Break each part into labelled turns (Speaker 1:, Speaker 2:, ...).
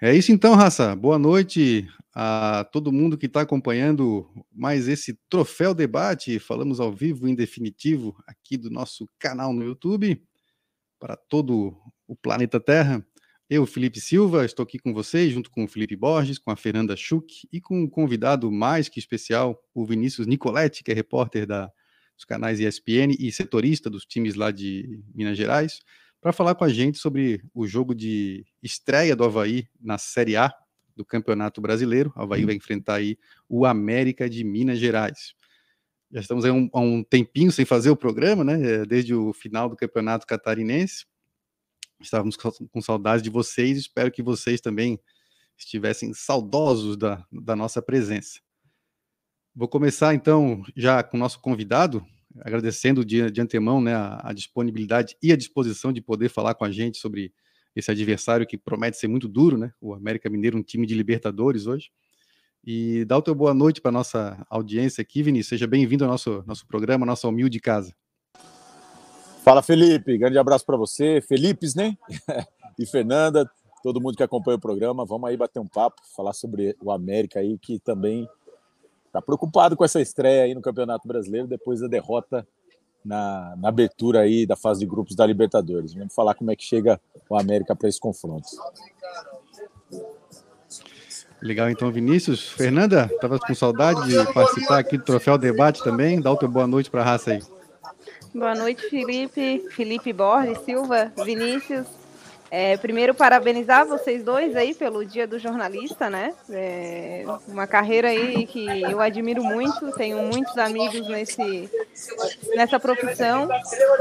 Speaker 1: É isso então, raça. Boa noite a todo mundo que está acompanhando mais esse troféu debate. Falamos ao vivo, em definitivo, aqui do nosso canal no YouTube, para todo o planeta Terra. Eu, Felipe Silva, estou aqui com vocês, junto com o Felipe Borges, com a Fernanda Schuch e com um convidado mais que especial, o Vinícius Nicoletti, que é repórter da, dos canais ESPN e setorista dos times lá de Minas Gerais para falar com a gente sobre o jogo de estreia do Havaí na Série A do Campeonato Brasileiro. O Havaí vai enfrentar aí o América de Minas Gerais. Já estamos aí um, há um tempinho sem fazer o programa, né? É, desde o final do Campeonato Catarinense. Estávamos com saudades de vocês, espero que vocês também estivessem saudosos da, da nossa presença. Vou começar então já com o nosso convidado, agradecendo de, de antemão né, a, a, disponibilidade e a disposição de poder falar com a gente sobre esse adversário que promete ser muito duro, né? O América Mineiro, um time de Libertadores hoje. E dá o teu boa noite para nossa audiência aqui, Vinícius. Seja bem-vindo ao nosso, nosso programa, nossa humilde casa.
Speaker 2: Fala, Felipe. Grande abraço para você. Felipes, né? e Fernanda, todo mundo que acompanha o programa. Vamos aí bater um papo, falar sobre o América aí, que também Está preocupado com essa estreia aí no Campeonato Brasileiro depois da derrota na, na, abertura aí da fase de grupos da Libertadores. Vamos falar como é que chega o América para esse confronto.
Speaker 1: Legal, então, Vinícius. Fernanda, estava com saudade de participar aqui do Troféu Debate também. Dá o teu boa noite para a raça aí.
Speaker 3: Boa noite, Felipe, Felipe Borges, Silva, Vinícius. É, primeiro, parabenizar vocês dois aí pelo Dia do Jornalista, né? É uma carreira aí que eu admiro muito, tenho muitos amigos nesse, nessa profissão.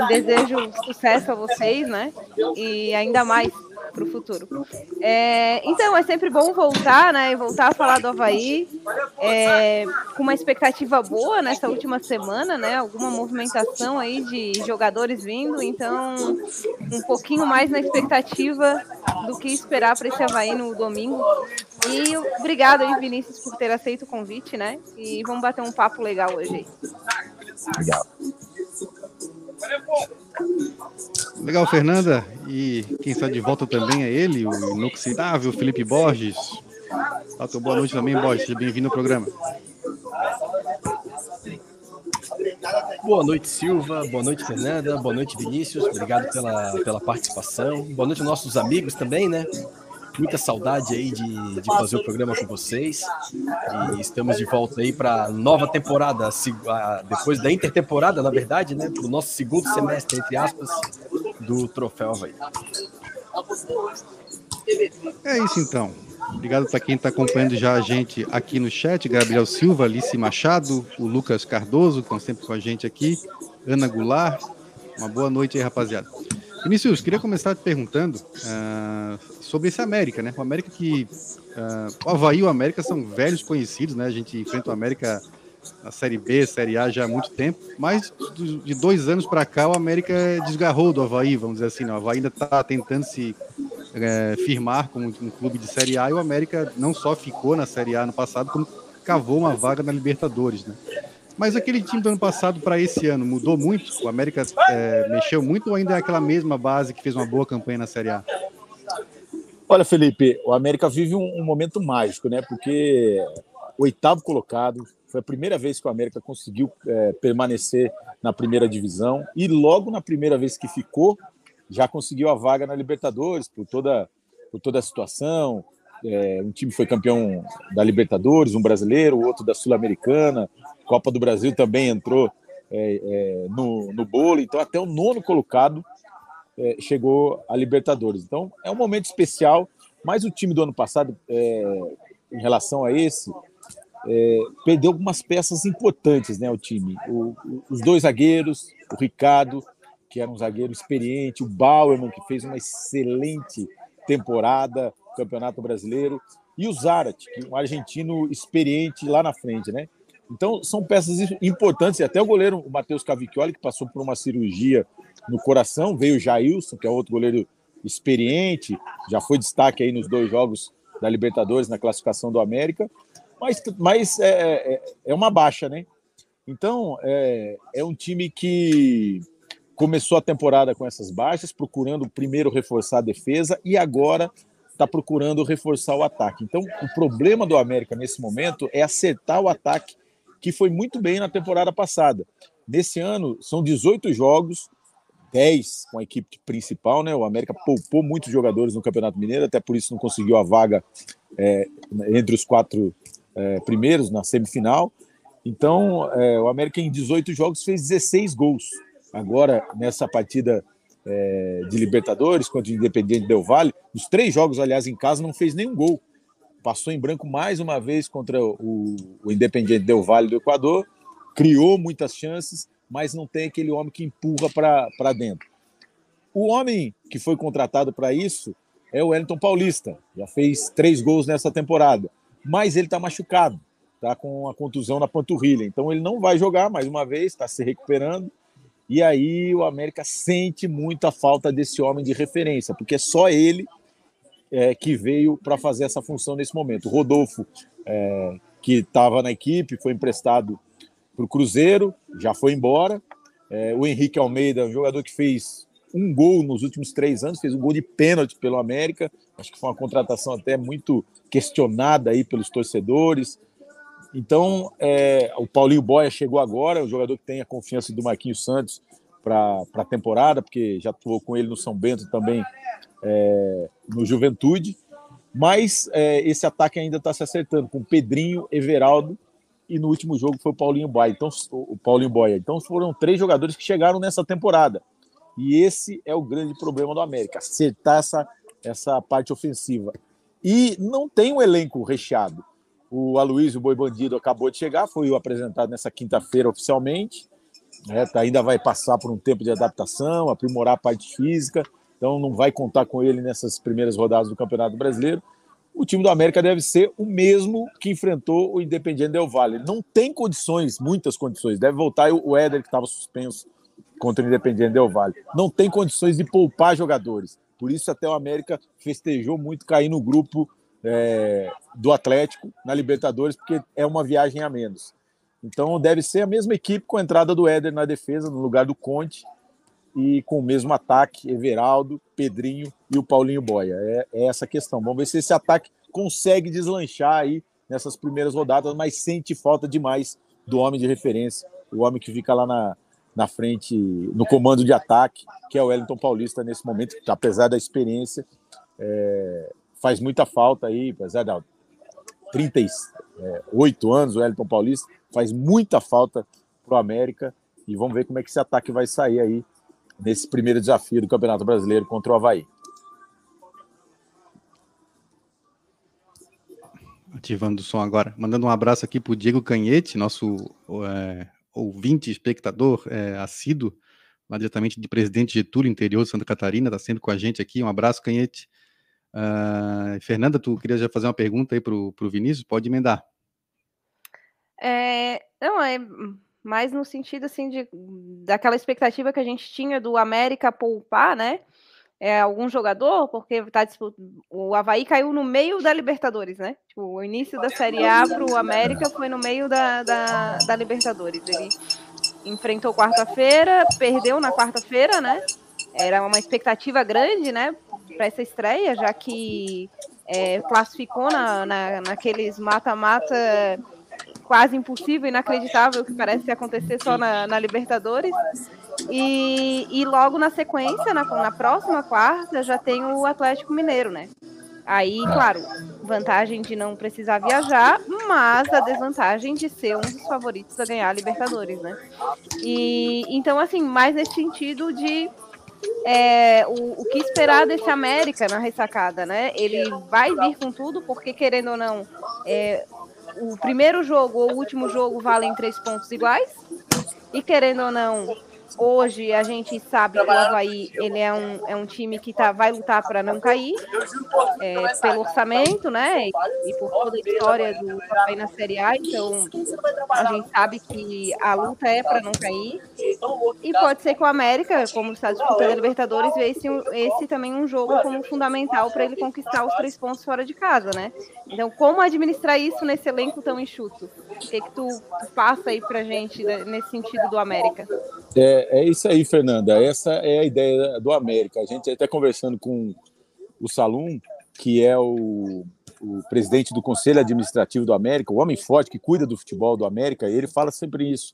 Speaker 3: Desejo sucesso a vocês, né? E ainda mais para o futuro. É, então, é sempre bom voltar, né? E voltar a falar do Havaí é, com uma expectativa boa nessa última semana, né? Alguma movimentação aí de jogadores vindo, então um pouquinho mais na expectativa do que esperar para esse Havaí no domingo. E obrigado aí, Vinícius, por ter aceito o convite, né? E vamos bater um papo legal hoje.
Speaker 1: Obrigado. Legal, Fernanda. E quem está de volta também é ele, o inoxidável Felipe Borges. Tá, boa noite também, Borges. Seja bem-vindo ao programa.
Speaker 4: Boa noite, Silva. Boa noite, Fernanda. Boa noite, Vinícius. Obrigado pela, pela participação. Boa noite aos nossos amigos também, né? Muita saudade aí de, de fazer o programa com vocês. E estamos de volta aí para nova temporada, depois da intertemporada, na verdade, né? Para o nosso segundo semestre, entre aspas, do Troféu Havaí.
Speaker 1: É isso então. Obrigado para quem está acompanhando já a gente aqui no chat, Gabriel Silva, Alice Machado, o Lucas Cardoso, que estão sempre com a gente aqui, Ana Goulart. Uma boa noite aí, rapaziada. Vinícius, queria começar te perguntando uh, sobre esse América, né? O América que. Uh, o Havaí e o América são velhos conhecidos, né? A gente enfrenta o América na Série B, Série A já há muito tempo, mas de dois anos para cá o América desgarrou do Havaí, vamos dizer assim. Né? O Havaí ainda está tentando se é, firmar como um clube de Série A e o América não só ficou na Série A no passado, como cavou uma vaga na Libertadores, né? Mas aquele time do ano passado para esse ano mudou muito? O América é, mexeu muito ou ainda é aquela mesma base que fez uma boa campanha na Série A?
Speaker 2: Olha, Felipe, o América vive um, um momento mágico, né? Porque oitavo colocado foi a primeira vez que o América conseguiu é, permanecer na primeira divisão e logo na primeira vez que ficou já conseguiu a vaga na Libertadores por toda por toda a situação. É, um time foi campeão da Libertadores, um brasileiro, outro da Sul-Americana, Copa do Brasil também entrou é, é, no, no bolo, então até o nono colocado é, chegou a Libertadores. Então é um momento especial, mas o time do ano passado, é, em relação a esse, é, perdeu algumas peças importantes, né? O time, o, os dois zagueiros, o Ricardo, que era um zagueiro experiente, o Bauerman, que fez uma excelente temporada, Campeonato Brasileiro, e o Zarat, que é um argentino experiente lá na frente, né? Então, são peças importantes. E até o goleiro, o Matheus Cavicchioli, que passou por uma cirurgia no coração, veio o Jailson, que é outro goleiro experiente, já foi destaque aí nos dois jogos da Libertadores, na classificação do América, mas, mas é, é, é uma baixa, né? Então, é, é um time que começou a temporada com essas baixas, procurando primeiro reforçar a defesa e agora está procurando reforçar o ataque. Então, o problema do América nesse momento é acertar o ataque, que foi muito bem na temporada passada. Nesse ano, são 18 jogos, 10 com a equipe principal, né? O América poupou muitos jogadores no Campeonato Mineiro, até por isso não conseguiu a vaga é, entre os quatro é, primeiros na semifinal. Então, é, o América em 18 jogos fez 16 gols. Agora, nessa partida é, de Libertadores contra o Independiente Del Valle, os três jogos, aliás, em casa, não fez nenhum gol. Passou em branco mais uma vez contra o, o Independiente Del Valle do Equador, criou muitas chances, mas não tem aquele homem que empurra para dentro. O homem que foi contratado para isso é o Wellington Paulista, já fez três gols nessa temporada, mas ele está machucado, está com a contusão na panturrilha, então ele não vai jogar mais uma vez, está se recuperando e aí o América sente muito a falta desse homem de referência, porque é só ele é, que veio para fazer essa função nesse momento. O Rodolfo, é, que estava na equipe, foi emprestado para o Cruzeiro, já foi embora. É, o Henrique Almeida, um jogador que fez um gol nos últimos três anos, fez um gol de pênalti pelo América. Acho que foi uma contratação até muito questionada aí pelos torcedores. Então, é, o Paulinho Boia chegou agora, o jogador que tem a confiança do Marquinhos Santos para a temporada, porque já atuou com ele no São Bento também é, no Juventude. Mas é, esse ataque ainda está se acertando com Pedrinho, Everaldo e no último jogo foi o Paulinho Boia. Então, o Paulinho Boia. Então foram três jogadores que chegaram nessa temporada. E esse é o grande problema do América, acertar essa, essa parte ofensiva. E não tem um elenco recheado. O Aloysio Boi Bandido acabou de chegar, foi apresentado nessa quinta-feira oficialmente. Tá, ainda vai passar por um tempo de adaptação, aprimorar a parte física, então não vai contar com ele nessas primeiras rodadas do Campeonato Brasileiro. O time do América deve ser o mesmo que enfrentou o Independiente Del Valle. Não tem condições, muitas condições. Deve voltar o Éder, que estava suspenso contra o Independiente Del Valle. Não tem condições de poupar jogadores. Por isso até o América festejou muito cair no grupo é, do Atlético na Libertadores, porque é uma viagem a menos. Então deve ser a mesma equipe com a entrada do Éder na defesa, no lugar do Conte, e com o mesmo ataque, Everaldo, Pedrinho e o Paulinho Boia. É, é essa questão. Vamos ver se esse ataque consegue deslanchar aí nessas primeiras rodadas, mas sente falta demais do homem de referência, o homem que fica lá na, na frente, no comando de ataque, que é o Wellington Paulista nesse momento, que, apesar da experiência, é, faz muita falta aí, apesar de 38 anos, o Wellington Paulista faz muita falta para o América e vamos ver como é que esse ataque vai sair aí nesse primeiro desafio do Campeonato Brasileiro contra o Havaí.
Speaker 1: Ativando o som agora. Mandando um abraço aqui para o Diego Canhete, nosso é, ouvinte, espectador é, assíduo, lá diretamente de Presidente Getúlio, interior de Santa Catarina, está sempre com a gente aqui. Um abraço, Canhete. Uh, Fernanda, tu queria já fazer uma pergunta aí para o Vinícius? Pode emendar.
Speaker 3: É, não, é mais no sentido assim de daquela expectativa que a gente tinha do América poupar, né? É, algum jogador, porque tá o Havaí caiu no meio da Libertadores, né? Tipo, o início da Série A para o América foi no meio da, da, da Libertadores. Ele enfrentou quarta-feira, perdeu na quarta-feira, né? Era uma expectativa grande, né? para essa estreia, já que é, classificou na, na, naqueles mata-mata quase impossível, inacreditável que parece acontecer só na, na Libertadores. E, e, logo na sequência, na, na próxima quarta, já tem o Atlético Mineiro, né? Aí, claro, vantagem de não precisar viajar, mas a desvantagem de ser um dos favoritos a ganhar a Libertadores, né? E então, assim, mais nesse sentido de é, o, o, que esperar desse América na ressacada, né? Ele vai vir com tudo, porque querendo ou não, é, o primeiro jogo ou o último jogo valem três pontos iguais, e querendo ou não, Hoje a gente sabe que o Havaí ele é um, é um time que tá, vai lutar para não cair, é, pelo orçamento, né? E, e, por toda a história do Havaí na Série A, então a gente sabe que a luta é para não cair. E pode ser que o América, como está disputando a Libertadores, veja esse, esse também um jogo como fundamental para ele conquistar os três pontos fora de casa, né? Então, como administrar isso nesse elenco tão enxuto? O que, que tu, tu passa aí pra gente né, nesse sentido do América?
Speaker 2: É, é isso aí, Fernanda. Essa é a ideia do América. A gente até conversando com o Salum, que é o, o presidente do Conselho Administrativo do América, o homem forte que cuida do futebol do América, ele fala sempre isso.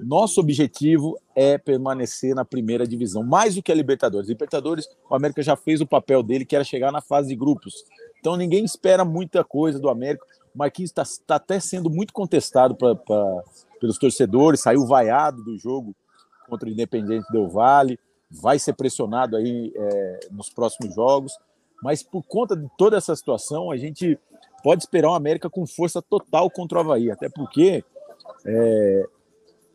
Speaker 2: Nosso objetivo é permanecer na primeira divisão, mais do que a Libertadores. Libertadores, o América já fez o papel dele, que era chegar na fase de grupos. Então ninguém espera muita coisa do América. O Marquinhos está tá até sendo muito contestado pra, pra, pelos torcedores, saiu vaiado do jogo contra o Independente Del Vale, vai ser pressionado aí é, nos próximos jogos. Mas por conta de toda essa situação, a gente pode esperar o América com força total contra o Havaí, até porque é,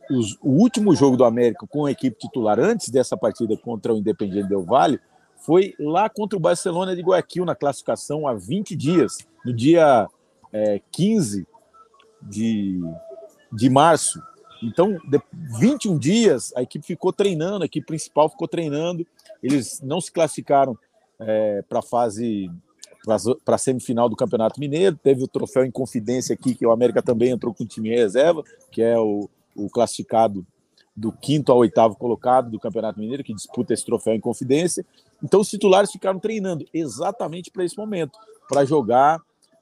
Speaker 2: os, o último jogo do América com a equipe titular antes dessa partida contra o Independiente Del Valle foi lá contra o Barcelona de Guayaquil na classificação há 20 dias, no dia é, 15 de, de março. Então, de 21 dias, a equipe ficou treinando, a equipe principal ficou treinando. Eles não se classificaram é, para a fase, para a semifinal do Campeonato Mineiro. Teve o troféu em confidência aqui, que o América também entrou com o time em reserva, que é o, o classificado do quinto ao oitavo colocado do Campeonato Mineiro, que disputa esse troféu em confidência. Então, os titulares ficaram treinando exatamente para esse momento, para jogar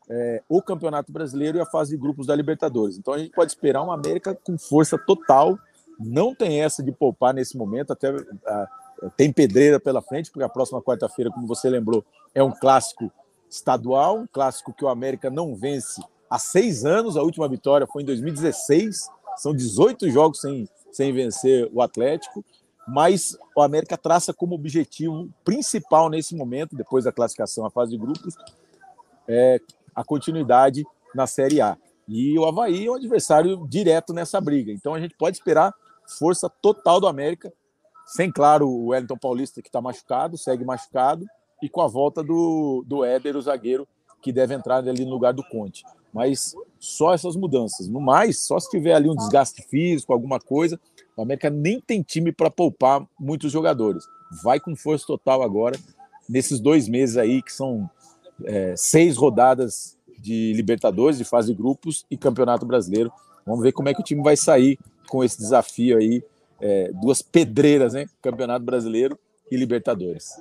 Speaker 2: é, o Campeonato Brasileiro e a fase de grupos da Libertadores. Então, a gente pode esperar uma América com força total. Não tem essa de poupar nesse momento, até a, tem pedreira pela frente, porque a próxima quarta-feira, como você lembrou, é um clássico estadual, um clássico que o América não vence há seis anos. A última vitória foi em 2016. São 18 jogos sem, sem vencer o Atlético, mas o América traça como objetivo principal nesse momento, depois da classificação à fase de grupos, é a continuidade na Série A. E o Havaí é um adversário direto nessa briga. Então a gente pode esperar força total do América, sem, claro, o Wellington Paulista, que está machucado, segue machucado, e com a volta do, do Éder, o zagueiro, que deve entrar ali no lugar do Conte mas só essas mudanças. No mais, só se tiver ali um desgaste físico, alguma coisa, o América nem tem time para poupar muitos jogadores. Vai com força total agora, nesses dois meses aí, que são é, seis rodadas de Libertadores, de fase de grupos e Campeonato Brasileiro. Vamos ver como é que o time vai sair com esse desafio aí, é, duas pedreiras, né? Campeonato Brasileiro e Libertadores.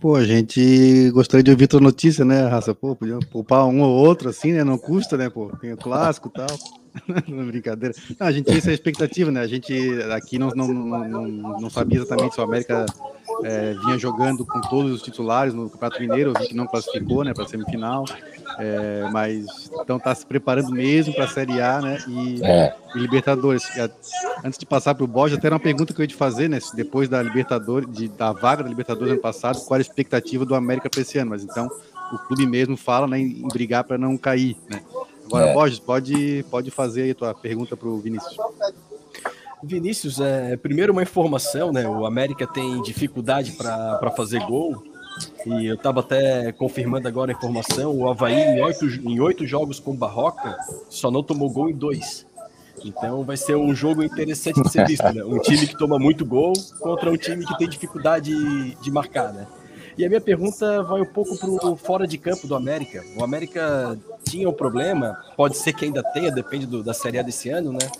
Speaker 1: Pô, a gente gostaria de ouvir tua notícia, né, Raça? Pô, podia poupar um ou outro, assim, né? Não custa, né, pô? Tem o clássico e tal. não, brincadeira. Não, a gente tinha essa expectativa, né? A gente aqui não, não, não, não, sabia exatamente se o América é, vinha jogando com todos os titulares no Campeonato Mineiro, vi que não classificou, né, para semifinal. É, mas então está se preparando mesmo para a Série A, né? E, é. e Libertadores. Antes de passar para o Borges, até era uma pergunta que eu ia te fazer, né? Depois da Libertadores, de, da vaga da Libertadores ano passado, qual a expectativa do América para esse ano? Mas então o clube mesmo fala né, em brigar para não cair, né? Agora, é. Borges, pode, pode fazer aí a tua pergunta para o Vinícius.
Speaker 4: Vinícius, é, primeiro uma informação, né? O América tem dificuldade para fazer gol. E eu estava até confirmando agora a informação: o Havaí, em oito, em oito jogos com Barroca, só não tomou gol em dois. Então vai ser um jogo interessante de ser visto, né? Um time que toma muito gol contra um time que tem dificuldade de, de marcar, né? E a minha pergunta vai um pouco para o fora de campo do América. O América tinha um problema, pode ser que ainda tenha, depende do, da Série A desse ano, né?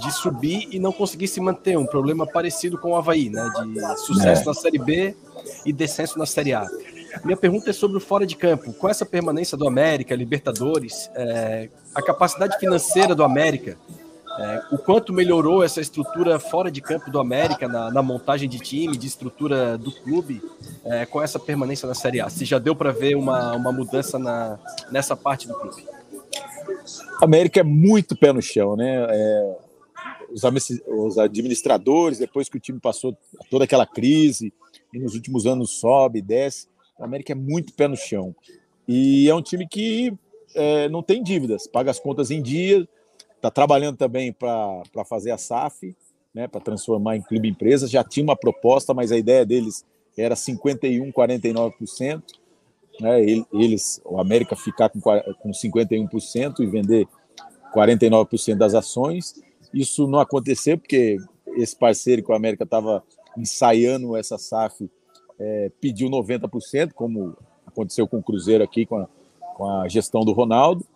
Speaker 4: De subir e não conseguir se manter. Um problema parecido com o Havaí, né? De sucesso é. na Série B e descenso na Série A. Minha pergunta é sobre o fora de campo. Com essa permanência do América, Libertadores, é, a capacidade financeira do América, é, o quanto melhorou essa estrutura fora de campo do América na, na montagem de time, de estrutura do clube, é, com essa permanência na Série A? Se já deu para ver uma, uma mudança na, nessa parte do clube?
Speaker 2: A América é muito pé no chão, né? É, os, os administradores, depois que o time passou toda aquela crise, e nos últimos anos sobe, desce. O América é muito pé no chão. E é um time que é, não tem dívidas, paga as contas em dia, está trabalhando também para fazer a SAF, né, para transformar em clube empresa. Já tinha uma proposta, mas a ideia deles era 51%, 49%. Né, eles, o América ficar com, com 51% e vender 49% das ações. Isso não aconteceu porque esse parceiro que o América estava ensaiando essa SAF, é, pediu 90%, como aconteceu com o Cruzeiro aqui, com a, com a gestão do Ronaldo,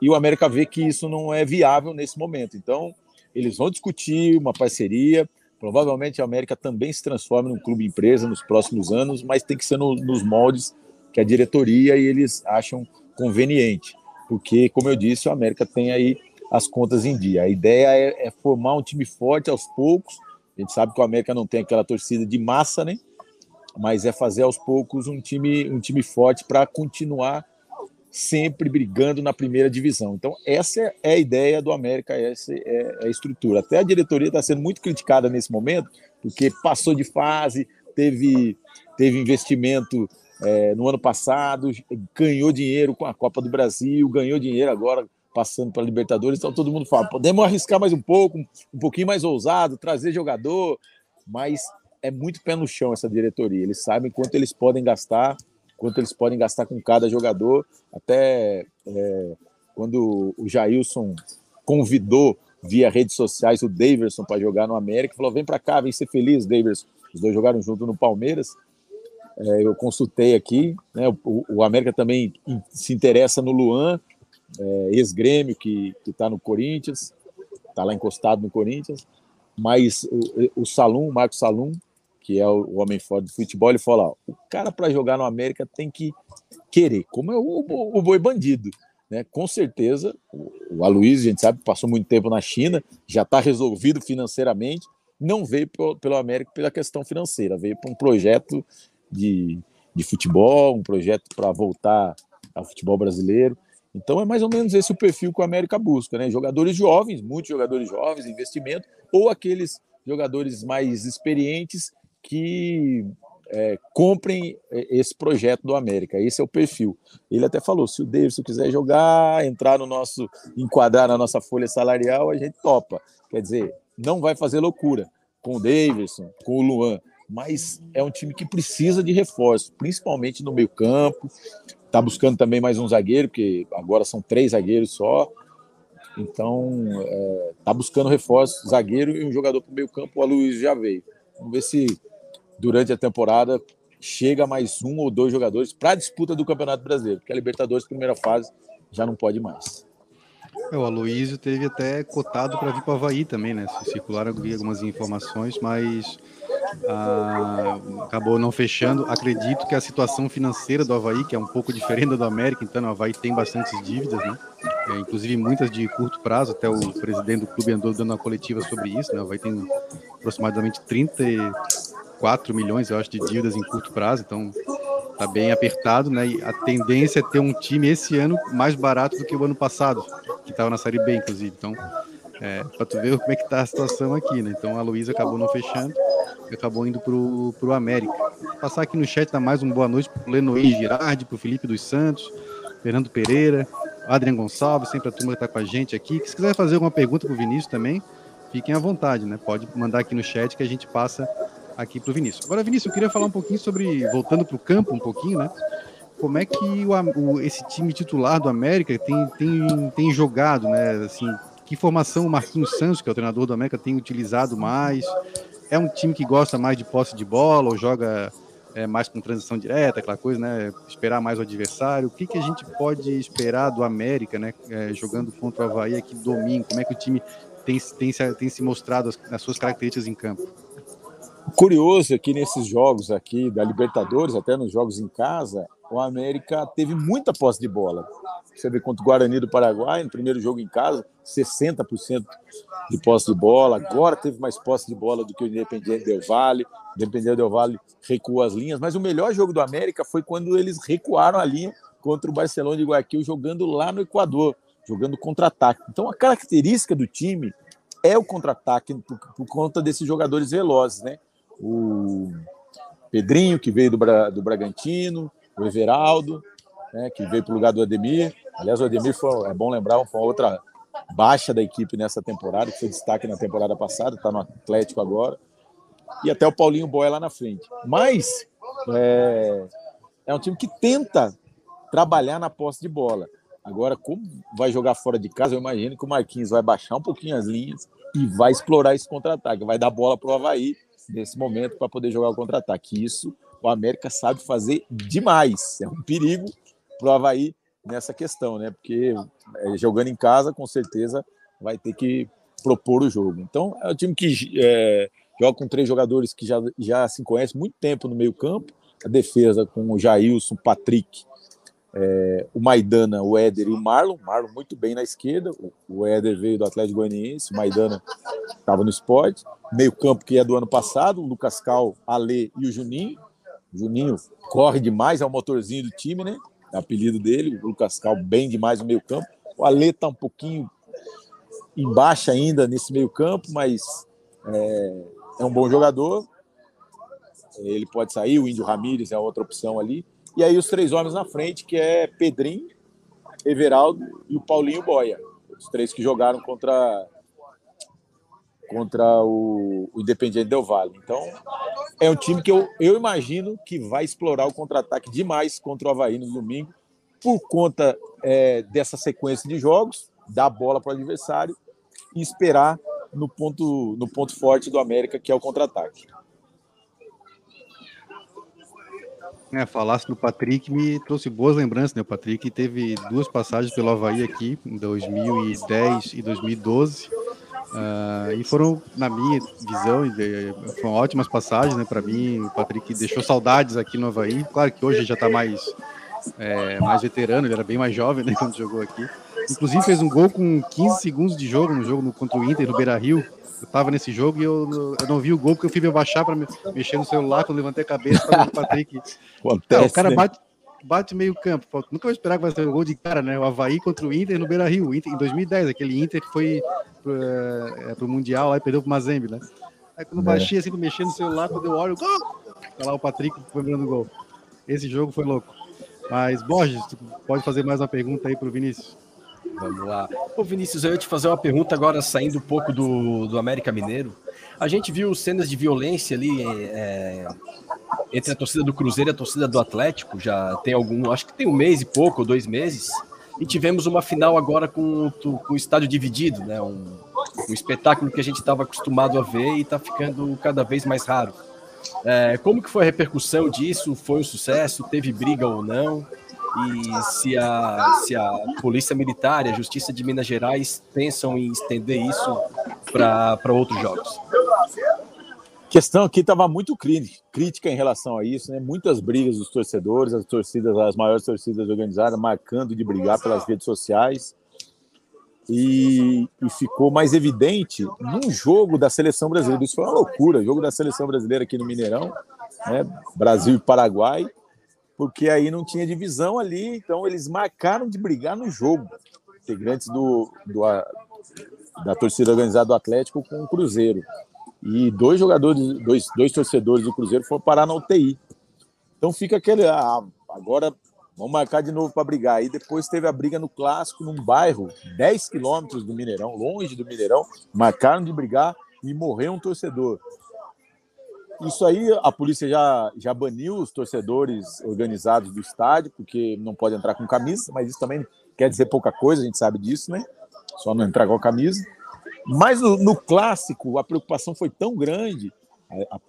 Speaker 2: e o América vê que isso não é viável nesse momento. Então, eles vão discutir uma parceria. Provavelmente a América também se transforme num clube empresa nos próximos anos, mas tem que ser no, nos moldes que a diretoria e eles acham conveniente, porque, como eu disse, o América tem aí as contas em dia. A ideia é, é formar um time forte aos poucos. A gente sabe que o América não tem aquela torcida de massa, né? Mas é fazer aos poucos um time, um time forte para continuar sempre brigando na primeira divisão. Então, essa é a ideia do América, essa é a estrutura. Até a diretoria está sendo muito criticada nesse momento, porque passou de fase, teve, teve investimento é, no ano passado, ganhou dinheiro com a Copa do Brasil, ganhou dinheiro agora passando para a Libertadores. Então, todo mundo fala: podemos arriscar mais um pouco, um pouquinho mais ousado, trazer jogador, mas é muito pé no chão essa diretoria. Eles sabem quanto eles podem gastar quanto eles podem gastar com cada jogador. Até é, quando o Jailson convidou via redes sociais o Daverson para jogar no América, falou: vem para cá, vem ser feliz, Daverson. Os dois jogaram junto no Palmeiras. É, eu consultei aqui, né, o, o, América também se interessa no Luan, é, ex-grêmio que está no Corinthians, está lá encostado no Corinthians, mas o, o Salum, o Marcos Salum, que é o, homem forte do futebol, ele fala: ó, o cara para jogar no América tem que querer, como é o, o, o boi bandido. Né? Com certeza, o, o Aloysio, a gente sabe, passou muito tempo na China, já está resolvido financeiramente, não veio pelo, pelo América pela questão financeira, veio para um projeto de, de futebol, um projeto para voltar ao futebol brasileiro. Então é mais ou menos esse o perfil que o América busca, né? Jogadores jovens, muitos jogadores jovens, investimento, ou aqueles jogadores mais experientes que é, comprem esse projeto do América. Esse é o perfil. Ele até falou: se o Davidson quiser jogar, entrar no nosso, enquadrar na nossa folha salarial, a gente topa. Quer dizer, não vai fazer loucura com o Davidson, com o Luan, mas é um time que precisa de reforço, principalmente no meio campo. Está buscando também mais um zagueiro, porque agora são três zagueiros só. Então, está é, buscando reforço, zagueiro e um jogador para o meio campo. O Aloysio já veio. Vamos ver se durante a temporada chega mais um ou dois jogadores para a disputa do Campeonato Brasileiro, porque a Libertadores, primeira fase, já não pode mais.
Speaker 1: É, o Aloysio teve até cotado para vir para o Havaí também, né? Circularam algumas informações, mas ah, acabou não fechando. Acredito que a situação financeira do Havaí, que é um pouco diferente da do América, então o Havaí tem bastantes dívidas, né? É, inclusive muitas de curto prazo, até o presidente do clube andou dando uma coletiva sobre isso, né? O Havaí tem aproximadamente 30 4 milhões, eu acho, de dívidas em curto prazo, então tá bem apertado, né? E a tendência é ter um time esse ano mais barato do que o ano passado, que estava na Série B, inclusive. Então, é, para tu ver como é que tá a situação aqui, né? Então a Luísa acabou não fechando e acabou indo pro, pro América. Vou passar aqui no chat, tá mais uma boa noite pro Lenoí Girardi, pro Felipe dos Santos, Fernando Pereira, Adriano Gonçalves, sempre a turma que tá com a gente aqui. Se quiser fazer alguma pergunta pro Vinícius também, fiquem à vontade, né? Pode mandar aqui no chat que a gente passa aqui para o Vinícius. Agora, Vinícius, eu queria falar um pouquinho sobre, voltando para o campo um pouquinho, né? Como é que o, o, esse time titular do América tem, tem, tem jogado, né? Assim, que formação o Marquinhos Santos, que é o treinador do América, tem utilizado mais? É um time que gosta mais de posse de bola ou joga é, mais com transição direta, aquela coisa, né? Esperar mais o adversário. O que, que a gente pode esperar do América, né? É, jogando contra o Havaí aqui domingo? Como é que o time tem, tem, tem se mostrado as, as suas características em campo?
Speaker 2: Curioso é que nesses jogos aqui da Libertadores, até nos jogos em casa, o América teve muita posse de bola. Você vê contra o Guarani do Paraguai, no primeiro jogo em casa, 60% de posse de bola. Agora teve mais posse de bola do que o Independiente Del Valle. O Independiente Del Valle recuou as linhas, mas o melhor jogo do América foi quando eles recuaram a linha contra o Barcelona de Guayaquil, jogando lá no Equador, jogando contra-ataque. Então a característica do time é o contra-ataque por, por conta desses jogadores velozes, né? O Pedrinho, que veio do, Bra, do Bragantino, o Everaldo, né, que veio para o lugar do Ademir. Aliás, o Ademir foi, é bom lembrar, foi uma outra baixa da equipe nessa temporada, que foi destaque na temporada passada, está no Atlético agora. E até o Paulinho Boia lá na frente. Mas é, é um time que tenta trabalhar na posse de bola. Agora, como vai jogar fora de casa, eu imagino que o Marquinhos vai baixar um pouquinho as linhas e vai explorar esse contra-ataque, vai dar bola para o Havaí nesse momento para poder jogar o contra-ataque. Isso o América sabe fazer demais. É um perigo para o Havaí nessa questão, né? Porque é, jogando em casa, com certeza, vai ter que propor o jogo. Então, é um time que é, joga com três jogadores que já, já se conhecem muito tempo no meio-campo. a defesa com o Jailson, Patrick, é, o Maidana, o Éder e o Marlon. Marlon muito bem na esquerda. O Éder veio do Atlético Goianiense, o Maidana estava no esporte. Meio campo que é do ano passado, o Lucas Cal, Ale e o Juninho. O Juninho corre demais, é o motorzinho do time, né? É o apelido dele. O Lucas Cal bem demais no meio campo. O Ale está um pouquinho embaixo ainda nesse meio campo, mas é, é um bom jogador. Ele pode sair, o Índio Ramírez é outra opção ali. E aí os três homens na frente, que é Pedrinho, Everaldo e o Paulinho Boia. Os três que jogaram contra contra o, o Independiente Del Valle. Então, é um time que eu, eu imagino que vai explorar o contra-ataque demais contra o Havaí no domingo, por conta é, dessa sequência de jogos, dar bola para o adversário e esperar no ponto, no ponto forte do América, que é o contra-ataque.
Speaker 1: É, falasse do Patrick me trouxe boas lembranças, né? O Patrick teve duas passagens pelo Havaí aqui, em 2010 e 2012. Uh, e foram, na minha visão, foram ótimas passagens, né? Para mim, o Patrick deixou saudades aqui no Havaí. Claro que hoje já está mais, é, mais veterano, ele era bem mais jovem, né? Quando jogou aqui. Inclusive fez um gol com 15 segundos de jogo no jogo contra o Inter no Beira Rio. Eu tava nesse jogo e eu, eu não vi o gol porque eu fui me abaixar para mexer no celular quando levantei a cabeça para o Patrick. Acontece, não, o cara bate, bate meio campo. Nunca vou esperar que vai ser um gol de cara, né? O Havaí contra o Inter no Beira Rio, em 2010, aquele Inter que foi pro, é, pro Mundial lá e perdeu pro Mazembe, né? Aí quando é. baixei assim, mexer no celular, quando eu olho, gol! Tá lá o Patrick lembrando o gol. Esse jogo foi louco. Mas, Borges, pode fazer mais uma pergunta aí pro Vinícius?
Speaker 4: Vamos lá. Ô Vinícius, eu ia te fazer uma pergunta agora, saindo um pouco do, do América Mineiro. A gente viu cenas de violência ali é, entre a torcida do Cruzeiro e a torcida do Atlético. Já tem algum, acho que tem um mês e pouco, ou dois meses. E tivemos uma final agora com, com o estádio dividido, né? Um, um espetáculo que a gente estava acostumado a ver e está ficando cada vez mais raro. É, como que foi a repercussão disso? Foi um sucesso? Teve briga ou não? E se a, se a Polícia Militar e a Justiça de Minas Gerais pensam em estender isso para outros jogos.
Speaker 2: Questão aqui estava muito crítica em relação a isso, né? Muitas brigas dos torcedores, as torcidas, as maiores torcidas organizadas, marcando de brigar pelas redes sociais. E, e, ficou mais evidente num jogo da seleção brasileira. Isso foi uma loucura, jogo da seleção brasileira aqui no Mineirão, né? Brasil e Paraguai porque aí não tinha divisão ali, então eles marcaram de brigar no jogo. Integrantes do, do da torcida organizada do Atlético com o Cruzeiro. E dois jogadores, dois, dois torcedores do Cruzeiro foram parar na UTI. Então fica aquele. Ah, agora vamos marcar de novo para brigar. E depois teve a briga no clássico, num bairro, 10 quilômetros do Mineirão, longe do Mineirão. Marcaram de brigar e morreu um torcedor. Isso aí a polícia já, já baniu os torcedores organizados do estádio, porque não pode entrar com camisa, mas isso também quer dizer pouca coisa, a gente sabe disso, né? Só não entrar com a camisa. Mas no, no clássico, a preocupação foi tão grande, a, a,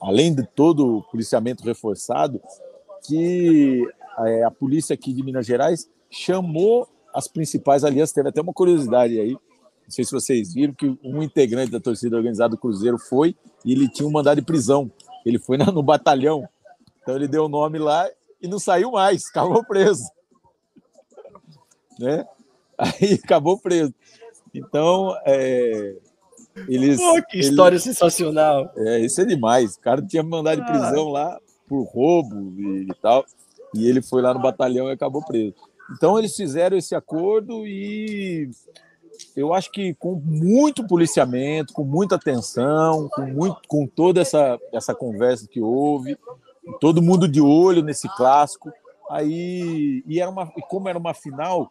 Speaker 2: além de todo o policiamento reforçado, que a, é, a polícia aqui de Minas Gerais chamou as principais alianças. Teve até uma curiosidade aí, não sei se vocês viram que um integrante da torcida organizada do Cruzeiro foi e ele tinha um mandado de prisão. Ele foi no batalhão. Então ele deu o nome lá e não saiu mais, acabou preso. Né? Aí acabou preso. Então, é, eles.
Speaker 4: Pô, que história eles, sensacional!
Speaker 2: É, isso é demais. O cara tinha mandado de prisão lá por roubo e, e tal. E ele foi lá no batalhão e acabou preso. Então, eles fizeram esse acordo e eu acho que com muito policiamento, com muita atenção, com, muito, com toda essa, essa conversa que houve, todo mundo de olho nesse clássico. Aí, e, era uma, e como era uma final,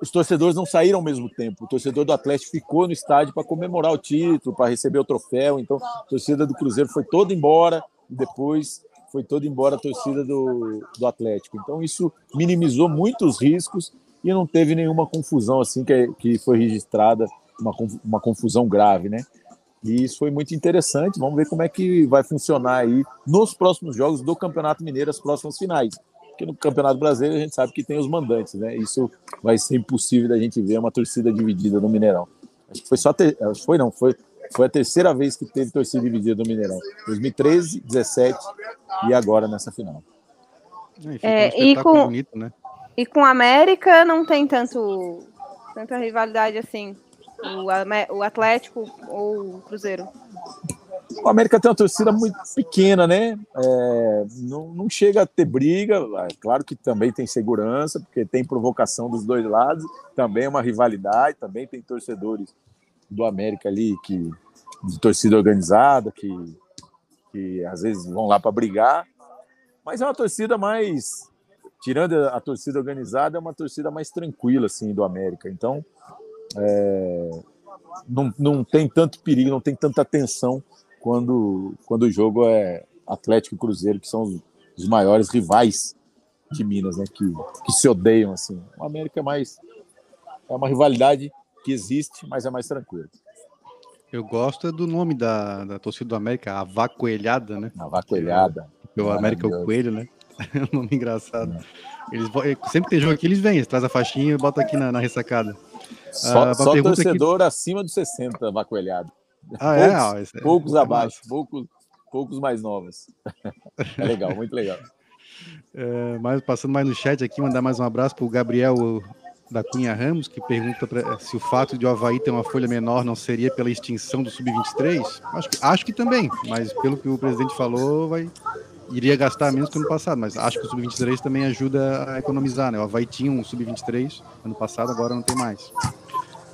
Speaker 2: os torcedores não saíram ao mesmo tempo. O torcedor do Atlético ficou no estádio para comemorar o título, para receber o troféu. Então, a torcida do Cruzeiro foi toda embora e depois foi toda embora a torcida do, do Atlético. Então, isso minimizou muitos riscos e não teve nenhuma confusão assim que, que foi registrada, uma, uma confusão grave, né? E isso foi muito interessante. Vamos ver como é que vai funcionar aí nos próximos jogos do Campeonato Mineiro, as próximas finais. Porque no Campeonato Brasileiro a gente sabe que tem os mandantes, né? Isso vai ser impossível da gente ver uma torcida dividida no Mineirão. Acho que foi só ter, acho que foi não, foi Foi a terceira vez que teve torcida dividida no Mineirão. 2013, 17 e agora nessa final.
Speaker 3: É, um e, com, bonito, né? E com a América não tem tanto tanta rivalidade assim. O, o Atlético ou o Cruzeiro?
Speaker 2: O América tem uma torcida muito pequena, né? É, não, não chega a ter briga. É claro que também tem segurança, porque tem provocação dos dois lados. Também é uma rivalidade. Também tem torcedores do América ali que de torcida organizada que, que às vezes vão lá para brigar. Mas é uma torcida mais tirando a torcida organizada, é uma torcida mais tranquila assim do América. Então, é, não, não tem tanto perigo, não tem tanta tensão quando, quando o jogo é Atlético e Cruzeiro, que são os, os maiores rivais de Minas, né? Que, que se odeiam assim. O América é mais é uma rivalidade que existe, mas é mais tranquilo.
Speaker 1: Eu gosto do nome da, da torcida do América, a Vacoelhada, né?
Speaker 2: A Vacoelhada.
Speaker 1: O América é o Coelho, né? É um nome engraçado. Eles, sempre que tem jogo aqui, eles vêm, eles trazem a faixinha e botam aqui na, na ressacada.
Speaker 2: Só, ah, só torcedor aqui... acima dos 60, vacoelhado. Ah, é? poucos, é? poucos é abaixo, poucos, poucos mais novos. é legal, muito legal.
Speaker 1: É, mais, passando mais no chat aqui, mandar mais um abraço para o Gabriel da Cunha Ramos, que pergunta pra, se o fato de o Havaí ter uma folha menor não seria pela extinção do Sub-23. Acho, acho que também, mas pelo que o presidente falou, vai, iria gastar menos que ano passado, mas acho que o Sub-23 também ajuda a economizar, né? O Havaí tinha um Sub-23 ano passado, agora não tem mais.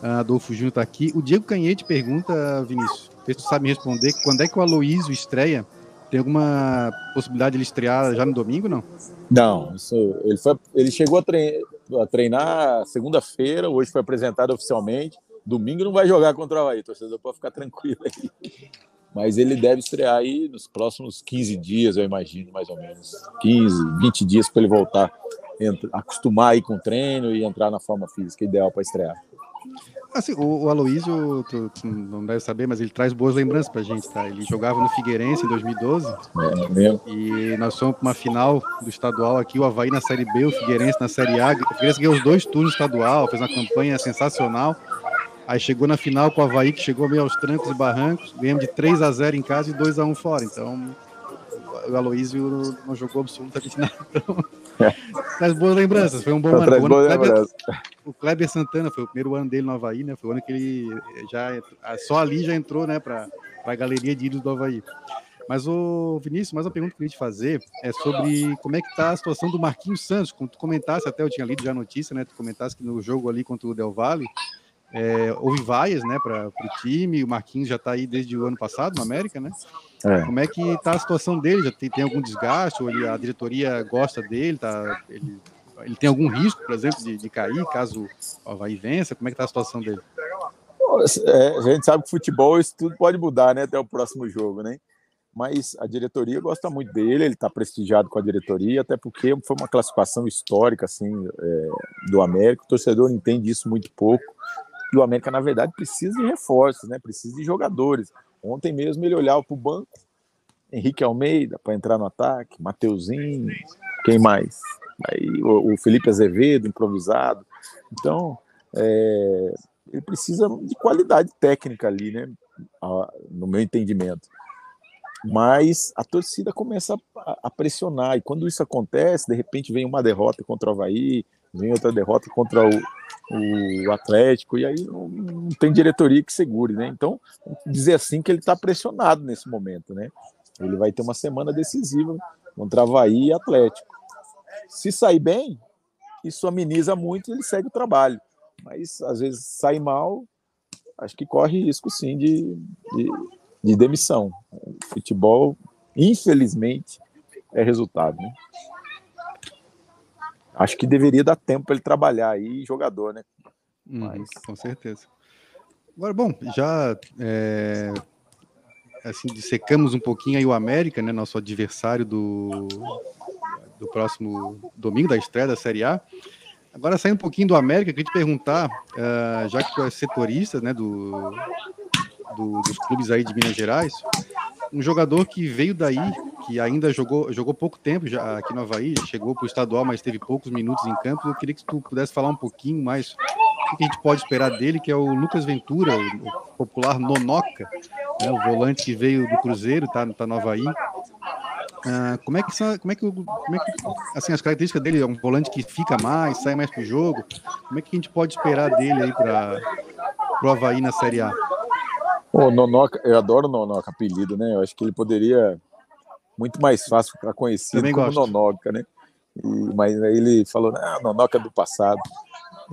Speaker 1: Uh, Adolfo Júnior está aqui. O Diego Canhete pergunta, Vinícius, se tu sabe me responder, quando é que o Aloísio estreia? Tem alguma possibilidade de ele estrear já no domingo, não?
Speaker 2: Não, isso, ele, foi, ele chegou a, treinar, treinar segunda-feira, hoje foi apresentado oficialmente. Domingo não vai jogar contra o Havaí, torcedor pode ficar tranquilo aí mas ele deve estrear aí nos próximos 15 dias, eu imagino, mais ou menos. 15, 20 dias para ele voltar, entra, acostumar aí com o treino e entrar na forma física ideal para estrear.
Speaker 1: Assim, o, o Aloysio, tu, tu, não deve saber, mas ele traz boas lembranças pra gente, tá? Ele jogava no Figueirense em 2012. É, mesmo. E nós fomos para uma final do estadual aqui, o Havaí na Série B, o Figueirense na Série A. O Figueirense ganhou os dois turnos estadual, fez uma campanha sensacional. Aí chegou na final com o Havaí, que chegou meio aos trancos e barrancos. Ganhamos de 3 a 0 em casa e 2 a 1 fora. Então, o Aloysio não jogou absolutamente nada. Então, traz boas lembranças. Foi um bom ano. O, ano Kleber, o Kleber Santana foi o primeiro ano dele no Havaí, né? Foi o ano que ele já só ali já entrou, né, para a galeria de ídolos do Havaí. Mas, o Vinícius, mais uma pergunta que eu queria te fazer é sobre como é que está a situação do Marquinhos Santos. Como tu comentasse, até eu tinha lido já a notícia, né? Tu comentasse que no jogo ali contra o Del Valle, é, houve vaias né, para o time, o Marquinhos já está aí desde o ano passado no América, né? É. Como é que está a situação dele? Já tem, tem algum desgaste? Ou ele, a diretoria gosta dele? Tá, ele, ele tem algum risco, por exemplo, de, de cair caso o Havaí vença? Como é que está a situação dele?
Speaker 2: É, a gente sabe que futebol isso tudo pode mudar né, até o próximo jogo, né? Mas a diretoria gosta muito dele, ele está prestigiado com a diretoria, até porque foi uma classificação histórica assim é, do América. O torcedor entende isso muito pouco e o América, na verdade, precisa de reforços, né? Precisa de jogadores. Ontem mesmo ele olhava para o banco, Henrique Almeida para entrar no ataque, Mateuzinho, quem mais? Aí o, o Felipe Azevedo, improvisado. Então, é, ele precisa de qualidade técnica ali, né? No meu entendimento. Mas a torcida começa a, a pressionar, e quando isso acontece, de repente vem uma derrota contra o Havaí, vem outra derrota contra o, o Atlético, e aí não, não, tem diretoria que segure, né? Então, dizer assim que ele está pressionado nesse momento, né? Ele vai ter uma semana decisiva contra Havaí e Atlético. Se sair bem, isso ameniza muito e ele segue o trabalho. Mas às vezes sai mal, acho que corre risco sim de, de, de demissão. futebol, infelizmente, é resultado, né? Acho que deveria dar tempo para ele trabalhar aí, jogador, né?
Speaker 1: Hum, Mas... Com certeza. Agora, bom, já é, assim, dissecamos um pouquinho aí o América, né? Nosso adversário do, do próximo domingo, da estreia da Série A. Agora, saindo um pouquinho do América, queria te perguntar, uh, já que tu é setorista né, do, do, dos clubes aí de Minas Gerais, um jogador que veio daí, que ainda jogou, jogou pouco tempo já aqui no Havaí, chegou para o estadual, mas teve poucos minutos em campo. Eu queria que tu pudesse falar um pouquinho mais o que a gente pode esperar dele, que é o Lucas Ventura, o popular Nonoca, né, o volante que veio do Cruzeiro, tá, tá no Havaí. Uh, como é que como é que, como é que assim as características dele é um volante que fica mais, sai mais pro jogo. Como é que a gente pode esperar dele aí para o Havaí na Série A?
Speaker 2: O Nonoca, eu adoro o Nonoca, apelido, né? Eu acho que ele poderia muito mais fácil ficar conhecido Também como gosto. Nonoca, né? E, mas aí ele falou, ah, Nonoca do passado.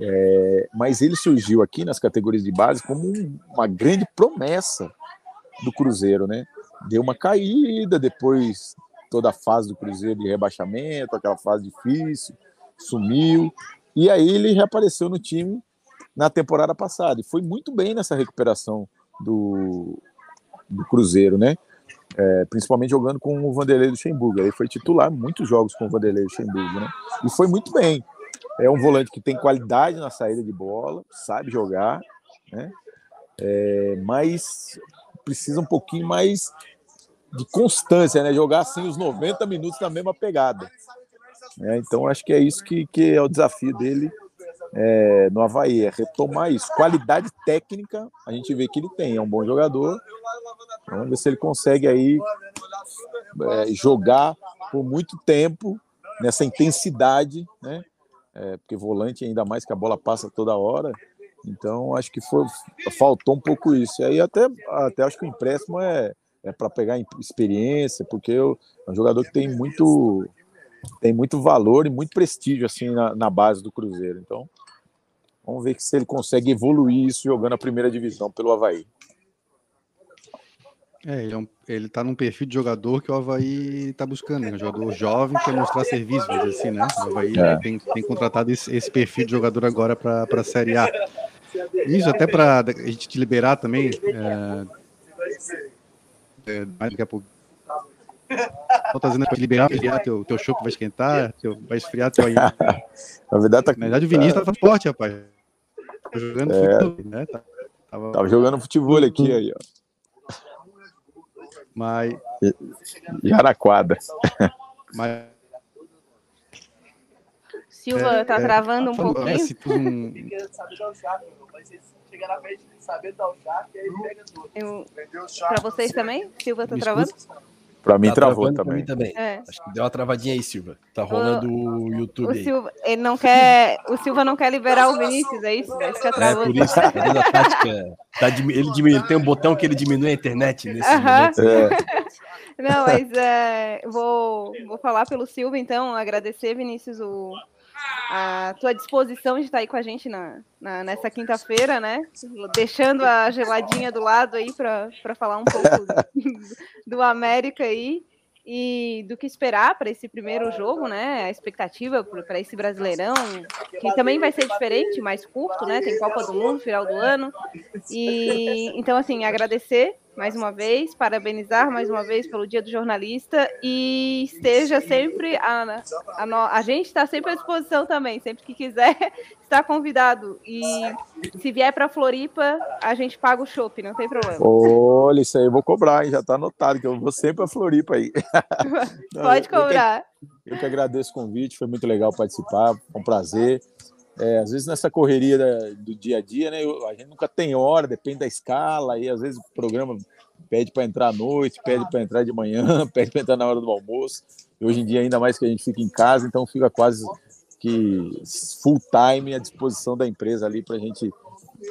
Speaker 2: É, mas ele surgiu aqui nas categorias de base como uma grande promessa do Cruzeiro, né? Deu uma caída, depois toda a fase do Cruzeiro de rebaixamento, aquela fase difícil, sumiu. E aí ele reapareceu no time na temporada passada e foi muito bem nessa recuperação do, do Cruzeiro, né? É, principalmente jogando com o Vanderlei Luxemburgo. Ele foi titular muitos jogos com o Vanderlei Luxemburgo, né? E foi muito bem. É um volante que tem qualidade na saída de bola, sabe jogar, né? É, mas precisa um pouquinho mais de constância, né? Jogar assim os 90 minutos na mesma pegada. É, então acho que é isso que, que é o desafio dele é, no Havaí, é retomar isso. Qualidade técnica, a gente vê que ele tem, é um bom jogador. Vamos ver se ele consegue aí é, jogar por muito tempo nessa intensidade, né? É, porque volante ainda mais que a bola passa toda hora. Então acho que foi, faltou um pouco isso. E aí até, até acho que o empréstimo é, é para pegar experiência, porque é um jogador que tem muito tem muito valor e muito prestígio assim na, na base do Cruzeiro. Então Vamos ver se ele consegue evoluir isso jogando a primeira divisão pelo Havaí.
Speaker 1: É, ele, é um, ele tá num perfil de jogador que o Havaí tá buscando, né? Um jogador jovem que quer mostrar serviço, assim, né? O Havaí é. tem, tem contratado esse, esse, perfil de jogador agora para a Série A. Isso, até para a gente te liberar também. É, é, daqui a pouco. Só tá dizendo para liberar, liberar teu, teu chopp vai esquentar, teu, vai esfriar teu aí.
Speaker 2: Na verdade, tá...
Speaker 1: Na verdade, o Vinícius tá fazendo forte, rapaz.
Speaker 2: Tá jogando é... futebol, né? Tava... tava... jogando futebol aqui aí, ó.
Speaker 1: Mas.
Speaker 2: E na quadra.
Speaker 3: Mas. Silva é, tá é, travando um tá pouquinho. É, se tu chegar na frente saber dar o e aí pega tudo. Eu... Pra vocês também? Silva tá travando?
Speaker 2: Para mim tá travou também. Mim também.
Speaker 4: É. Acho que deu uma travadinha aí, Silva. Tá rolando o, o YouTube. O
Speaker 3: Silva, ele não quer, o Silva não quer liberar o Vinícius, é isso? É,
Speaker 4: é por isso, tá a tática. Tá, ele, diminui, tem um botão que ele diminui a internet nesse uh -huh. momento. É.
Speaker 3: Não, mas é, vou, vou falar pelo Silva, então, agradecer, Vinícius, o, a tua disposição de estar aí com a gente na, na nessa quinta-feira, né? Deixando a geladinha do lado aí para falar um pouco do, do América aí e do que esperar para esse primeiro jogo, né? A expectativa para esse Brasileirão, que também vai ser diferente, mais curto, né? Tem Copa do Mundo, final do ano. E então assim, agradecer mais uma vez, parabenizar mais uma vez pelo Dia do Jornalista e esteja sempre a, a, a gente está sempre à disposição também, sempre que quiser está convidado e se vier para Floripa a gente paga o shopping, não tem problema.
Speaker 2: Olha isso aí, eu vou cobrar, hein? já está anotado que eu vou sempre a Floripa aí.
Speaker 3: Pode cobrar.
Speaker 2: Eu que, eu que agradeço o convite, foi muito legal participar, foi um prazer. É, às vezes nessa correria da, do dia a dia, né? Eu, a gente nunca tem hora, depende da escala, e às vezes o programa pede para entrar à noite, pede para entrar de manhã, pede para entrar na hora do almoço. E hoje em dia, ainda mais que a gente fica em casa, então fica quase que full time à disposição da empresa ali para a gente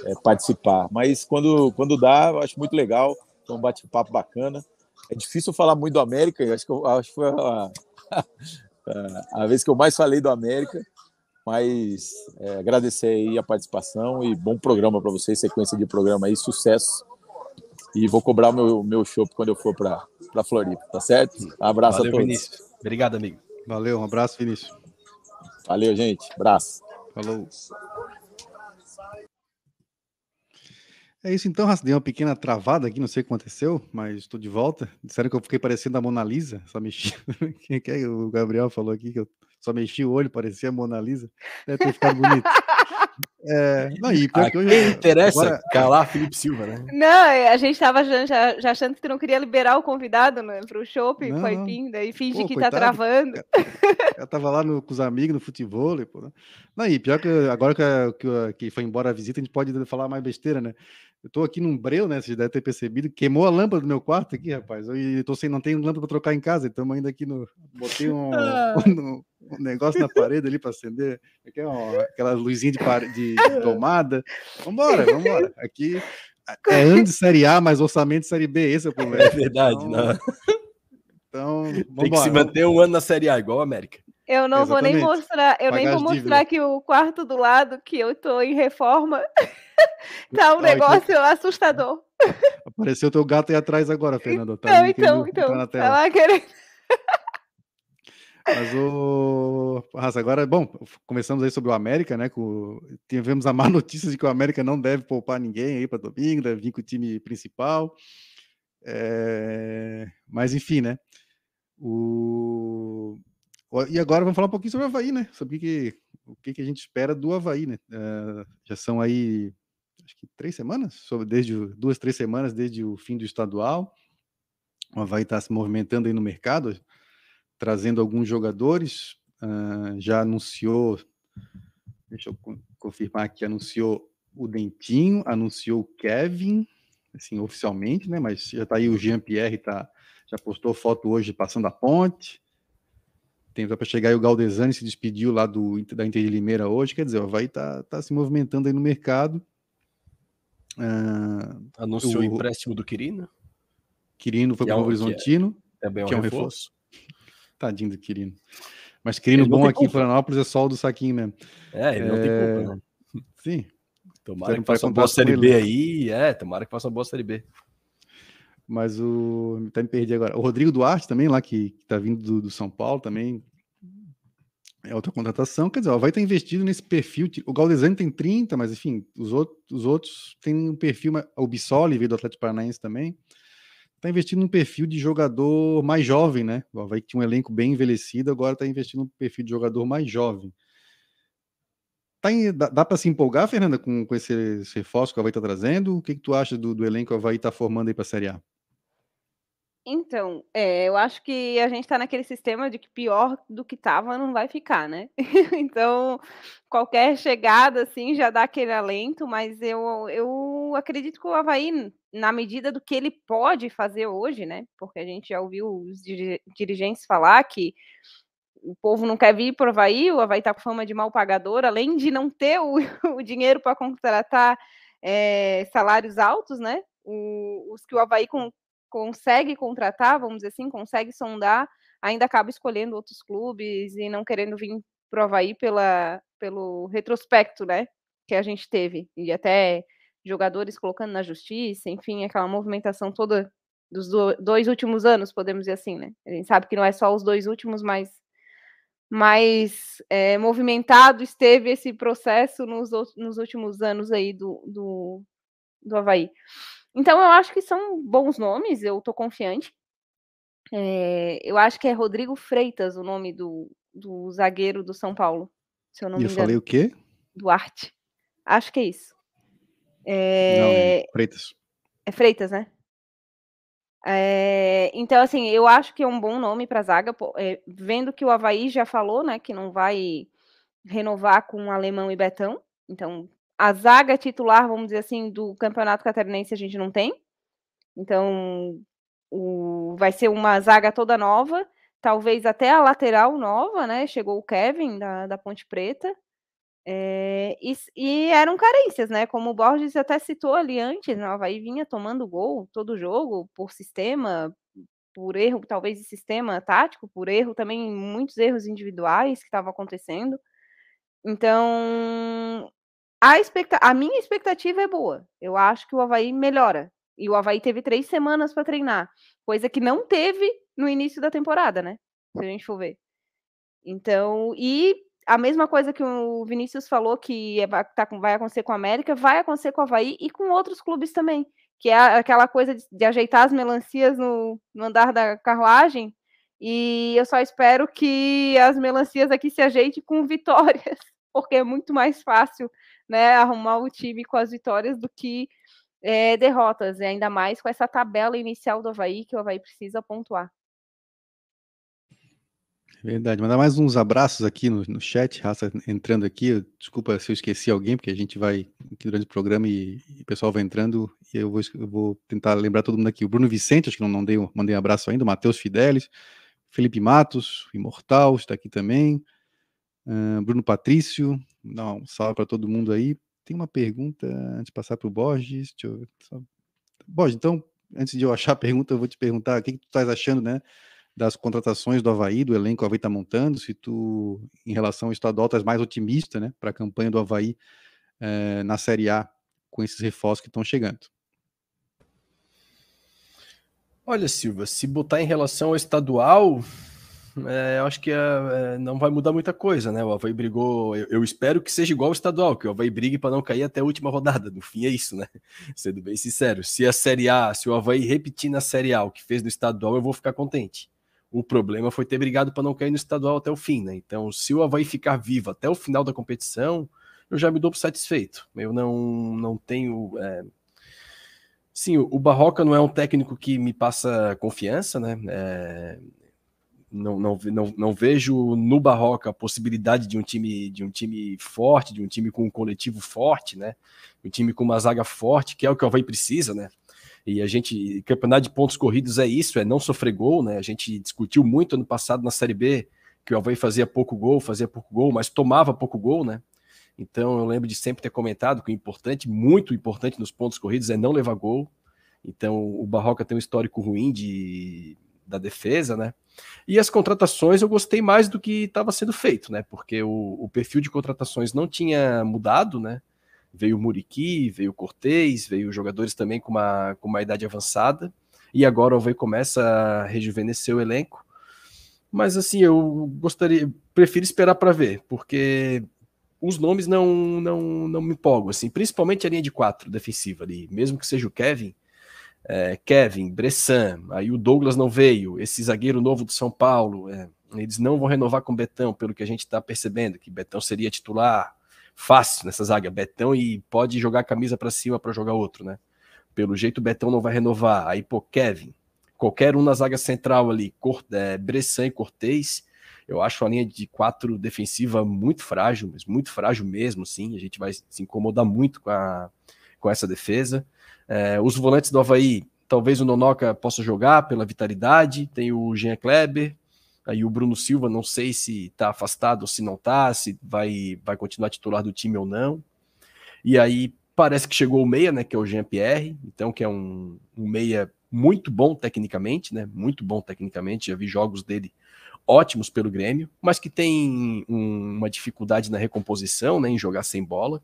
Speaker 2: é, participar. Mas quando, quando dá, eu acho muito legal, é um bate-papo bacana. É difícil falar muito do América, eu acho que, eu, acho que foi a, a, a vez que eu mais falei do América mas é, agradecer aí a participação e bom programa para vocês, sequência de programa aí, sucesso. E vou cobrar o meu, meu show quando eu for para Floripa, tá certo? Abraço
Speaker 4: Valeu,
Speaker 2: a todos.
Speaker 4: Vinícius. Obrigado, amigo.
Speaker 1: Valeu, um abraço, Vinícius.
Speaker 2: Valeu, gente. Abraço.
Speaker 1: Falou. É isso então, Raça. Deu uma pequena travada aqui, não sei o que aconteceu, mas estou de volta. Disseram que eu fiquei parecendo a Mona Lisa, só mexi. Quem que é? O Gabriel falou aqui que eu só mexi o olho, parecia a Mona Lisa. Deve ter ficado bonito. É, não, e pior que
Speaker 4: hoje,
Speaker 1: quem
Speaker 4: interessa agora... calar Felipe Silva, né?
Speaker 3: Não, a gente tava já, já, já achando que tu não queria liberar o convidado né, pro shopping, foi pinda, e finge pô, que tá coitado, tá travando.
Speaker 1: Eu tava lá no, com os amigos no futebol, pô. Né? Não, e pior que agora que, que, que foi embora a visita, a gente pode falar mais besteira, né? Eu tô aqui num breu, né? Vocês devem ter percebido. Queimou a lâmpada do meu quarto aqui, rapaz. Eu tô sem, não tenho lâmpada para trocar em casa. Estamos ainda aqui no. Botei um, um, um, negócio na parede ali para acender. Aqui é uma, aquela luzinha de, de, de tomada. Vambora, vambora. Aqui é ano de Série A, mas orçamento de Série B. Esse é o problema.
Speaker 4: É verdade, então, não. Então, vambora. Tem que se manter um ano na Série A, igual a América.
Speaker 3: Eu não Exatamente. vou nem mostrar, eu Pagar nem vou mostrar que o quarto do lado, que eu tô em reforma, tá um negócio assustador.
Speaker 1: Apareceu teu gato aí atrás agora, Fernando.
Speaker 3: Tá então, então, então. Tá lá querendo.
Speaker 1: Mas o. Raça, agora, bom, começamos aí sobre o América, né? Com... Tivemos a má notícia de que o América não deve poupar ninguém aí para domingo, deve vir com o time principal. É... Mas enfim, né? O... E agora vamos falar um pouquinho sobre o Havaí, né? Sobre o que, o que, que a gente espera do Havaí, né? Uh, já são aí, acho que três semanas, sobre, desde duas, três semanas desde o fim do estadual. O Havaí está se movimentando aí no mercado, trazendo alguns jogadores. Uh, já anunciou, deixa eu confirmar aqui, anunciou o Dentinho, anunciou o Kevin, assim, oficialmente, né? Mas já está aí o Jean-Pierre, tá, já postou foto hoje passando a ponte tem para chegar e o Galdesani se despediu lá do, da Inter de Limeira hoje, quer dizer, o Havaí tá, tá se movimentando aí no mercado.
Speaker 4: Uh, Anunciou o empréstimo do Quirino.
Speaker 1: Quirino foi para o é Horizontino,
Speaker 4: que é, que é um reforço.
Speaker 1: Tadinho do Quirino. Mas Quirino bom aqui culpa. em Florianópolis é só o do saquinho mesmo.
Speaker 4: É, ele é... não tem culpa, né?
Speaker 1: Sim.
Speaker 4: Tomara que faça uma boa Série B aí, é, tomara que faça uma boa Série B.
Speaker 1: Mas o. Até me perdi agora. O Rodrigo Duarte também, lá, que, que tá vindo do, do, São Paulo também. É outra contratação. Quer dizer, ó, vai estar investido nesse perfil. O Galdesani tem 30, mas enfim, os outros, os outros têm um perfil. O Bissoli veio do Atlético Paranaense também. Está investindo num perfil de jogador mais jovem, né? O Havaí tinha um elenco bem envelhecido, agora está investindo num perfil de jogador mais jovem. Tá em, dá, dá para se empolgar, Fernanda, com, com esse, esse reforço que o Havaí está trazendo? O que, que tu acha do, do elenco que o Havaí está formando aí para a Série A?
Speaker 3: Então, é, eu acho que a gente está naquele sistema de que pior do que estava não vai ficar, né? então, qualquer chegada assim já dá aquele alento, mas eu, eu acredito que o Havaí, na medida do que ele pode fazer hoje, né? Porque a gente já ouviu os dirigentes falar que o povo não quer vir para o Havaí, o Havaí está com fama de mal pagador, além de não ter o, o dinheiro para contratar é, salários altos, né? O, os que o Havaí com, consegue contratar, vamos dizer assim, consegue sondar, ainda acaba escolhendo outros clubes e não querendo vir pro Havaí pela, pelo retrospecto, né, que a gente teve, e até jogadores colocando na justiça, enfim, aquela movimentação toda dos dois últimos anos, podemos dizer assim, né, a gente sabe que não é só os dois últimos, mas mais é, movimentado esteve esse processo nos, nos últimos anos aí do, do, do Havaí. Então, eu acho que são bons nomes, eu estou confiante. É, eu acho que é Rodrigo Freitas o nome do, do zagueiro do São Paulo, se eu não me engano.
Speaker 1: Eu falei o quê?
Speaker 3: Duarte. Acho que é isso.
Speaker 1: É... Não, é Freitas.
Speaker 3: É Freitas, né? É, então, assim, eu acho que é um bom nome para a zaga, é, vendo que o Havaí já falou, né, que não vai renovar com Alemão e Betão. Então, a zaga titular, vamos dizer assim, do Campeonato Catarinense a gente não tem. Então, o, vai ser uma zaga toda nova, talvez até a lateral nova, né? Chegou o Kevin da, da Ponte Preta. É, e, e, eram carências, né? Como o Borges até citou ali antes, né? o Havaí vinha tomando gol todo jogo por sistema, por erro, talvez de sistema tático, por erro também, muitos erros individuais que estavam acontecendo. Então, a, expecta a minha expectativa é boa. Eu acho que o Havaí melhora. E o Havaí teve três semanas para treinar, coisa que não teve no início da temporada, né? Se a gente for ver. Então, e a mesma coisa que o Vinícius falou que é, tá, vai acontecer com a América, vai acontecer com o Havaí e com outros clubes também. Que é aquela coisa de, de ajeitar as melancias no, no andar da carruagem. E eu só espero que as melancias aqui se ajeitem com vitórias, porque é muito mais fácil né, arrumar o time com as vitórias do que é, derrotas, e ainda mais com essa tabela inicial do Havaí, que o Havaí precisa pontuar.
Speaker 1: Verdade, mandar mais uns abraços aqui no, no chat, raça entrando aqui. Desculpa se eu esqueci alguém, porque a gente vai aqui durante o programa e, e o pessoal vai entrando e eu vou, eu vou, tentar lembrar todo mundo aqui. O Bruno Vicente, acho que não, não dei, mandei um abraço ainda, o Matheus Fidelis, Felipe Matos, Imortal, está aqui também. Bruno Patrício, dá um salve para todo mundo aí. Tem uma pergunta antes de passar para o Borges. Deixa eu... Borges, então, antes de eu achar a pergunta, eu vou te perguntar o que, que tu estás achando, né? das contratações do Havaí, do elenco que o Havaí está montando, se tu, em relação ao estadual, estás mais otimista né, para a campanha do Havaí é, na Série A com esses reforços que estão chegando.
Speaker 4: Olha, Silva, se botar em relação ao estadual, é, eu acho que é, não vai mudar muita coisa, né? O Havaí brigou. Eu, eu, espero que seja igual ao estadual, que o Havaí brigue para não cair até a última rodada. No fim, é isso, né? Sendo bem sincero. Se a Série A, se o Havaí repetir na Série A o que fez no estadual, eu vou ficar contente. O problema foi ter brigado para não cair no estadual até o fim, né? Então, se o Havaí ficar vivo até o final da competição, eu já me dou por satisfeito. Eu não, não tenho. É... Sim, o Barroca não é um técnico que me passa confiança, né? É... Não, não, não, não vejo no Barroca a possibilidade de um time de um time forte, de um time com um coletivo forte, né? Um time com uma zaga forte, que é o que o Havaí precisa, né? E a gente, campeonato de pontos corridos é isso, é não sofrer gol, né? A gente discutiu muito ano passado na Série B que o Havaí fazia pouco gol, fazia pouco gol, mas tomava pouco gol, né? Então eu lembro de sempre ter comentado que o importante, muito importante nos pontos corridos é não levar gol. Então o Barroca tem um histórico ruim de, da defesa, né? E as contratações eu gostei mais do que estava sendo feito, né? Porque o, o perfil de contratações não tinha mudado, né? Veio o Muriqui, veio o Cortez, veio jogadores também com uma, com uma idade avançada. E agora o Havaí começa a rejuvenescer o elenco. Mas assim, eu gostaria, prefiro esperar para ver, porque os nomes não, não, não me empolgam, assim, principalmente a linha de quatro defensiva ali, mesmo que seja o Kevin, é, Kevin, Bressan, aí o Douglas não veio, esse zagueiro novo do São Paulo, é, eles não vão renovar com Betão, pelo que a gente está percebendo, que Betão seria titular, fácil nessa zaga. Betão e pode jogar a camisa para cima para jogar outro, né? Pelo jeito, Betão não vai renovar. Aí, pô, Kevin, qualquer um na zaga central ali, é, Bressan e Cortez. Eu acho a linha de quatro defensiva muito frágil, mas muito frágil mesmo, sim. A gente vai se incomodar muito com, a, com essa defesa. É, os volantes do Havaí, talvez o Nonoca possa jogar pela vitalidade. Tem o Jean Kleber, Aí o Bruno Silva, não sei se está afastado ou se não está, se vai, vai continuar titular do time ou não. E aí parece que chegou o meia, né? Que é o Jean-Pierre, então que é um, um meia muito bom tecnicamente, né? Muito bom tecnicamente. Já vi jogos dele ótimos pelo Grêmio, mas que tem um, uma dificuldade na recomposição, né? Em jogar sem bola.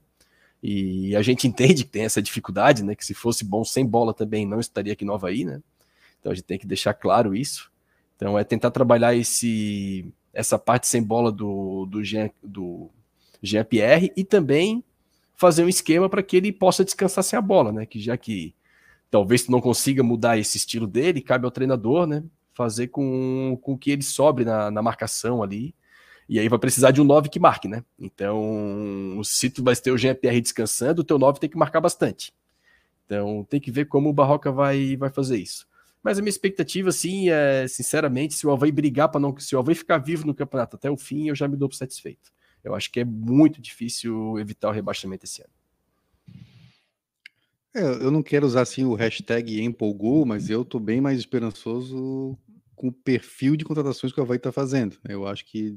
Speaker 4: E a gente entende que tem essa dificuldade, né? Que se fosse bom sem bola também não estaria aqui no Havaí, né? Então a gente tem que deixar claro isso. Então é tentar trabalhar esse essa parte sem bola do, do, Jean, do Jean Pierre e também fazer um esquema para que ele possa descansar sem a bola, né? Que já que talvez tu não consiga mudar esse estilo dele, cabe ao treinador, né? Fazer com, com que ele sobre na, na marcação ali. E aí vai precisar de um 9 que marque, né? Então, se tu vai ter o Pierre descansando, o teu 9 tem que marcar bastante. Então, tem que ver como o Barroca vai, vai fazer isso. Mas a minha expectativa, assim, é, sinceramente, se o Havaí brigar para não. Se o Havaí ficar vivo no campeonato até o fim, eu já me dou por satisfeito. Eu acho que é muito difícil evitar o rebaixamento esse ano.
Speaker 1: É, eu não quero usar assim o hashtag empolgou, mas eu tô bem mais esperançoso com o perfil de contratações que o Havaí está fazendo. Eu acho que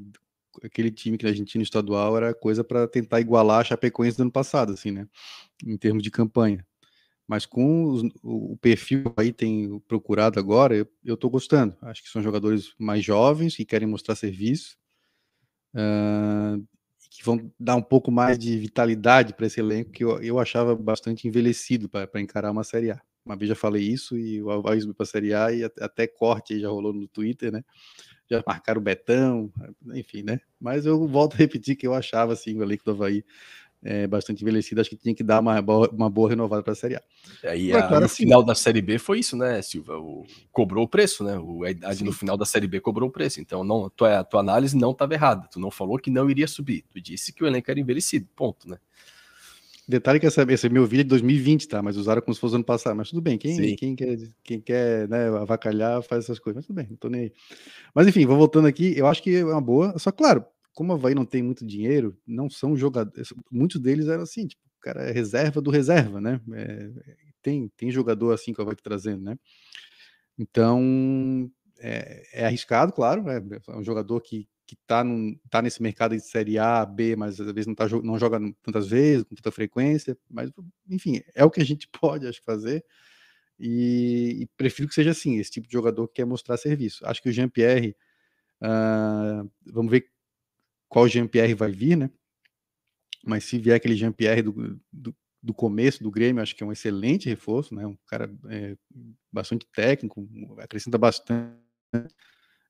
Speaker 1: aquele time que na Argentina estadual era coisa para tentar igualar a Chapecoense do ano passado, assim, né? Em termos de campanha. Mas com os, o perfil aí tem procurado agora, eu estou gostando. Acho que são jogadores mais jovens que querem mostrar serviço, uh, que vão dar um pouco mais de vitalidade para esse elenco que eu, eu achava bastante envelhecido para encarar uma Série A. Uma vez já falei isso e o subiu para a Série A e até corte já rolou no Twitter, né? Já marcaram o Betão, enfim, né? Mas eu volto a repetir que eu achava assim o elenco do Havaí é, bastante envelhecido, acho que tinha que dar uma boa, uma boa renovada para a Série A.
Speaker 4: Aí, a, no assim, final da Série B foi isso, né, Silva? O, cobrou o preço, né? O, a idade no final da Série B cobrou o preço. Então, não, tua, a tua análise não estava errada. Tu não falou que não iria subir. Tu disse que o elenco era envelhecido, ponto, né?
Speaker 1: Detalhe que essa, esse meu vídeo é de 2020, tá? Mas usaram como se fosse ano passado. Mas tudo bem, quem, quem quer, quem quer né, avacalhar faz essas coisas. Mas tudo bem, não tô nem aí. Mas enfim, vou voltando aqui. Eu acho que é uma boa. Só claro, como a Havaí não tem muito dinheiro, não são jogadores. Muitos deles eram assim, tipo, o cara é reserva do reserva, né? É, tem, tem jogador assim que a Havaí tá trazendo, né? Então, é, é arriscado, claro. Né? É um jogador que, que está tá nesse mercado de Série A, B, mas às vezes não, tá, não joga tantas vezes, com tanta frequência, mas enfim, é o que a gente pode, acho, fazer, e, e prefiro que seja assim, esse tipo de jogador que quer mostrar serviço. Acho que o Jean-Pierre, uh, vamos ver qual Jean-Pierre vai vir, né? Mas se vier aquele Jean-Pierre do, do, do, começo do Grêmio, acho que é um excelente reforço, né? Um cara é, bastante técnico, acrescenta bastante.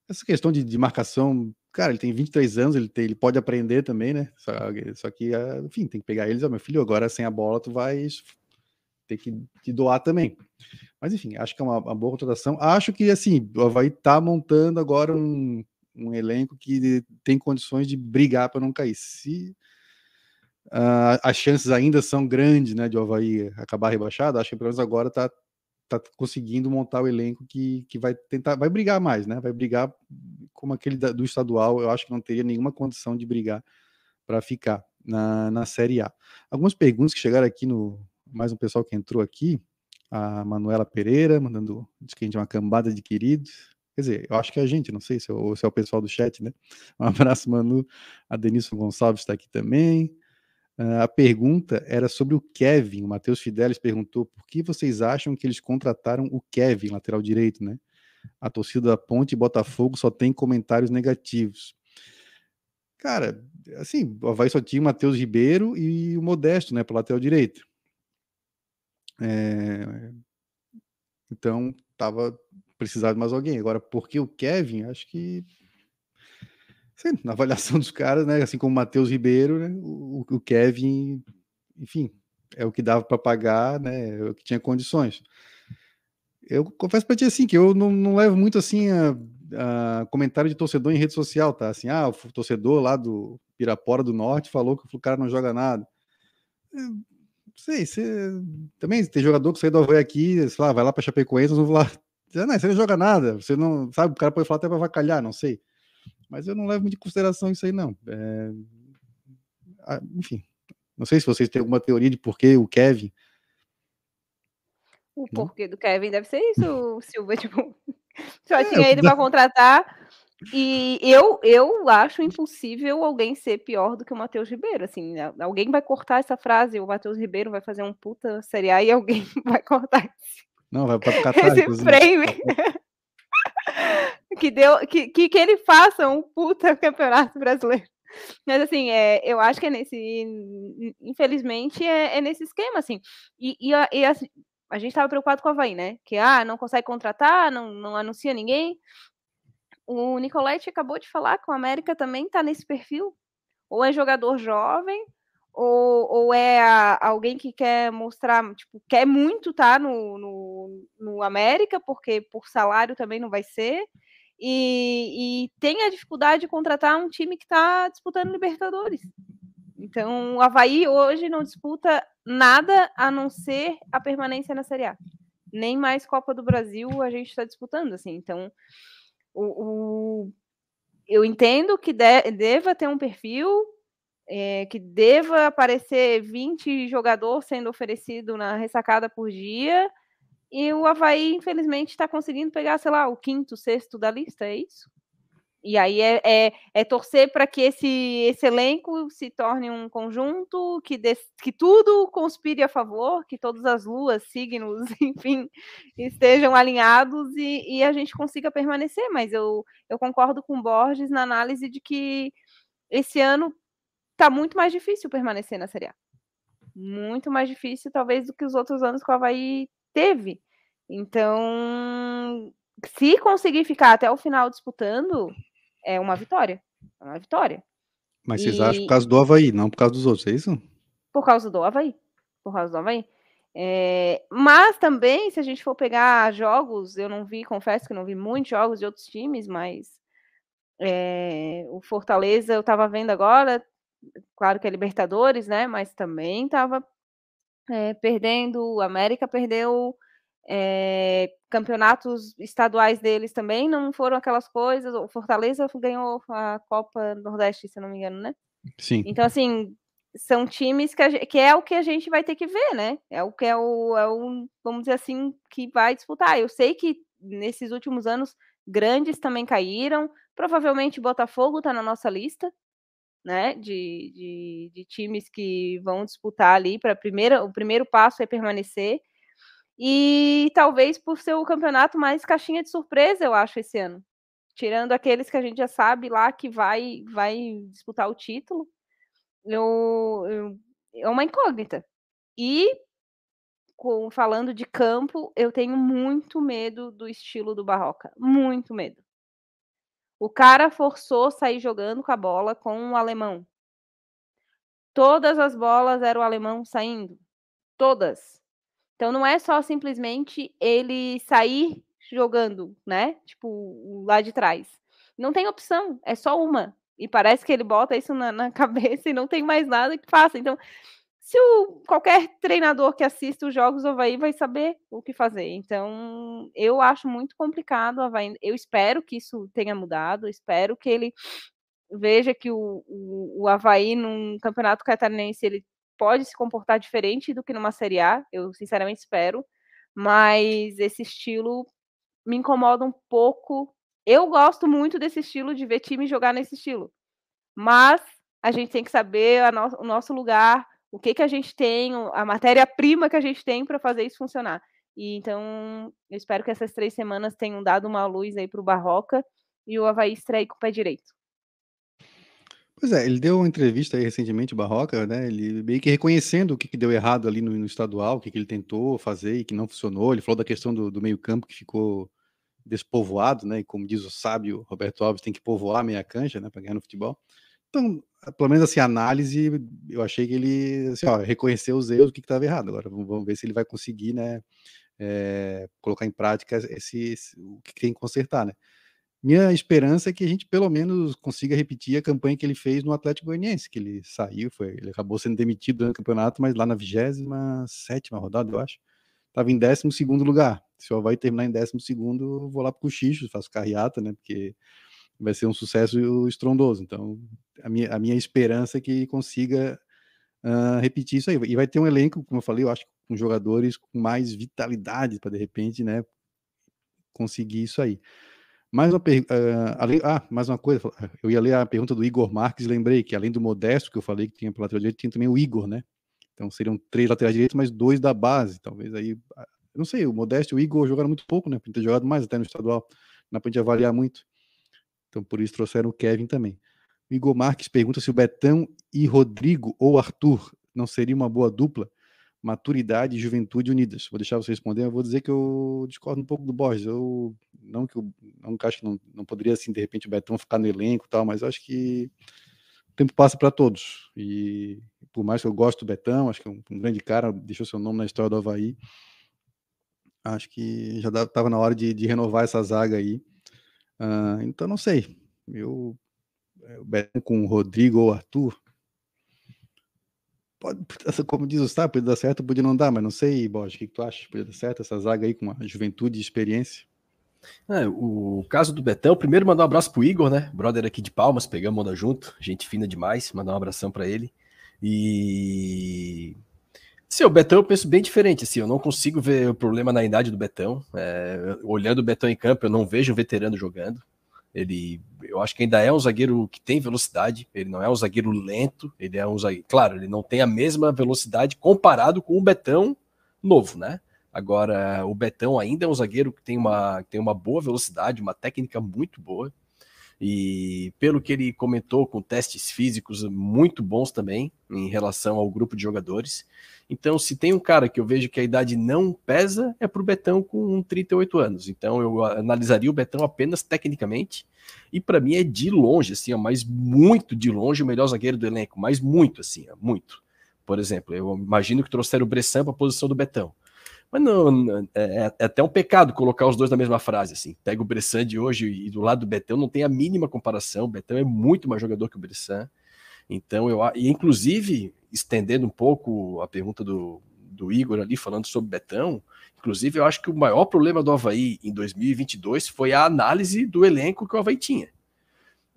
Speaker 1: Essa questão de, de marcação cara, ele tem 23 anos, ele, tem, ele pode aprender também, né? Só, só que, ah, enfim, tem que pegar eles, ó, meu filho, agora sem a bola tu vai ter que te doar também. Mas enfim, acho que é uma, uma boa contratação. Acho que, assim, o Havaí tá montando agora um, um elenco que tem condições de brigar para não cair. Se uh, as chances ainda são grandes, né, de o Havaí acabar rebaixado, acho que pelo menos agora tá, tá conseguindo montar o elenco que, que vai tentar, vai brigar mais, né? Vai brigar como aquele da, do estadual, eu acho que não teria nenhuma condição de brigar para ficar na, na Série A. Algumas perguntas que chegaram aqui no. Mais um pessoal que entrou aqui. A Manuela Pereira, mandando. Diz que a gente é uma cambada de queridos. Quer dizer, eu acho que é a gente, não sei se é, o, se é o pessoal do chat, né? Um abraço, Manu. A Denilson Gonçalves está aqui também. Uh, a pergunta era sobre o Kevin. O Matheus Fidelis perguntou por que vocês acham que eles contrataram o Kevin, lateral direito, né? A torcida da Ponte e Botafogo só tem comentários negativos. Cara, assim, o Havaí só tinha o Matheus Ribeiro e o Modesto, né, para lateral direito. É... Então, tava precisando de mais alguém. Agora, por que o Kevin? Acho que na avaliação dos caras, né? Assim como o Matheus Ribeiro, né? O, o, Kevin, enfim, é o que dava para pagar, né? É o que tinha condições. Eu confesso para ti assim que eu não, não levo muito assim a, a, comentário de torcedor em rede social, tá? Assim, ah, o torcedor lá do Pirapora do Norte falou que o cara não joga nada. É, sei, você também tem jogador que sai do Havaí aqui, sei lá, vai lá para Chapecoense, não vou lá. Não, você não joga nada, você não sabe, o cara pode falar até para vacalhar, não sei. Mas eu não levo muito em consideração isso aí, não. É... Enfim, não sei se vocês têm alguma teoria de por que o Kevin.
Speaker 3: O porquê do Kevin deve ser isso, Silva. Tipo, só é, tinha ele para contratar. E eu, eu acho impossível alguém ser pior do que o Matheus Ribeiro. Assim, alguém vai cortar essa frase, o Matheus Ribeiro vai fazer um puta Série A e alguém vai cortar esse,
Speaker 1: Não, vai para catar,
Speaker 3: esse frame. que, deu, que, que, que ele faça um puta campeonato brasileiro. Mas assim, é, eu acho que é nesse. Infelizmente, é, é nesse esquema, assim. E, e, a, e a, a, gente estava preocupado com o Havaí, né? Que ah, não consegue contratar, não, não anuncia ninguém. O Nicolete acabou de falar que o América também está nesse perfil. Ou é jogador jovem, ou, ou é a, alguém que quer mostrar, tipo, quer muito estar tá no, no, no, América, porque por salário também não vai ser, e, e tem a dificuldade de contratar um time que está disputando Libertadores. Então, o Havaí hoje não disputa nada a não ser a permanência na Série A. Nem mais Copa do Brasil a gente está disputando, assim. Então, o, o, eu entendo que de, deva ter um perfil, é, que deva aparecer 20 jogadores sendo oferecido na ressacada por dia, e o Havaí, infelizmente, está conseguindo pegar, sei lá, o quinto, sexto da lista, é isso? E aí é, é, é torcer para que esse, esse elenco se torne um conjunto, que, des, que tudo conspire a favor, que todas as luas, signos, enfim, estejam alinhados e, e a gente consiga permanecer. Mas eu, eu concordo com Borges na análise de que esse ano tá muito mais difícil permanecer na Série A. Muito mais difícil, talvez, do que os outros anos que o Havaí teve. Então, se conseguir ficar até o final disputando, é uma vitória. É uma vitória.
Speaker 1: Mas vocês e... acham por causa do Havaí, não por causa dos outros, é isso?
Speaker 3: Por causa do Havaí. Por causa do Havaí. É... Mas também, se a gente for pegar jogos, eu não vi, confesso que não vi muitos jogos de outros times, mas é... o Fortaleza eu estava vendo agora, claro que é Libertadores, né? Mas também estava é, perdendo, o América perdeu é, campeonatos estaduais deles também não foram aquelas coisas. O Fortaleza ganhou a Copa Nordeste, se não me engano, né?
Speaker 1: Sim.
Speaker 3: Então, assim, são times que, gente, que, é o que a gente vai ter que ver, né? É o que é o, é o, vamos dizer assim, que vai disputar. Eu sei que nesses últimos anos grandes também caíram. Provavelmente Botafogo está na nossa lista, né? De, de, de times que vão disputar ali para primeira. O primeiro passo é permanecer. E talvez por ser o campeonato mais caixinha de surpresa, eu acho, esse ano. Tirando aqueles que a gente já sabe lá que vai, vai disputar o título, eu, eu é uma incógnita. E com, falando de campo, eu tenho muito medo do estilo do Barroca. Muito medo. O cara forçou sair jogando com a bola com o alemão. Todas as bolas eram o alemão saindo. Todas. Então não é só simplesmente ele sair jogando, né? Tipo, lá de trás. Não tem opção, é só uma. E parece que ele bota isso na, na cabeça e não tem mais nada que faça. Então, se o, qualquer treinador que assista os jogos do Havaí vai saber o que fazer. Então, eu acho muito complicado. Havaí, eu espero que isso tenha mudado, espero que ele veja que o, o, o Havaí, num campeonato catarinense, ele pode se comportar diferente do que numa Série A, eu sinceramente espero, mas esse estilo me incomoda um pouco. Eu gosto muito desse estilo, de ver time jogar nesse estilo, mas a gente tem que saber no o nosso lugar, o que, que a gente tem, a matéria-prima que a gente tem para fazer isso funcionar. E então, eu espero que essas três semanas tenham dado uma luz aí para o Barroca e o Havaí estreie com o pé direito.
Speaker 1: Pois é, ele deu uma entrevista aí recentemente, Barroca, né? Ele meio que reconhecendo o que, que deu errado ali no, no estadual, o que, que ele tentou fazer e que não funcionou. Ele falou da questão do, do meio-campo que ficou despovoado, né? E como diz o sábio Roberto Alves, tem que povoar a meia cancha, né? Para ganhar no futebol. Então, pelo menos assim, a análise, eu achei que ele assim, ó, reconheceu os erros, o que estava errado. Agora vamos ver se ele vai conseguir, né? É, colocar em prática esse, esse, o que tem que consertar, né? Minha esperança é que a gente pelo menos consiga repetir a campanha que ele fez no Atlético Goianiense, que ele saiu, foi, ele acabou sendo demitido no campeonato, mas lá na 27 rodada, eu acho, estava em 12 lugar. Se o Havaí terminar em 12, eu vou lá para o Cochicho, faço carreata, né? Porque vai ser um sucesso estrondoso. Então, a minha, a minha esperança é que consiga uh, repetir isso aí. E vai ter um elenco, como eu falei, eu acho, com jogadores com mais vitalidade para de repente, né? Conseguir isso aí. Mais uma, uh, além, ah, mais uma coisa, eu ia ler a pergunta do Igor Marques, lembrei que além do Modesto, que eu falei que tinha pela lateral direito, tinha também o Igor, né? Então seriam três laterais direitos, mas dois da base, talvez aí, não sei, o Modesto e o Igor jogaram muito pouco, né? Podia ter jogado mais até no estadual, não pode avaliar muito. Então por isso trouxeram o Kevin também. O Igor Marques pergunta se o Betão e Rodrigo ou Arthur não seria uma boa dupla maturidade e juventude unidas. Vou deixar você responder, eu vou dizer que eu discordo um pouco do Borges. Eu não que eu não acho que não, não poderia assim de repente o Betão ficar no elenco e tal, mas acho que o tempo passa para todos. E por mais que eu goste do Betão, acho que é um, um, grande cara, deixou seu nome na história do Havaí. Acho que já estava na hora de, de, renovar essa zaga aí. Uh, então não sei. Eu o Betão com o Rodrigo ou Arthur, pode, como diz o Sá, pode dar certo, pode não dar, mas não sei, Borges, o que, tu acha? Pode dar certo essa zaga aí com a juventude e experiência?
Speaker 4: É, o caso do Betão, primeiro mandar um abraço pro Igor, né? Brother aqui de Palmas, pegamos onda junto, gente fina demais, mandar um abração para ele. E Sim, o Betão eu penso bem diferente, assim, eu não consigo ver o problema na idade do Betão. É, olhando o Betão em campo, eu não vejo um veterano jogando. Ele, eu acho que ainda é um zagueiro que tem velocidade. Ele não é um zagueiro lento. Ele é um zagueiro, claro, ele não tem a mesma velocidade comparado com o Betão novo, né? Agora, o Betão ainda é um zagueiro que tem uma, que tem uma boa velocidade, uma técnica muito boa. E pelo que ele comentou, com testes físicos muito bons também em relação ao grupo de jogadores. Então, se tem um cara que eu vejo que a idade não pesa, é para o Betão com 38 anos. Então, eu analisaria o Betão apenas tecnicamente. E para mim é de longe, assim, ó, mas muito de longe o melhor zagueiro do elenco. Mas muito, assim, ó, muito. Por exemplo, eu imagino que trouxeram o Bressan para a posição do Betão. Mas não, é, é, até um pecado colocar os dois na mesma frase, assim. Pega o Bressan de hoje e do lado do Betão, não tem a mínima comparação. O Betão é muito mais jogador que o Bressan. Então, eu, e inclusive, estendendo um pouco a pergunta do, do Igor ali falando sobre Betão. Inclusive, eu acho que o maior problema do Havaí em 2022 foi a análise do elenco que o Havaí tinha.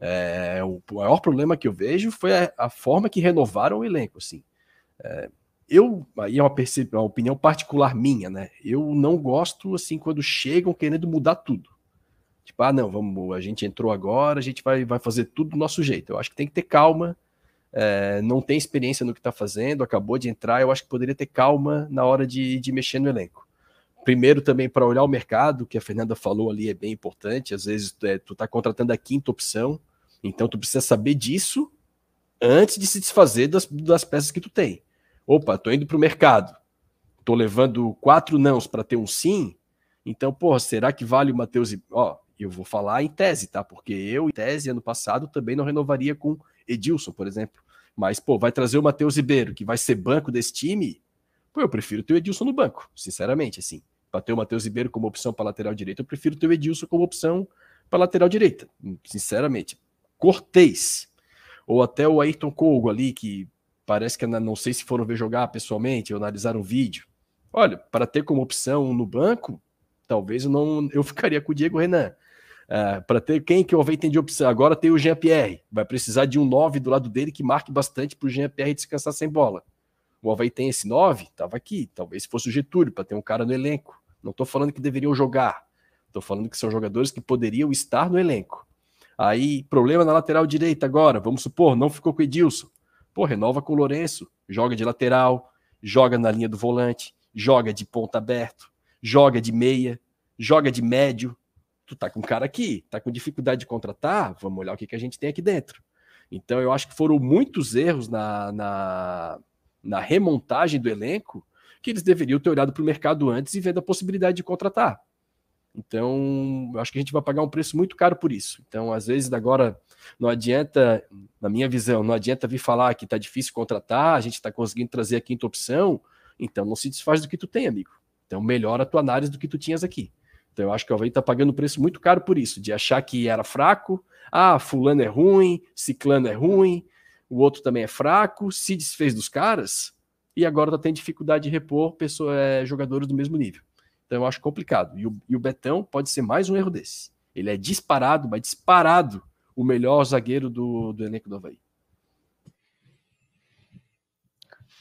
Speaker 4: É, o maior problema que eu vejo foi a, a forma que renovaram o elenco. Assim. É, eu, aí é uma, uma opinião particular minha, né? Eu não gosto assim quando chegam querendo mudar tudo. Tipo, ah, não, vamos, a gente entrou agora, a gente vai, vai fazer tudo do nosso jeito. Eu acho que tem que ter calma, é, não tem experiência no que está fazendo, acabou de entrar, eu acho que poderia ter calma na hora de, de mexer no elenco. Primeiro também para olhar o mercado, que a Fernanda falou ali é bem importante, às vezes é, tu está contratando a quinta opção, então tu precisa saber disso antes de se desfazer das, das peças que tu tem. Opa, tô indo para o mercado, tô levando quatro nãos para ter um sim, então, porra, será que vale o Matheus? Ó, eu vou falar em tese, tá? Porque eu, em tese, ano passado, também não renovaria com Edilson, por exemplo. Mas, pô, vai trazer o Matheus Ribeiro, que vai ser banco desse time. Pô, eu prefiro ter o Edilson no banco, sinceramente, assim. Para ter o Matheus Ribeiro como opção para lateral direita, eu prefiro ter o Edilson como opção para lateral direita, sinceramente. Cortez, ou até o Ayrton Colgo ali, que parece que não sei se foram ver jogar pessoalmente, ou analisaram um vídeo. Olha, para ter como opção no banco, talvez eu não eu ficaria com o Diego Renan. Uh, para ter quem que o Havaí tem de opção? Agora tem o Jean-Pierre. Vai precisar de um 9 do lado dele que marque bastante para o Jean-Pierre descansar sem bola. O Havaí tem esse 9? Estava aqui. Talvez fosse o Getúlio para ter um cara no elenco. Não estou falando que deveriam jogar. Estou falando que são jogadores que poderiam estar no elenco. Aí, problema na lateral direita agora. Vamos supor, não ficou com o Edilson. Pô, renova com o Lourenço. Joga de lateral, joga na linha do volante, joga de ponta aberto, joga de meia, joga de médio, tu tá com um cara aqui, tá com dificuldade de contratar, vamos olhar o que, que a gente tem aqui dentro. Então eu acho que foram muitos erros na, na, na remontagem do elenco que eles deveriam ter olhado para o mercado antes e vendo a possibilidade de contratar. Então, eu acho que a gente vai pagar um preço muito caro por isso. Então, às vezes, agora, não adianta, na minha visão, não adianta vir falar que está difícil contratar, a gente está conseguindo trazer a quinta opção, então não se desfaz do que tu tem, amigo. Então, melhora a tua análise do que tu tinhas aqui. Então eu acho que o Havaí está pagando um preço muito caro por isso, de achar que era fraco, ah, fulano é ruim, ciclano é ruim, o outro também é fraco, se desfez dos caras e agora está tendo dificuldade de repor pessoa, é, jogadores do mesmo nível. Então eu acho complicado. E o, e o Betão pode ser mais um erro desse. Ele é disparado, mas disparado o melhor zagueiro do, do elenco do Havaí.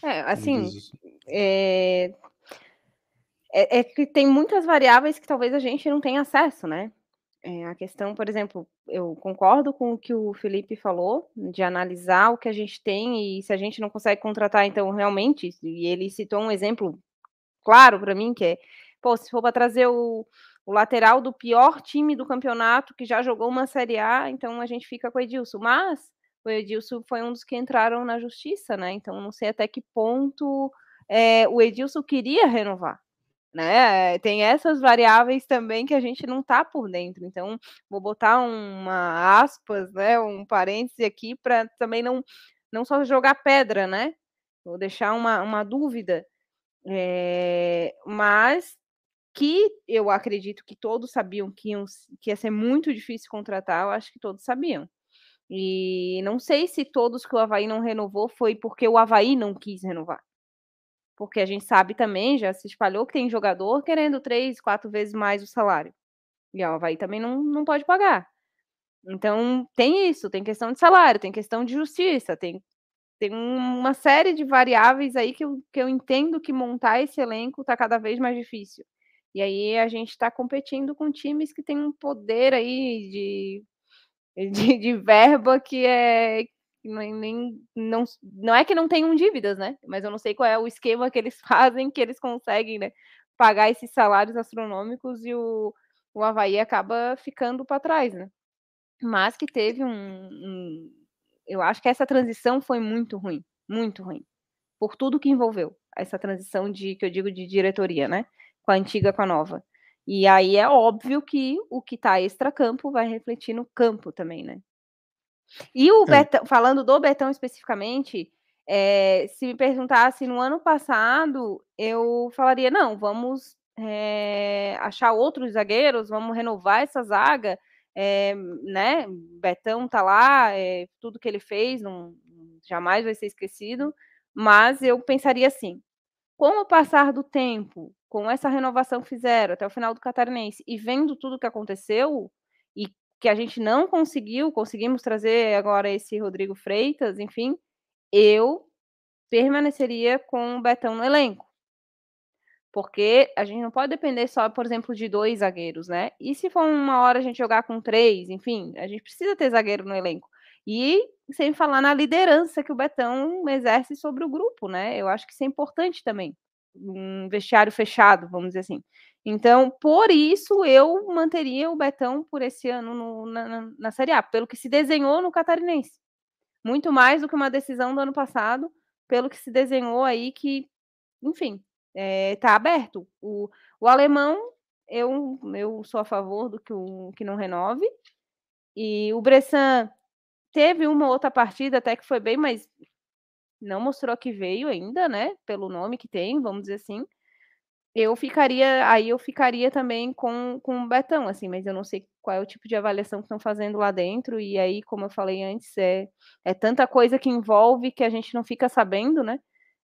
Speaker 3: É, assim, é, é, é, que tem muitas variáveis que talvez a gente não tenha acesso, né? É, a questão, por exemplo, eu concordo com o que o Felipe falou, de analisar o que a gente tem e se a gente não consegue contratar, então realmente, e ele citou um exemplo claro para mim, que é, pô, se for para trazer o, o lateral do pior time do campeonato, que já jogou uma Série A, então a gente fica com o Edilson. Mas o Edilson foi um dos que entraram na justiça, né? Então não sei até que ponto é, o Edilson queria renovar né? Tem essas variáveis também que a gente não tá por dentro. Então, vou botar uma aspas, né, um parêntese aqui para também não não só jogar pedra, né? Vou deixar uma, uma dúvida, é, mas que eu acredito que todos sabiam que, iam, que ia ser muito difícil contratar, eu acho que todos sabiam. E não sei se todos que o Havaí não renovou foi porque o Havaí não quis renovar porque a gente sabe também, já se espalhou que tem jogador querendo três, quatro vezes mais o salário. E o Havaí também não, não pode pagar. Então, tem isso, tem questão de salário, tem questão de justiça, tem, tem uma série de variáveis aí que eu, que eu entendo que montar esse elenco está cada vez mais difícil. E aí a gente está competindo com times que têm um poder aí de, de, de verba que é, nem, não, não é que não tenham dívidas, né? Mas eu não sei qual é o esquema que eles fazem que eles conseguem né, pagar esses salários astronômicos e o, o Havaí acaba ficando para trás, né? Mas que teve um, um, Eu acho que essa transição foi muito ruim, muito ruim. Por tudo que envolveu essa transição de que eu digo de diretoria, né? Com a antiga com a nova. E aí é óbvio que o que está extra-campo vai refletir no campo também, né? E o é. Betão, falando do Betão especificamente, é, se me perguntasse no ano passado, eu falaria: não, vamos é, achar outros zagueiros, vamos renovar essa zaga. É, né? Betão tá lá, tudo que ele fez não, jamais vai ser esquecido. Mas eu pensaria assim: Com o passar do tempo, com essa renovação que fizeram até o final do Catarinense e vendo tudo que aconteceu e que a gente não conseguiu, conseguimos trazer agora esse Rodrigo Freitas, enfim, eu permaneceria com o Betão no elenco. Porque a gente não pode depender só, por exemplo, de dois zagueiros, né? E se for uma hora a gente jogar com três, enfim, a gente precisa ter zagueiro no elenco. E sem falar na liderança que o Betão exerce sobre o grupo, né? Eu acho que isso é importante também. Um vestiário fechado, vamos dizer assim. Então, por isso, eu manteria o Betão por esse ano no, na, na Série A, pelo que se desenhou no Catarinense. Muito mais do que uma decisão do ano passado, pelo que se desenhou aí, que, enfim, está é, tá aberto. O, o alemão, eu, eu sou a favor do que, o, que não renove. E o Bressan teve uma outra partida até que foi bem, mas não mostrou que veio ainda, né? Pelo nome que tem, vamos dizer assim. Eu ficaria, aí eu ficaria também com, com o Betão, assim, mas eu não sei qual é o tipo de avaliação que estão fazendo lá dentro, e aí, como eu falei antes, é, é tanta coisa que envolve que a gente não fica sabendo, né?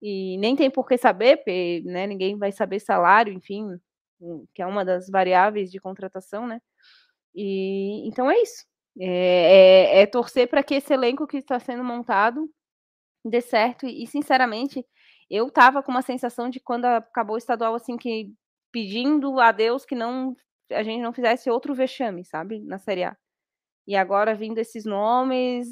Speaker 3: e nem tem por que saber, porque né, ninguém vai saber salário, enfim, que é uma das variáveis de contratação, né? E então é isso. É, é, é torcer para que esse elenco que está sendo montado dê certo. E, sinceramente, eu tava com uma sensação de quando acabou o estadual, assim, que pedindo a Deus que não a gente não fizesse outro vexame, sabe, na Série A. E agora vindo esses nomes,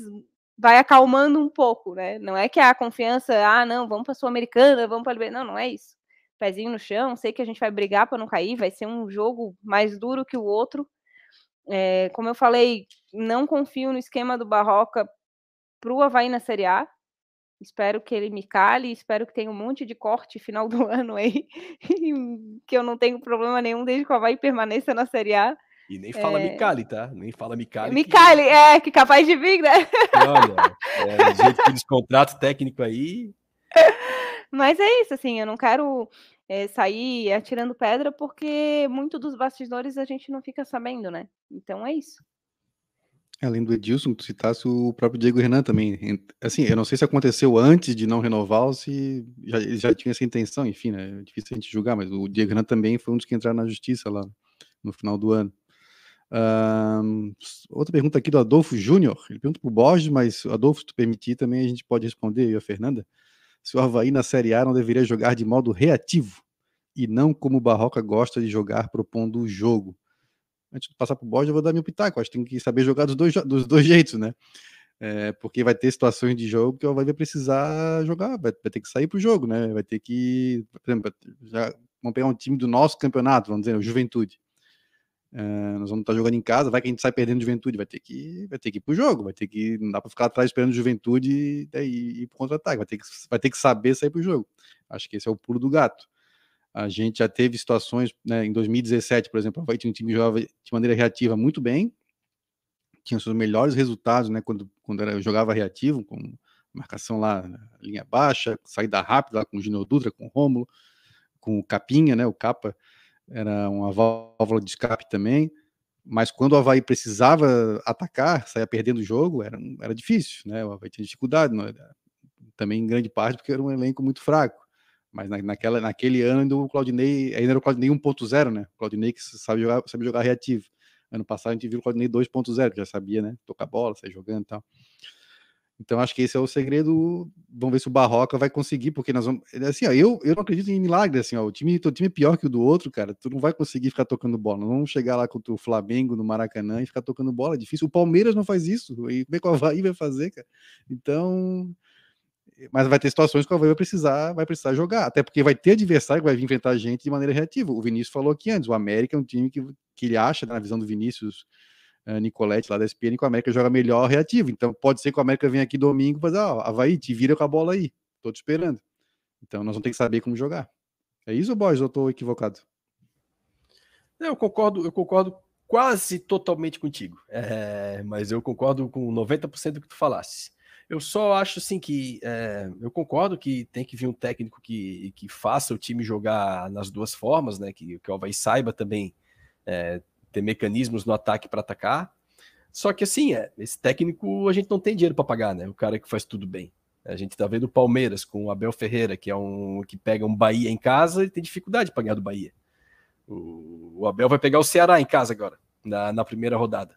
Speaker 3: vai acalmando um pouco, né? Não é que a confiança, ah, não, vamos para a Sul-Americana, vamos para Não, não é isso. Pezinho no chão, sei que a gente vai brigar para não cair, vai ser um jogo mais duro que o outro. É, como eu falei, não confio no esquema do Barroca para o Havaí na Série A. Espero que ele me cale, espero que tenha um monte de corte final do ano aí, que eu não tenho problema nenhum desde que o Havaí permaneça na Série A.
Speaker 4: E nem fala é... Micali, tá? Nem fala Micali.
Speaker 3: Micali, que... é, que capaz de vir, né?
Speaker 4: Olha, é, do jeito que eles contratam técnico aí.
Speaker 3: Mas é isso, assim, eu não quero é, sair atirando pedra porque muito dos bastidores a gente não fica sabendo, né? Então é isso.
Speaker 1: Além do Edilson, tu citasse o próprio Diego Renan também. Assim, eu não sei se aconteceu antes de não renovar ou se já, já tinha essa intenção, enfim, né? É difícil a gente julgar, mas o Diego Renan também foi um dos que entraram na justiça lá no final do ano outra pergunta aqui do Adolfo Júnior. Ele pergunta para o Borges, mas Adolfo, se tu permitir, também a gente pode responder, eu e a Fernanda. Se o Havaí na Série A não deveria jogar de modo reativo e não como o Barroca gosta de jogar propondo o jogo. Antes de passar para o Borges, eu vou dar meu pitaco. Acho que tem que saber jogar dos dois, dos dois jeitos, né? É, porque vai ter situações de jogo que vai precisar jogar, vai, vai ter que sair para o jogo, né? Vai ter que, por exemplo, já, vamos pegar um time do nosso campeonato, vamos dizer, o Juventude Uh, nós vamos estar jogando em casa, vai que a gente sai perdendo juventude, vai ter que, vai ter que ir pro jogo, vai ter que, não dá para ficar atrás esperando juventude e daí ir pro contra-ataque, vai ter que, vai ter que saber sair pro jogo. Acho que esse é o pulo do gato. A gente já teve situações, né, em 2017, por exemplo, vai tinha um time jogava de maneira reativa muito bem, tinha seus melhores resultados, né, quando, quando era, jogava reativo, com marcação lá, linha baixa, saída rápida lá com o Gino Dutra, com o Rômulo, com o Capinha, né, o Capa, era uma válvula de escape também, mas quando o Havaí precisava atacar, saia perdendo o jogo, era, era difícil, né? O Havaí tinha dificuldade, também em grande parte porque era um elenco muito fraco. Mas na, naquela, naquele ano ainda o Claudinei, ainda era o Claudinei 1.0, né? O Claudinei que sabe jogar, sabe jogar reativo. Ano passado a gente viu o Claudinei 2.0, que já sabia, né? Tocar bola, sair jogando e tal. Então acho que esse é o segredo. Vamos ver se o Barroca vai conseguir, porque nós vamos. Assim, ó, eu, eu não acredito em milagre. Assim, ó, o time, o time é pior que o do outro, cara. Tu não vai conseguir ficar tocando bola. Não vamos chegar lá contra o Flamengo no Maracanã e ficar tocando bola. É difícil. O Palmeiras não faz isso. E como é que o Havaí vai fazer, cara? Então. Mas vai ter situações que o Havaí vai precisar, vai precisar jogar. Até porque vai ter adversário que vai vir enfrentar a gente de maneira reativa. O Vinícius falou aqui antes: o América é um time que, que ele acha, na visão do Vinícius uh, lá da SPN, que o América joga melhor reativo. Então pode ser que o América venha aqui domingo e fazer, ó, Havaí, te vira com a bola aí. Tô te esperando. Então nós vamos ter que saber como jogar. É isso, Boys, ou tô equivocado?
Speaker 4: Eu concordo, eu concordo quase totalmente contigo. É, mas eu concordo com 90% do que tu falasse. Eu só acho assim que é, eu concordo que tem que vir um técnico que, que faça o time jogar nas duas formas, né? Que, que o Havaí saiba também é, ter mecanismos no ataque para atacar. Só que assim, é, esse técnico a gente não tem dinheiro para pagar, né? O cara que faz tudo bem. A gente está vendo o Palmeiras com o Abel Ferreira, que é um que pega um Bahia em casa e tem dificuldade para ganhar do Bahia. O, o, Abel vai pegar o Ceará em casa agora, na, na primeira rodada.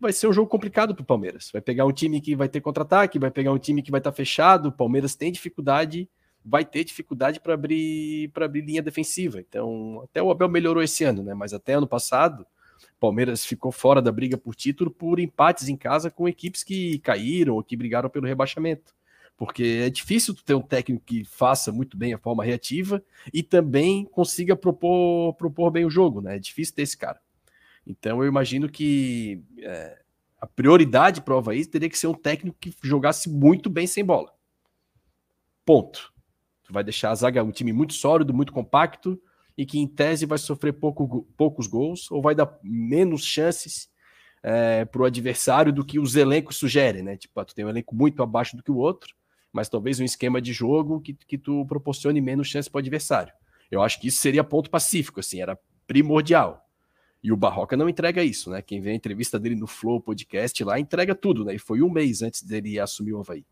Speaker 4: Vai ser um jogo complicado para o Palmeiras. Vai pegar um time que vai ter contra-ataque, vai pegar um time que vai estar tá fechado. O Palmeiras tem dificuldade, vai ter dificuldade para abrir para abrir linha defensiva. Então, até o Abel melhorou esse ano, né? Mas até ano passado, Palmeiras ficou fora da briga por título por empates em casa com equipes que caíram ou que brigaram pelo rebaixamento. Porque é difícil ter um técnico que faça muito bem a forma reativa e também consiga propor, propor bem o jogo, né? É difícil ter esse cara. Então eu imagino que é, a prioridade para o Havaí teria que ser um técnico que jogasse muito bem sem bola. Ponto. Tu vai deixar a zaga um time muito sólido, muito compacto, e que em tese vai sofrer pouco, poucos gols ou vai dar menos chances é, para o adversário do que os elencos sugerem, né? Tipo, tu tem um elenco muito abaixo do que o outro, mas talvez um esquema de jogo que, que tu proporcione menos chance para o adversário. Eu acho que isso seria ponto pacífico, assim, era primordial. E o Barroca não entrega isso, né? Quem vê a entrevista dele no Flow Podcast lá entrega tudo, né? E foi um mês antes dele assumir o Havaí.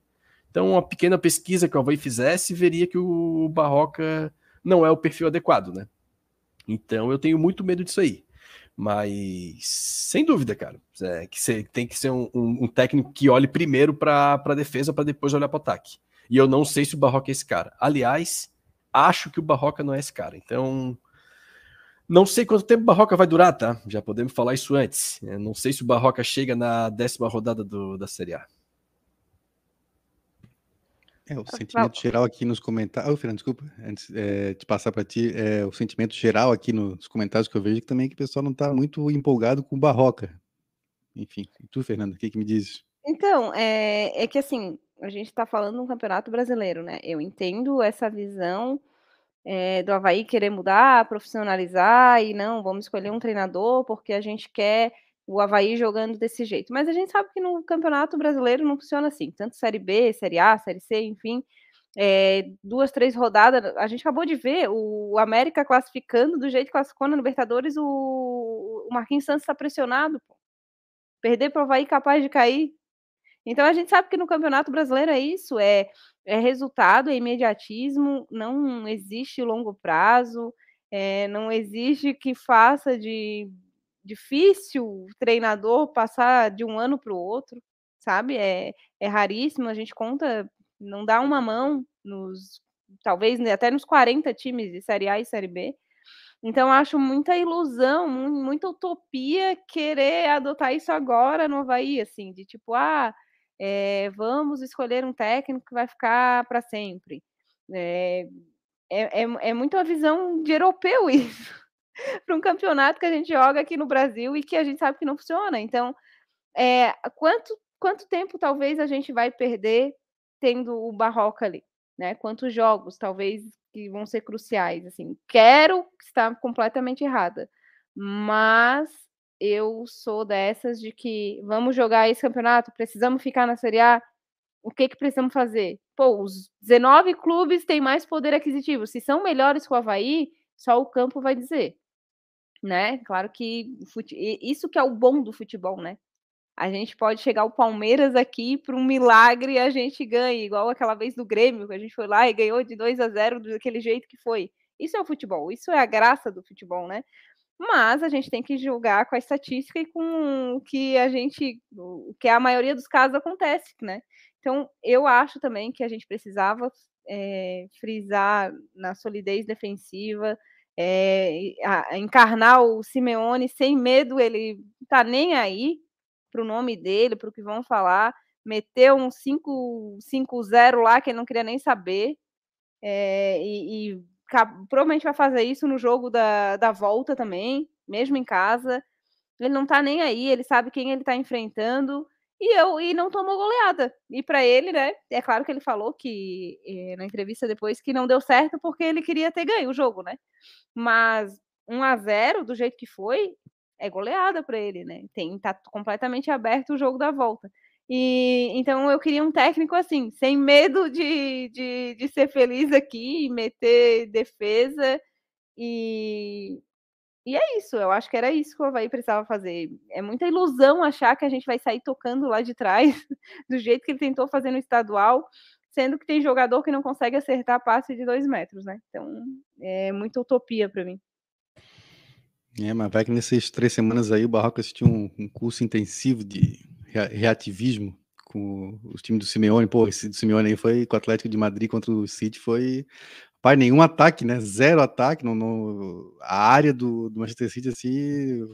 Speaker 4: Então, uma pequena pesquisa que o Havaí fizesse veria que o Barroca não é o perfil adequado, né? Então eu tenho muito medo disso aí. Mas, sem dúvida, cara, é, que você tem que ser um, um, um técnico que olhe primeiro para a defesa para depois olhar para o ataque. E eu não sei se o Barroca é esse cara. Aliás, acho que o Barroca não é esse cara. Então, não sei quanto tempo o Barroca vai durar, tá? Já podemos falar isso antes. Eu não sei se o Barroca chega na décima rodada do, da Série A.
Speaker 1: É, o sentimento geral aqui nos comentários. Ô, Fernando, desculpa, antes é, de passar para ti, é, o sentimento geral aqui nos comentários que eu vejo que também é que o pessoal não está muito empolgado com o Barroca. Enfim, e tu, Fernando, o que, que me dizes?
Speaker 3: Então, é, é que assim, a gente está falando de um campeonato brasileiro, né? Eu entendo essa visão é, do Havaí querer mudar, profissionalizar e não, vamos escolher um treinador porque a gente quer o Havaí jogando desse jeito. Mas a gente sabe que no Campeonato Brasileiro não funciona assim. Tanto Série B, Série A, Série C, enfim. É, duas, três rodadas. A gente acabou de ver o América classificando do jeito que classificou na Libertadores. O, o Marquinhos Santos está pressionado. Pô. Perder para o Havaí capaz de cair. Então a gente sabe que no Campeonato Brasileiro é isso: é, é resultado, é imediatismo, não existe longo prazo, é, não existe que faça de difícil o treinador passar de um ano para o outro, sabe? É, é raríssimo, a gente conta, não dá uma mão nos, talvez até nos 40 times de Série A e Série B. Então, acho muita ilusão, muita utopia querer adotar isso agora no Havaí, assim, de tipo, ah, é, vamos escolher um técnico que vai ficar para sempre. É, é, é, é muito a visão de europeu isso para um campeonato que a gente joga aqui no Brasil e que a gente sabe que não funciona. Então, é, quanto, quanto tempo talvez a gente vai perder tendo o Barroca ali? Né? Quantos jogos talvez que vão ser cruciais? Assim, quero estar completamente errada, mas eu sou dessas de que vamos jogar esse campeonato, precisamos ficar na Série A. O que que precisamos fazer? Pô, os 19 clubes têm mais poder aquisitivo. Se são melhores que o Havaí, só o campo vai dizer né? Claro que fute... isso que é o bom do futebol, né? A gente pode chegar o Palmeiras aqui para um milagre e a gente ganha, igual aquela vez do Grêmio, que a gente foi lá e ganhou de 2 a 0 daquele jeito que foi. Isso é o futebol, isso é a graça do futebol, né? Mas a gente tem que julgar com a estatística e com o que a gente, o que a maioria dos casos acontece, né? Então, eu acho também que a gente precisava é, frisar na solidez defensiva, é, a, encarnar o Simeone sem medo, ele tá nem aí para o nome dele, para o que vão falar, meteu um 5-0 lá que ele não queria nem saber, é, e, e provavelmente vai fazer isso no jogo da, da volta também, mesmo em casa. Ele não tá nem aí, ele sabe quem ele tá enfrentando e eu e não tomou goleada. E para ele, né? É claro que ele falou que eh, na entrevista depois que não deu certo porque ele queria ter ganho o jogo, né? Mas 1 a 0 do jeito que foi, é goleada para ele, né? Tem tá completamente aberto o jogo da volta. E então eu queria um técnico assim, sem medo de, de, de ser feliz aqui, meter defesa e e é isso, eu acho que era isso que o Havaí precisava fazer. É muita ilusão achar que a gente vai sair tocando lá de trás, do jeito que ele tentou fazer no estadual, sendo que tem jogador que não consegue acertar passe de dois metros, né? Então é muita utopia para mim.
Speaker 1: É, mas vai que nessas três semanas aí o Barroco assistiu um, um curso intensivo de reativismo com os times do Simeone. Pô, esse do Simeone aí foi com o Atlético de Madrid contra o City, foi. Pai, nenhum ataque, né? Zero ataque. No, no, a área do, do Manchester City, assim,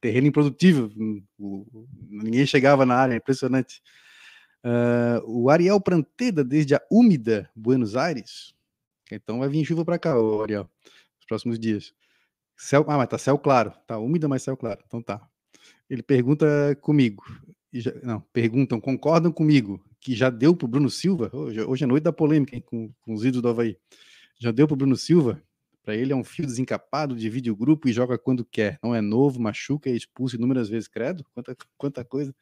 Speaker 1: terreno improdutivo. O, ninguém chegava na área, impressionante. Uh, o Ariel Pranteda, desde a úmida Buenos Aires. Então vai vir chuva para cá, Ariel, nos próximos dias. Céu, ah, mas tá céu claro. Tá úmida, mas céu claro. Então tá. Ele pergunta comigo. Já, não, perguntam, concordam comigo que já deu pro Bruno Silva. Hoje, hoje é noite da polêmica hein, com, com os ídolos do Havaí. Já deu pro Bruno Silva. Para ele é um fio desencapado, divide o grupo e joga quando quer. Não é novo, machuca, é expulso inúmeras vezes. Credo, quanta, quanta coisa.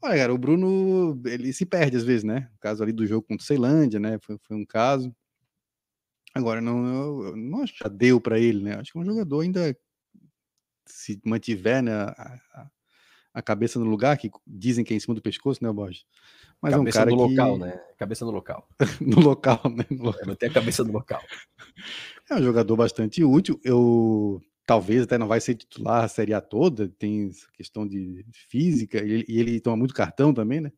Speaker 1: Olha, cara, o Bruno, ele se perde às vezes, né? O caso ali do jogo contra o Ceilândia, né? Foi, foi um caso. Agora, não, eu, não acho que já deu para ele, né? Acho que é um jogador ainda se mantiver né, a, a, cabeça no lugar, que dizem que é em cima do pescoço, né, Borges?
Speaker 4: Mas cabeça é um cara no que... local, né? Cabeça no local.
Speaker 1: no local, né? No
Speaker 4: local. É, manter a cabeça no local.
Speaker 1: É um jogador bastante útil. Eu talvez até não vai ser titular a Série A toda, tem questão de física, e ele, e ele toma muito cartão também, né?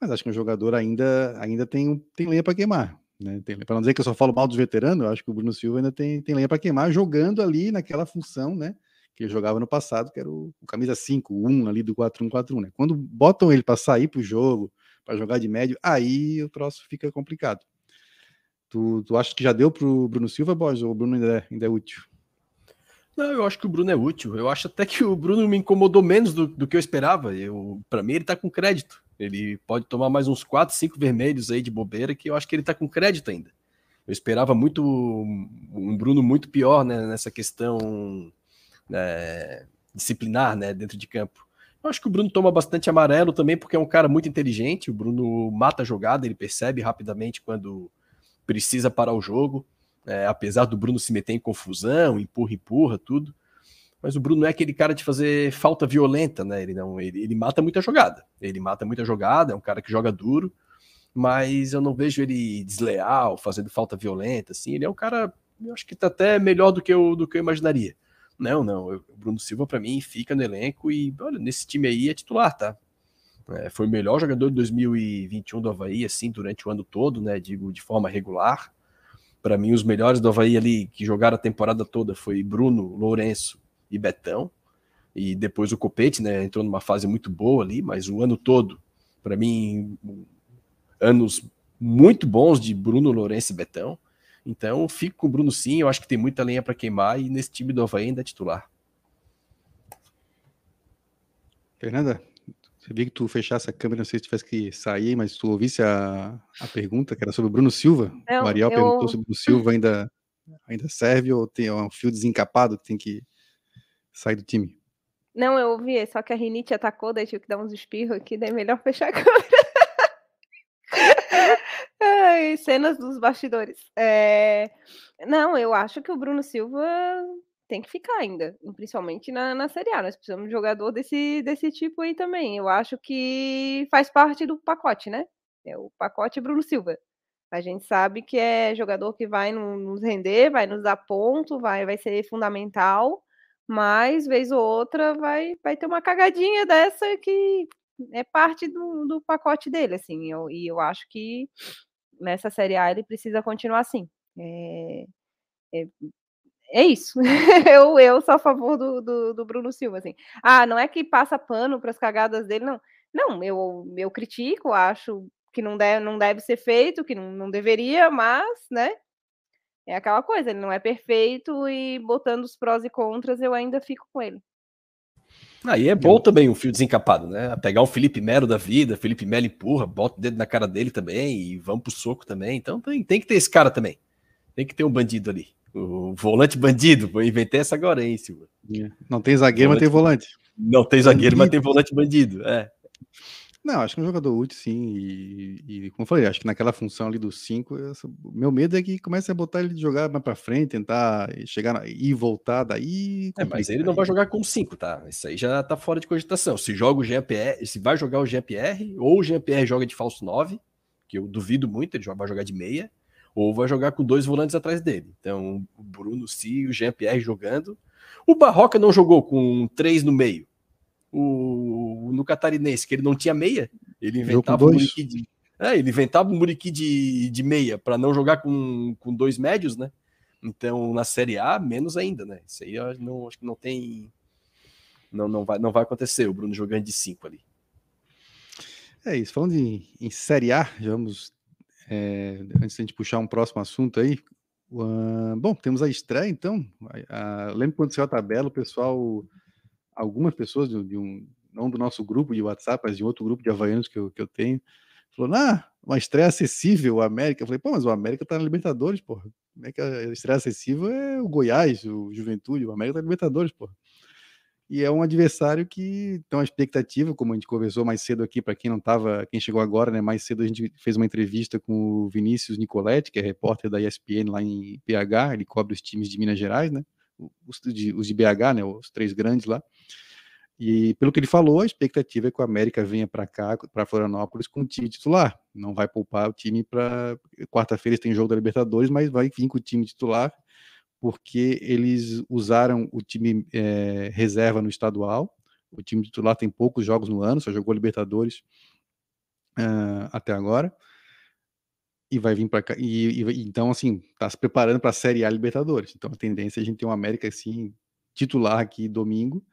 Speaker 1: Mas acho que um jogador ainda, ainda tem, tem lenha para queimar. Né? Para não dizer que eu só falo mal dos veteranos, eu acho que o Bruno Silva ainda tem, tem lenha para queimar, jogando ali naquela função, né? Que ele jogava no passado, que era o, o camisa 5, o 1 ali do 4-1-4-1, né? Quando botam ele para sair para o jogo, para jogar de médio, aí o troço fica complicado. Tu, tu acha que já deu pro Bruno Silva, Borges, ou o Bruno ainda é, ainda é útil?
Speaker 4: Não, eu acho que o Bruno é útil. Eu acho até que o Bruno me incomodou menos do, do que eu esperava. Eu, para mim, ele tá com crédito. Ele pode tomar mais uns 4, 5 vermelhos aí de bobeira, que eu acho que ele tá com crédito ainda. Eu esperava muito um Bruno muito pior né, nessa questão né, disciplinar né, dentro de campo. Eu acho que o Bruno toma bastante amarelo também, porque é um cara muito inteligente. O Bruno mata a jogada, ele percebe rapidamente quando precisa parar o jogo. É, apesar do Bruno se meter em confusão, empurra, empurra, tudo. Mas o Bruno é aquele cara de fazer falta violenta, né? Ele não, ele, ele mata muita jogada. Ele mata muita jogada, é um cara que joga duro, mas eu não vejo ele desleal, fazendo falta violenta, assim. Ele é um cara, eu acho que tá até melhor do que eu, do que eu imaginaria. Não, não. o Bruno Silva, para mim, fica no elenco e, olha, nesse time aí é titular, tá? É, foi o melhor jogador de 2021 do Havaí, assim, durante o ano todo, né? Digo, de forma regular. Para mim, os melhores do Havaí ali que jogaram a temporada toda foi Bruno, Lourenço e Betão. E depois o Copete, né? Entrou numa fase muito boa ali, mas o ano todo, para mim, anos muito bons de Bruno, Lourenço e Betão. Então, fico com o Bruno sim, eu acho que tem muita lenha para queimar e nesse time do Havaí ainda é titular.
Speaker 1: Fernanda, você viu que tu fechasse a câmera, não sei se tivesse que sair, mas tu ouvisse a, a pergunta, que era sobre o Bruno Silva. o Ariel eu... perguntou se o Bruno Silva ainda, ainda serve ou tem um fio desencapado que tem que sair do time.
Speaker 3: Não, eu ouvi, só que a Rinite atacou, daí tive que dar uns espirros aqui, daí é melhor fechar a câmera. Cenas dos bastidores. É... Não, eu acho que o Bruno Silva tem que ficar ainda, principalmente na, na Série A. Nós precisamos de jogador desse, desse tipo aí também. Eu acho que faz parte do pacote, né? É o pacote Bruno Silva. A gente sabe que é jogador que vai nos render, vai nos dar ponto, vai, vai ser fundamental, mas vez ou outra vai, vai ter uma cagadinha dessa que é parte do, do pacote dele, assim. Eu, e eu acho que nessa Série A ele precisa continuar assim. É, é, é isso. eu, eu sou a favor do, do, do, Bruno Silva, assim. Ah, não é que passa pano para as cagadas dele, não. Não, eu, eu critico, acho que não deve, não deve ser feito, que não, não deveria, mas, né? É aquela coisa, ele não é perfeito e botando os prós e contras, eu ainda fico com ele.
Speaker 4: Aí é bom também um fio desencapado, né? Pegar o Felipe Melo da vida, Felipe Melo empurra, bota o dedo na cara dele também e vamos pro soco também. Então tem, tem que ter esse cara também. Tem que ter um bandido ali. O volante bandido, vou inventar essa agora, hein, Silva?
Speaker 1: É. Não tem zagueiro, volante, mas tem volante.
Speaker 4: Não tem zagueiro, bandido. mas tem volante bandido. É.
Speaker 1: Não, acho que é um jogador útil, sim. E, e como eu falei, acho que naquela função ali dos cinco, o meu medo é que comece a botar ele de jogar mais pra frente, tentar chegar e voltar daí.
Speaker 4: É, mas ele não vai jogar com cinco, tá? Isso aí já tá fora de cogitação. Se joga o GPR, se vai jogar o GPR, ou o GPR joga de falso 9, que eu duvido muito, ele vai jogar de meia, ou vai jogar com dois volantes atrás dele. Então, o Bruno Si e o Jean-Pierre jogando. O Barroca não jogou com três no meio. O, no Catarinense, que ele não tinha meia, ele inventava um Muriqui de, é, ele inventava um Muriqui de, de meia para não jogar com, com dois médios, né? Então, na Série A, menos ainda, né? Isso aí eu não, acho que não tem. Não, não, vai, não vai acontecer o Bruno jogando de cinco ali.
Speaker 1: É isso. Falando em, em Série A, vamos. É, antes de a gente puxar um próximo assunto aí. Uh, bom, temos a estreia, então. Uh, lembro quando saiu a tabela, o pessoal. Algumas pessoas de, de, um. Não do nosso grupo de WhatsApp, mas de outro grupo de havaianos que eu, que eu tenho. Falou, ah, uma estreia acessível, o América. Eu falei, pô, mas o América tá na Libertadores, porra. Como é que a estreia acessível é o Goiás, o Juventude, o América tá na Libertadores, porra e é um adversário que tem uma expectativa, como a gente conversou mais cedo aqui, para quem não estava, quem chegou agora, né, mais cedo a gente fez uma entrevista com o Vinícius Nicoletti, que é repórter da ESPN lá em PH, ele cobre os times de Minas Gerais, né, os de, os de BH, né, os três grandes lá, e pelo que ele falou, a expectativa é que o América venha para cá, para Florianópolis, com o time titular, não vai poupar o time para, quarta-feira tem jogo da Libertadores, mas vai vir com o time titular, porque eles usaram o time é, reserva no estadual. O time titular tem poucos jogos no ano, só jogou Libertadores uh, até agora. E vai vir para cá. E, e, então, assim, está se preparando para a Série A Libertadores. Então, a tendência é a gente ter um América assim, titular aqui domingo.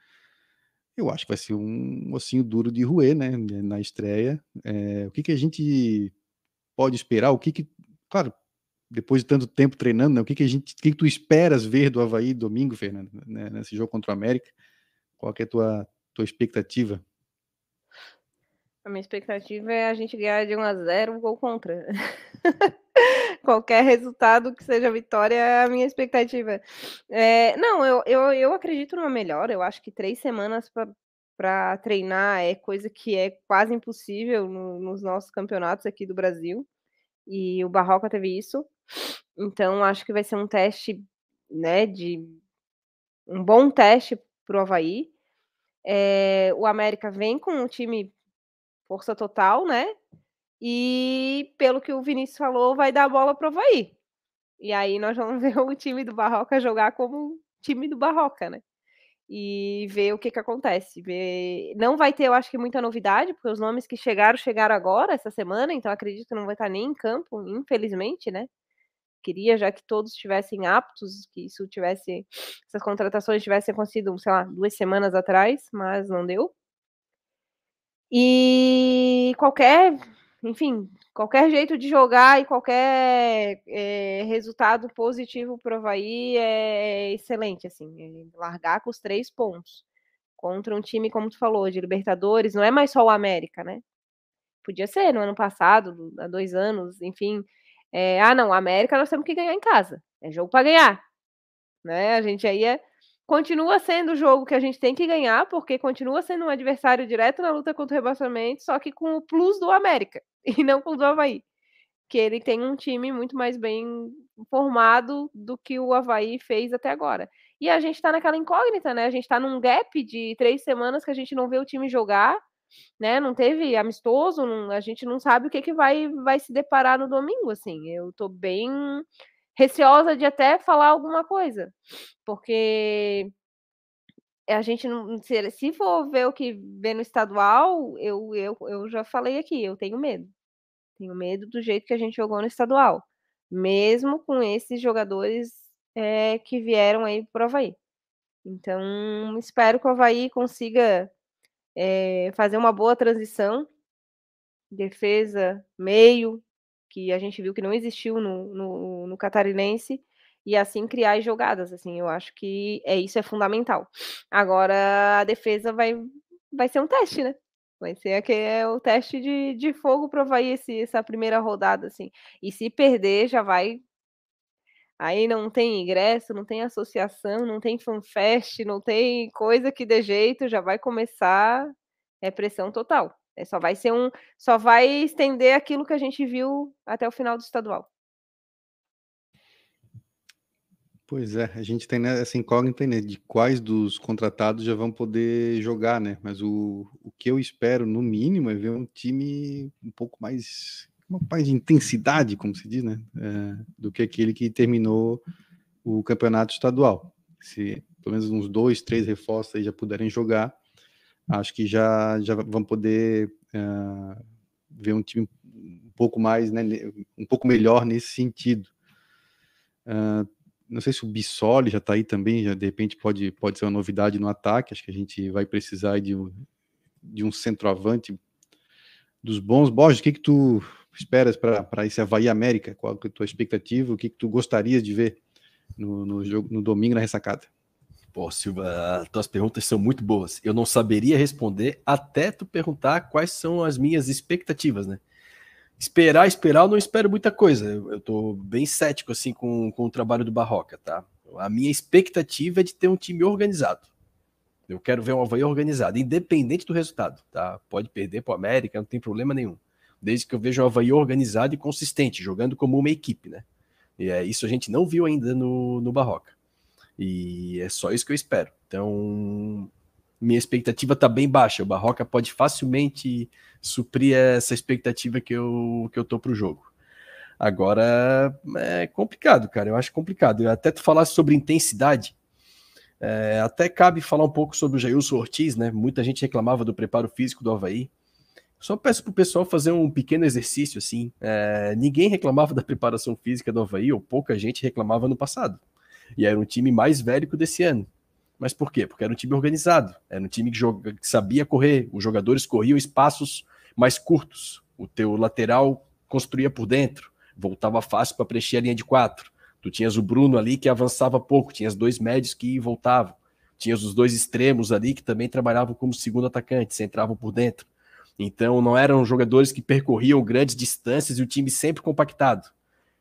Speaker 1: Eu acho que vai ser um ossinho duro de roer, né? Na estreia. É, o que, que a gente pode esperar? O que, que. Claro, depois de tanto tempo treinando, né, o que, que a gente, o que, que tu esperas ver do Havaí domingo, Fernando, né, nesse jogo contra o América? Qual é a tua, tua expectativa?
Speaker 3: A minha expectativa é a gente ganhar de 1 a 0 gol contra. Qualquer resultado que seja vitória é a minha expectativa. É, não, eu, eu, eu acredito numa melhor. Eu acho que três semanas para treinar é coisa que é quase impossível no, nos nossos campeonatos aqui do Brasil. E o Barroca teve isso. Então, acho que vai ser um teste, né, de um bom teste para o Havaí. É, o América vem com um time força total, né? E pelo que o Vinícius falou, vai dar a bola para o Havaí. E aí nós vamos ver o time do Barroca jogar como time do Barroca, né? E ver o que que acontece. Ver... Não vai ter, eu acho que muita novidade, porque os nomes que chegaram, chegaram agora, essa semana, então acredito que não vai estar nem em campo, infelizmente, né? queria, já que todos estivessem aptos, que isso tivesse, essas contratações tivessem acontecido, sei lá, duas semanas atrás, mas não deu. E qualquer, enfim, qualquer jeito de jogar e qualquer é, resultado positivo para o Havaí é excelente, assim, é largar com os três pontos contra um time, como tu falou, de Libertadores, não é mais só o América, né? Podia ser no ano passado, há dois anos, enfim, é, ah, não, América nós temos que ganhar em casa. É jogo para ganhar. Né? A gente aí é, continua sendo o jogo que a gente tem que ganhar, porque continua sendo um adversário direto na luta contra o rebaixamento, só que com o plus do América e não com o do Havaí. Que ele tem um time muito mais bem formado do que o Havaí fez até agora. E a gente está naquela incógnita, né? A gente está num gap de três semanas que a gente não vê o time jogar né? Não teve amistoso, não, a gente não sabe o que, que vai, vai se deparar no domingo, assim. Eu tô bem receosa de até falar alguma coisa, porque a gente não. Se, se for ver o que vê no estadual, eu, eu, eu já falei aqui, eu tenho medo. Tenho medo do jeito que a gente jogou no estadual. Mesmo com esses jogadores é, que vieram aí pro Havaí. Então, espero que o Havaí consiga é, fazer uma boa transição, defesa, meio, que a gente viu que não existiu no, no, no catarinense, e assim criar jogadas, assim, eu acho que é isso é fundamental. Agora a defesa vai, vai ser um teste, né? Vai ser aquele, é o teste de, de fogo para vai esse, essa primeira rodada, assim. E se perder, já vai. Aí não tem ingresso, não tem associação, não tem fanfest, não tem coisa que dê jeito, já vai começar é pressão total. É, só vai ser um, só vai estender aquilo que a gente viu até o final do estadual.
Speaker 1: Pois é, a gente tem essa incógnita né, de quais dos contratados já vão poder jogar, né? Mas o, o que eu espero, no mínimo, é ver um time um pouco mais mais intensidade, como se diz, né? É, do que aquele que terminou o campeonato estadual. Se pelo menos uns dois, três reforços aí já puderem jogar, acho que já, já vão poder uh, ver um time um pouco mais, né, um pouco melhor nesse sentido. Uh, não sei se o Bissoli já está aí também, já de repente pode, pode ser uma novidade no ataque. Acho que a gente vai precisar de, de um centroavante dos bons. Borges, o que, que tu esperas para esse Havaí América? Qual é a tua expectativa? O que, que tu gostarias de ver no, no, jogo, no domingo na ressacada?
Speaker 4: Pô, Silva, tuas perguntas são muito boas. Eu não saberia responder até tu perguntar quais são as minhas expectativas, né? Esperar, esperar, eu não espero muita coisa. Eu, tô bem cético, assim, com, com o trabalho do Barroca, tá? A minha expectativa é de ter um time organizado. Eu quero ver um Havaí organizado, independente do resultado, tá? Pode perder para o América, não tem problema nenhum. Desde que eu veja o Havaí organizado e consistente, jogando como uma equipe, né? E é, isso a gente não viu ainda no, no Barroca. E é só isso que eu espero. Então, minha expectativa está bem baixa. O Barroca pode facilmente suprir essa expectativa que eu, que eu tô para o jogo. Agora é complicado, cara. Eu acho complicado. Até tu falasse sobre intensidade. É, até cabe falar um pouco sobre o Jailson Ortiz, né? Muita gente reclamava do preparo físico do Havaí. Só peço pro pessoal fazer um pequeno exercício assim. É, ninguém reclamava da preparação física do Havaí, ou pouca gente reclamava no passado. E era um time mais velho que o desse ano. Mas por quê? Porque era um time organizado, era um time que, joga, que sabia correr, os jogadores corriam espaços mais curtos, o teu lateral construía por dentro, voltava fácil para preencher a linha de quatro. Tu tinhas o Bruno ali que avançava pouco, tinhas dois médios que voltavam, tinhas os dois extremos ali que também trabalhavam como segundo atacante, entravam por dentro. Então não eram jogadores que percorriam grandes distâncias e o time sempre compactado.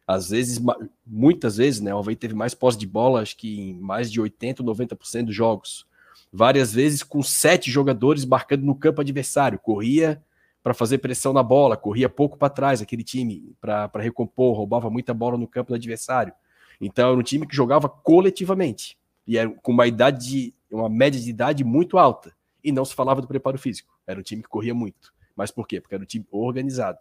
Speaker 4: Às vezes, muitas vezes, né? O Havaí teve mais posse de bola, acho que em mais de 80% ou 90% dos jogos. Várias vezes com sete jogadores marcando no campo adversário. Corria para fazer pressão na bola, corria pouco para trás aquele time para recompor, roubava muita bola no campo do adversário. Então era um time que jogava coletivamente e era com uma idade, de, uma média de idade muito alta e não se falava do preparo físico. Era um time que corria muito. Mas por quê? Porque era um time organizado.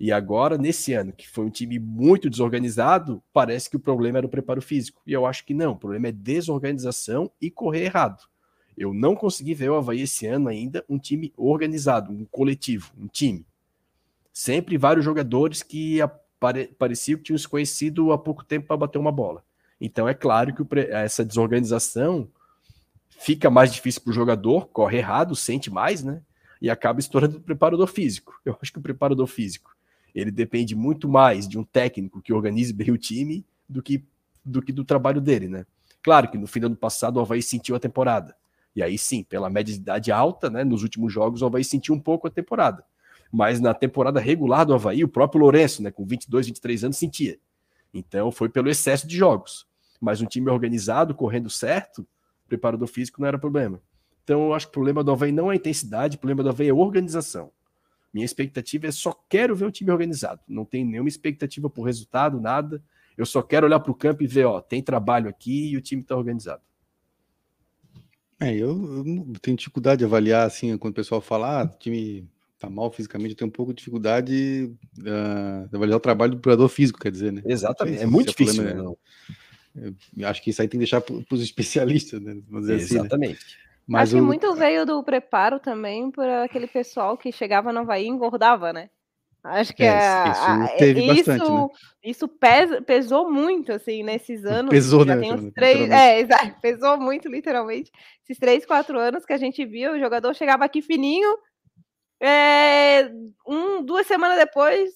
Speaker 4: E agora, nesse ano, que foi um time muito desorganizado, parece que o problema era o preparo físico. E eu acho que não, o problema é desorganização e correr errado. Eu não consegui ver o Havaí esse ano ainda um time organizado, um coletivo, um time. Sempre vários jogadores que pare pareciam que tinham se conhecido há pouco tempo para bater uma bola. Então é claro que essa desorganização fica mais difícil para o jogador, corre errado, sente mais, né? E acaba estourando o preparador físico. Eu acho que o preparador físico ele depende muito mais de um técnico que organize bem o time do que do, que do trabalho dele, né? Claro que no fim do ano passado o Havaí sentiu a temporada. E aí sim, pela média de idade alta, né? Nos últimos jogos o Havaí sentiu um pouco a temporada. Mas na temporada regular do Havaí, o próprio Lourenço, né, com 22, 23 anos, sentia. Então foi pelo excesso de jogos. Mas um time organizado, correndo certo, preparador físico não era problema. Então eu acho que o problema do Havaí não é a intensidade, o problema do Havaí é a organização. Minha expectativa é só quero ver o time organizado. Não tem nenhuma expectativa por resultado, nada. Eu só quero olhar para o campo e ver, ó, tem trabalho aqui e o time está organizado.
Speaker 1: É, eu, eu, tenho dificuldade de avaliar assim quando o pessoal fala, ah, o time tá mal fisicamente, eu tenho um pouco de dificuldade uh, de avaliar o trabalho do preparador físico, quer dizer, né?
Speaker 4: Exatamente, é muito difícil. Problema,
Speaker 1: né? Eu acho que isso aí tem que deixar para os especialistas, né?
Speaker 3: Vamos dizer Exatamente. Assim, né? Mas Acho o... que muito veio do preparo também para aquele pessoal que chegava no Havaí e engordava, né? Acho que é, a, isso teve isso, bastante, né? Isso pesa, pesou muito, assim, nesses anos.
Speaker 1: Pesou, né?
Speaker 3: Três, é, exato, pesou muito, literalmente. Esses três, quatro anos que a gente viu, o jogador chegava aqui fininho, é, um, duas semanas depois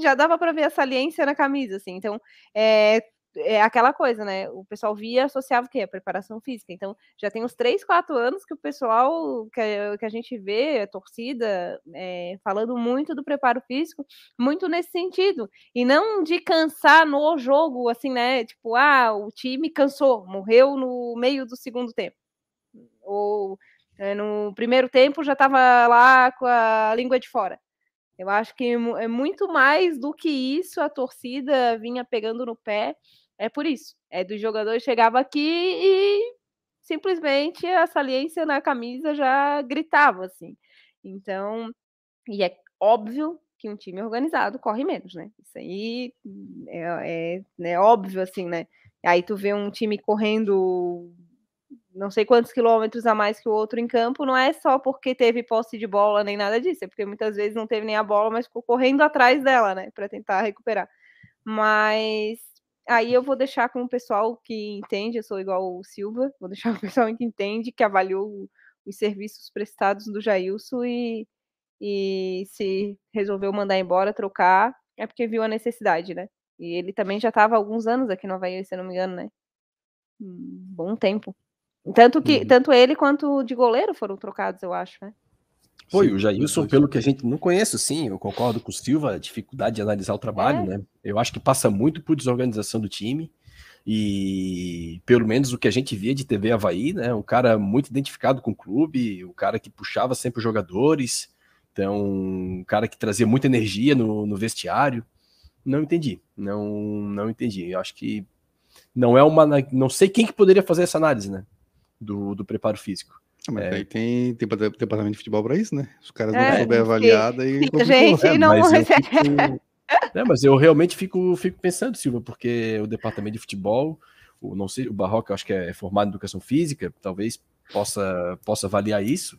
Speaker 3: já dava para ver a saliência na camisa, assim. Então, é, é aquela coisa, né? O pessoal via associava o quê? A preparação física. Então, já tem uns 3, 4 anos que o pessoal, que a, que a gente vê, a torcida, é, falando muito do preparo físico, muito nesse sentido. E não de cansar no jogo, assim, né? Tipo, ah, o time cansou, morreu no meio do segundo tempo. Ou é, no primeiro tempo já estava lá com a língua de fora. Eu acho que é muito mais do que isso a torcida vinha pegando no pé é por isso. É do jogador chegava aqui e simplesmente a saliência na camisa já gritava assim. Então, e é óbvio que um time organizado corre menos, né? Isso aí é, é, é óbvio, assim, né? Aí tu vê um time correndo não sei quantos quilômetros a mais que o outro em campo, não é só porque teve posse de bola nem nada disso, é porque muitas vezes não teve nem a bola, mas ficou correndo atrás dela, né, para tentar recuperar. Mas aí eu vou deixar com o pessoal que entende, eu sou igual o Silva, vou deixar com o pessoal que entende, que avaliou os serviços prestados do Jailson e, e se resolveu mandar embora, trocar, é porque viu a necessidade, né? E ele também já estava há alguns anos aqui no Havaí, se não me engano, né? Um bom tempo. Tanto que uhum. tanto ele quanto de goleiro foram trocados, eu acho, né?
Speaker 4: Foi, o Jailson, pelo que a gente não conhece, sim, eu concordo com o Silva, a dificuldade de analisar o trabalho, é. né? Eu acho que passa muito por desorganização do time. E pelo menos o que a gente via de TV Havaí, né? Um cara muito identificado com o clube, um cara que puxava sempre os jogadores, então, um cara que trazia muita energia no, no vestiário. Não entendi, não, não entendi. Eu acho que não é uma. Não sei quem que poderia fazer essa análise, né? do, do preparo físico.
Speaker 1: Ah, mas é. aí tem, tem departamento de futebol para isso, né? Os caras é, não souberem avaliar.
Speaker 3: A gente é, não
Speaker 4: mas recebe. Fico, é, mas eu realmente fico, fico pensando, Silva, porque o departamento de futebol, o, não sei, o Barroca, acho que é formado em educação física, talvez possa, possa avaliar isso,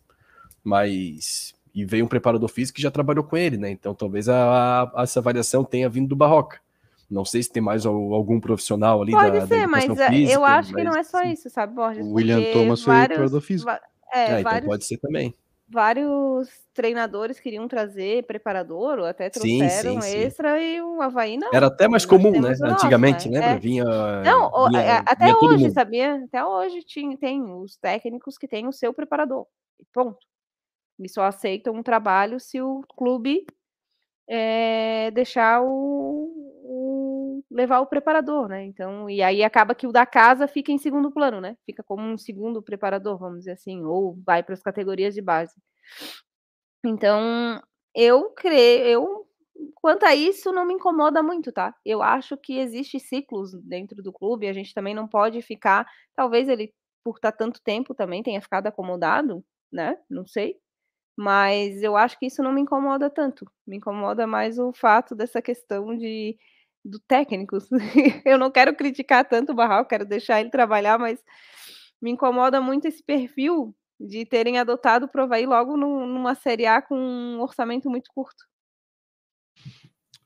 Speaker 4: mas. E veio um preparador físico que já trabalhou com ele, né? Então talvez a, a, essa avaliação tenha vindo do Barroca. Não sei se tem mais algum profissional ali
Speaker 3: Pode da, ser, da mas é, física, eu acho mas, que não é só isso, sabe, Borges?
Speaker 1: O William Thomas foi vários, preparador físico.
Speaker 3: É,
Speaker 4: é então pode ser também.
Speaker 3: Vários treinadores queriam trazer preparador, ou até trouxeram sim, sim, extra, sim. e o Havaí não.
Speaker 4: Era até mais comum, né? Antigamente, né? É. Vinha.
Speaker 3: Não, vinha, até vinha hoje, sabia? Até hoje tinha, tem os técnicos que têm o seu preparador. Ponto. E só aceitam um trabalho se o clube é, deixar o, levar o preparador, né? Então, e aí acaba que o da casa fica em segundo plano, né? Fica como um segundo preparador, vamos dizer assim, ou vai para as categorias de base. Então, eu creio, eu quanto a isso não me incomoda muito, tá? Eu acho que existe ciclos dentro do clube, a gente também não pode ficar, talvez ele por estar tanto tempo também tenha ficado acomodado, né? Não sei. Mas eu acho que isso não me incomoda tanto. Me incomoda mais o fato dessa questão de do técnico. eu não quero criticar tanto o Barral, quero deixar ele trabalhar, mas me incomoda muito esse perfil de terem adotado o Provaí logo no, numa Série A com um orçamento muito curto.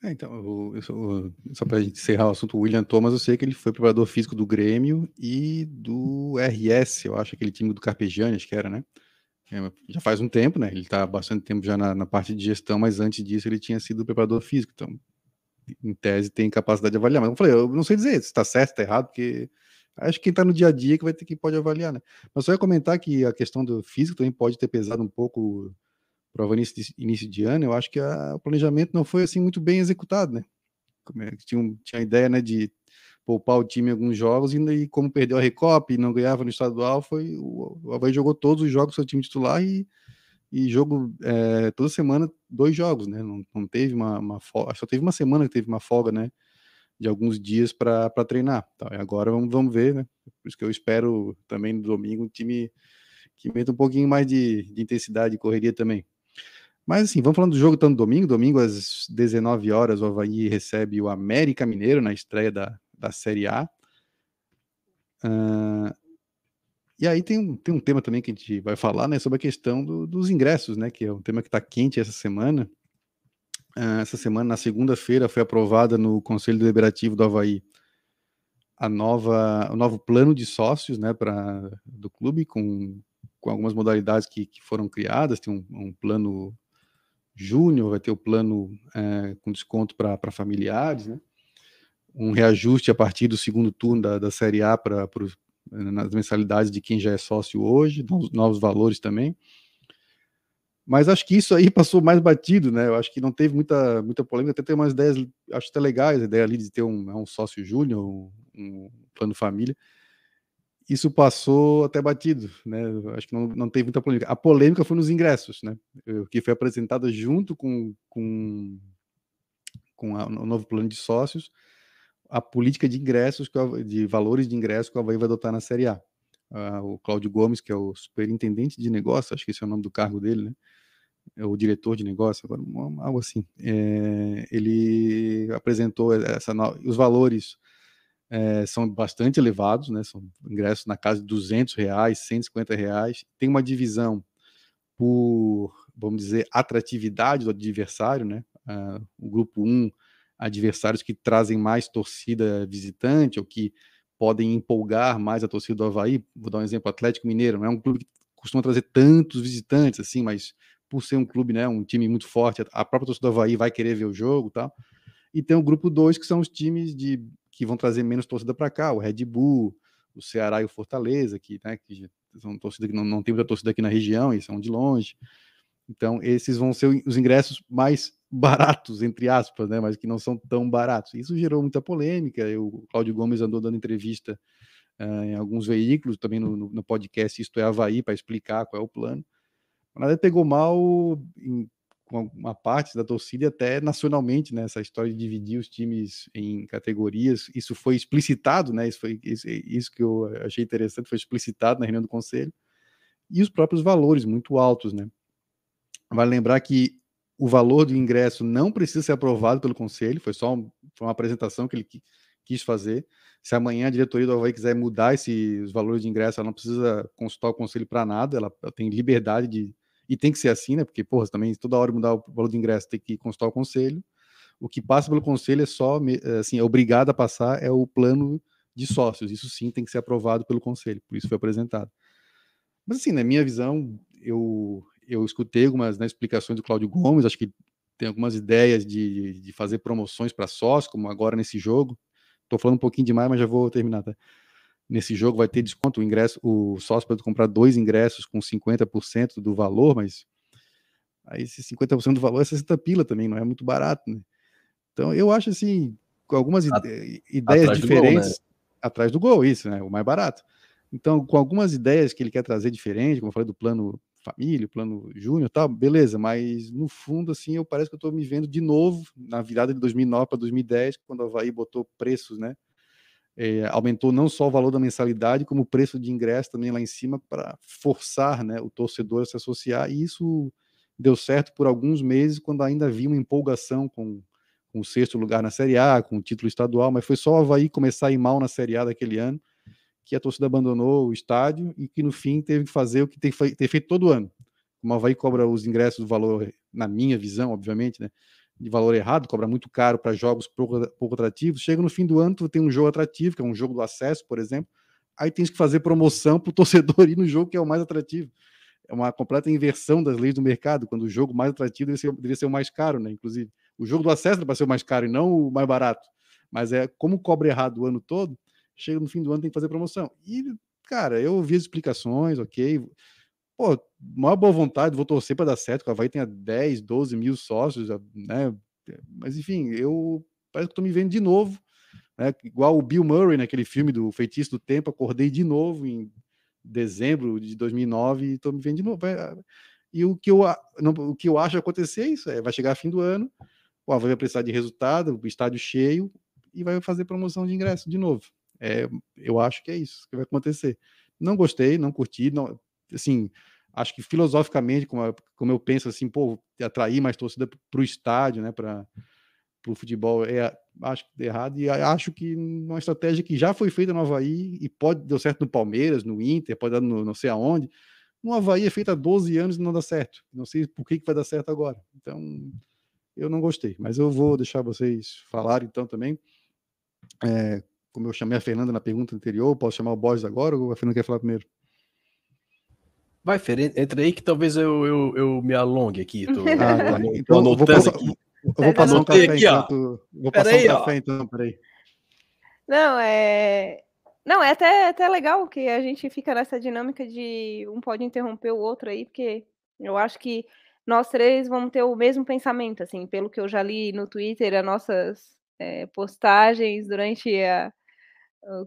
Speaker 1: É, então, eu, eu, só para encerrar o assunto, o William Thomas, eu sei que ele foi preparador físico do Grêmio e do RS, eu acho, aquele time do Carpegiani, acho que era, né? É, já faz um tempo, né? Ele está bastante tempo já na, na, parte de gestão, mas antes disso ele tinha sido preparador físico, então, em tese, tem capacidade de avaliar. Mas eu falei, eu não sei dizer se está certo, está errado, porque acho que quem está no dia a dia que vai ter que pode avaliar, né? Mas só ia comentar que a questão do físico também pode ter pesado um pouco o início de, início de ano. Eu acho que a, o planejamento não foi assim muito bem executado, né? É tinha, tinha a ideia né, de poupar o time em alguns jogos e, e como perdeu a Recop e não ganhava no estadual, foi o, o Havaí jogou todos os jogos seu time titular e, e jogo é, toda semana dois jogos, né? Não, não teve uma, uma folga, só teve uma semana que teve uma folga, né? De alguns dias para treinar. Tá, agora vamos, vamos ver, né? Por isso que eu espero também no domingo um time que meta um pouquinho mais de, de intensidade e correria também. Mas assim, vamos falando do jogo então no domingo. Domingo às 19 horas, o Havaí recebe o América Mineiro na estreia da, da Série A. Uh, e aí tem um, tem um tema também que a gente vai falar, né, sobre a questão do, dos ingressos, né, que é um tema que está quente essa semana. Uh, essa semana, na segunda-feira, foi aprovada no Conselho Deliberativo do Havaí a nova, o novo plano de sócios, né, para do clube com, com algumas modalidades que, que foram criadas. Tem um, um plano júnior, vai ter o plano é, com desconto para familiares, né? um reajuste a partir do segundo turno da, da Série A para nas mensalidades de quem já é sócio hoje, novos, valores também. Mas acho que isso aí passou mais batido, né? Eu acho que não teve muita, muita polêmica, até tem umas ideias, acho até legais, a ideia ali de ter um, né, um sócio júnior, um, um, plano família. Isso passou até batido, né? Acho que não, não teve muita polêmica. A polêmica foi nos ingressos, né? O que foi apresentado junto com, com, com a, o novo plano de sócios, a política de ingressos, de valores de ingresso que o Havaí vai adotar na Série A. Uh, o Cláudio Gomes, que é o superintendente de negócios, acho que esse é o nome do cargo dele, né? é o diretor de negócio, agora, algo assim, é, ele apresentou essa, os valores é, são bastante elevados, né? São ingressos na casa de 200 reais, 150 reais. Tem uma divisão por, vamos dizer, atratividade do adversário, né? Uh, o grupo 1, adversários que trazem mais torcida visitante ou que podem empolgar mais a torcida do Havaí. Vou dar um exemplo: Atlético Mineiro, não é um clube que costuma trazer tantos visitantes assim, mas por ser um clube, né, um time muito forte, a própria torcida do Havaí vai querer ver o jogo tal. E tem o grupo 2, que são os times de, que vão trazer menos torcida para cá, o Red Bull, o Ceará e o Fortaleza, que, né, que são torcida que não, não tem muita torcida aqui na região e são de longe. Então, esses vão ser os ingressos mais baratos, entre aspas, né, mas que não são tão baratos. Isso gerou muita polêmica. O Cláudio Gomes andou dando entrevista uh, em alguns veículos, também no, no, podcast Isto é Havaí, para explicar qual é o plano. Nada pegou mal em, com uma parte da torcida e até nacionalmente, né, essa história de dividir os times em categorias. Isso foi explicitado, né, isso, foi, isso, isso que eu achei interessante, foi explicitado na reunião do conselho. E os próprios valores muito altos, né. Vale lembrar que o valor do ingresso não precisa ser aprovado pelo conselho, foi só um, foi uma apresentação que ele quis fazer. Se amanhã a diretoria do Havaí quiser mudar esses valores de ingresso, ela não precisa consultar o conselho para nada, ela, ela, tem liberdade de. E tem que ser assim, né? Porque, porra, também toda hora mudar o valor de ingresso tem que consultar o conselho. O que passa pelo conselho é só, assim, é obrigado a passar é o plano de sócios. Isso sim tem que ser aprovado pelo conselho, por isso foi apresentado. Mas, assim, na minha visão, eu, eu escutei algumas né, explicações do Cláudio Gomes, acho que tem algumas ideias de, de fazer promoções para sócios, como agora nesse jogo. Estou falando um pouquinho demais, mas já vou terminar, tá? Nesse jogo vai ter desconto, o ingresso, o sócio pode comprar dois ingressos com 50% do valor, mas aí esse 50% do valor é 60 pila também, não é muito barato, né? Então eu acho assim, com algumas ideias diferentes, do gol, né? atrás do gol, isso, né? O mais barato. Então, com algumas ideias que ele quer trazer diferente, como eu falei do plano família, plano júnior, tal, beleza, mas no fundo, assim, eu parece que eu estou me vendo de novo na virada de 2009 para 2010, quando a Havaí botou preços, né? É, aumentou não só o valor da mensalidade, como o preço de ingresso também lá em cima para forçar, né, o torcedor a se associar. E isso deu certo por alguns meses, quando ainda havia uma empolgação com, com o sexto lugar na Série A, com o título estadual, mas foi só o Havaí começar a ir mal na Série A daquele ano que a torcida abandonou o estádio e que no fim teve que fazer o que tem feito todo ano. O Havaí cobra os ingressos do valor, na minha visão, obviamente, né, de valor errado, cobra muito caro para jogos pouco, pouco atrativos. Chega no fim do ano, tu tem um jogo atrativo, que é um jogo do acesso, por exemplo, aí tens que fazer promoção para o torcedor ir no jogo que é o mais atrativo. É uma completa inversão das leis do mercado, quando o jogo mais atrativo deveria ser, deveria ser o mais caro, né? Inclusive, o jogo do acesso é para ser o mais caro e não o mais barato. Mas é como cobra errado o ano todo, chega no fim do ano tem que fazer promoção. E, cara, eu ouvi as explicações, ok. Pô, maior boa vontade, vou torcer para dar certo, que a Havaí tenha 10, 12 mil sócios, né? Mas, enfim, eu parece que estou me vendo de novo, né? Igual o Bill Murray naquele filme do Feitiço do Tempo, acordei de novo em dezembro de 2009 e estou me vendo de novo. E o que eu, não, o que eu acho acontecer é isso, é, vai chegar fim do ano, o Havaí vai precisar de resultado, o estádio cheio, e vai fazer promoção de ingresso de novo. É, eu acho que é isso que vai acontecer. Não gostei, não curti, não, assim, acho que filosoficamente, como, como eu penso assim, pô, atrair mais torcida para o estádio, né, para o futebol, é, acho que errado, e acho que uma estratégia que já foi feita no Havaí e pode deu certo no Palmeiras, no Inter, pode dar no não sei aonde, no Havaí é feita há 12 anos e não dá certo. Não sei por que, que vai dar certo agora. Então, eu não gostei, mas eu vou deixar vocês falarem então também. É, como eu chamei a Fernanda na pergunta anterior, posso chamar o Borges agora ou a Fernanda quer falar primeiro?
Speaker 4: Vai, Fer, entra aí que talvez eu, eu, eu me alongue aqui. Tô,
Speaker 1: ah, tá. então, vou passar, aqui. Eu vou passar um café aqui, enquanto... Vou passar aí, um café ó. então, peraí.
Speaker 3: Não, é... Não, é até, até legal que a gente fica nessa dinâmica de um pode interromper o outro aí, porque eu acho que nós três vamos ter o mesmo pensamento, assim, pelo que eu já li no Twitter, as nossas é, postagens durante a,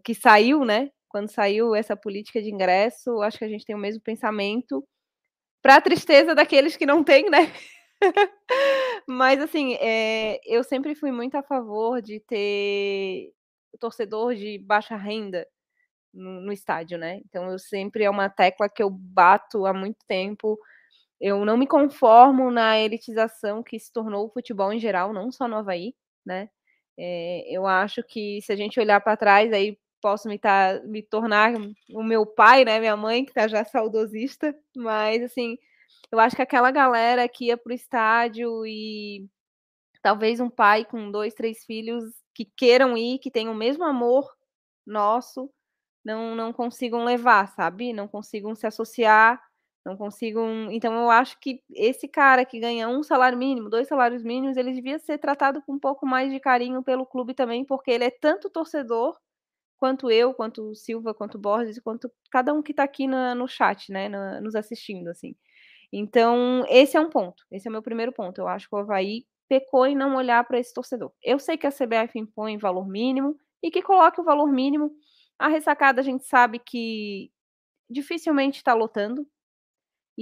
Speaker 3: que saiu, né? Quando saiu essa política de ingresso, acho que a gente tem o mesmo pensamento. Para a tristeza daqueles que não têm, né? Mas, assim, é, eu sempre fui muito a favor de ter torcedor de baixa renda no, no, estádio, né? Então, eu sempre é uma tecla que eu bato há muito tempo eu não me conformo na elitização que se tornou o futebol em geral, não só no Havaí, né? É, eu acho que se a gente olhar para trás, aí posso me, tá, me tornar o meu pai, né? Minha mãe, que tá já saudosista, mas assim, eu acho que aquela galera que ia pro estádio e talvez um pai com dois, três filhos que queiram ir, que tenham o mesmo amor nosso, não, não consigam levar, sabe? Não consigam se associar não consigo. Então, eu acho que esse cara que ganha um salário mínimo, dois salários mínimos, ele devia ser tratado com um pouco mais de carinho pelo clube também, porque ele é tanto torcedor quanto eu, quanto o Silva, quanto o Borges, quanto cada um que está aqui no chat, né, nos assistindo, assim. Então, esse é um ponto. Esse é o meu primeiro ponto. Eu acho que o Havaí pecou em não olhar para esse torcedor. Eu sei que a CBF impõe valor mínimo e que coloque o valor mínimo. A ressacada a gente sabe que dificilmente está lotando,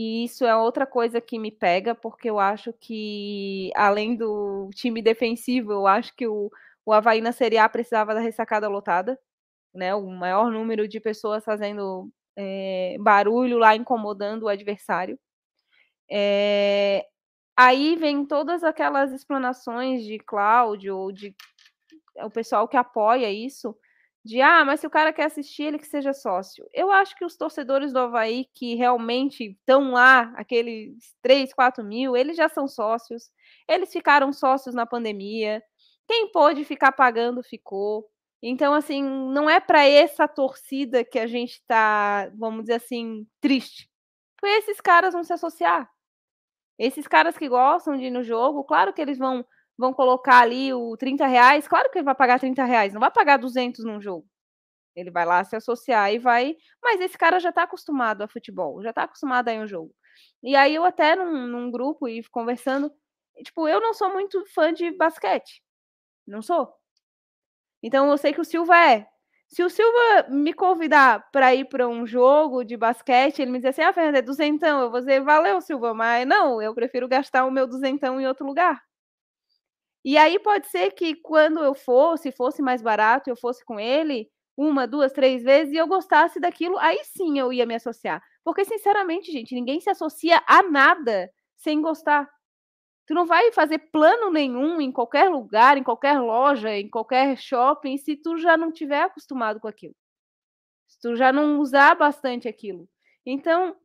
Speaker 3: e isso é outra coisa que me pega, porque eu acho que, além do time defensivo, eu acho que o, o Havaí na Série A precisava da ressacada lotada, né? O maior número de pessoas fazendo é, barulho lá, incomodando o adversário. É, aí vem todas aquelas explanações de Cláudio, ou de o pessoal que apoia isso, de ah, mas se o cara quer assistir, ele que seja sócio. Eu acho que os torcedores do Havaí que realmente estão lá, aqueles 3, 4 mil, eles já são sócios, eles ficaram sócios na pandemia. Quem pôde ficar pagando, ficou. Então, assim, não é para essa torcida que a gente está, vamos dizer assim, triste. Porque esses caras vão se associar. Esses caras que gostam de ir no jogo, claro que eles vão vão colocar ali o 30 reais, claro que ele vai pagar 30 reais, não vai pagar 200 num jogo. Ele vai lá se associar e vai. Mas esse cara já está acostumado a futebol, já está acostumado a ir um jogo. E aí eu até num, num grupo e conversando, tipo, eu não sou muito fã de basquete. Não sou. Então eu sei que o Silva é. Se o Silva me convidar para ir para um jogo de basquete, ele me diz assim: Ah, Fernanda, é duzentão. Eu vou dizer, valeu, Silva, mas não, eu prefiro gastar o meu duzentão em outro lugar. E aí pode ser que quando eu fosse, fosse mais barato, eu fosse com ele uma, duas, três vezes e eu gostasse daquilo, aí sim eu ia me associar. Porque, sinceramente, gente, ninguém se associa a nada sem gostar. Tu não vai fazer plano nenhum em qualquer lugar, em qualquer loja, em qualquer shopping, se tu já não tiver acostumado com aquilo. Se tu já não usar bastante aquilo. Então,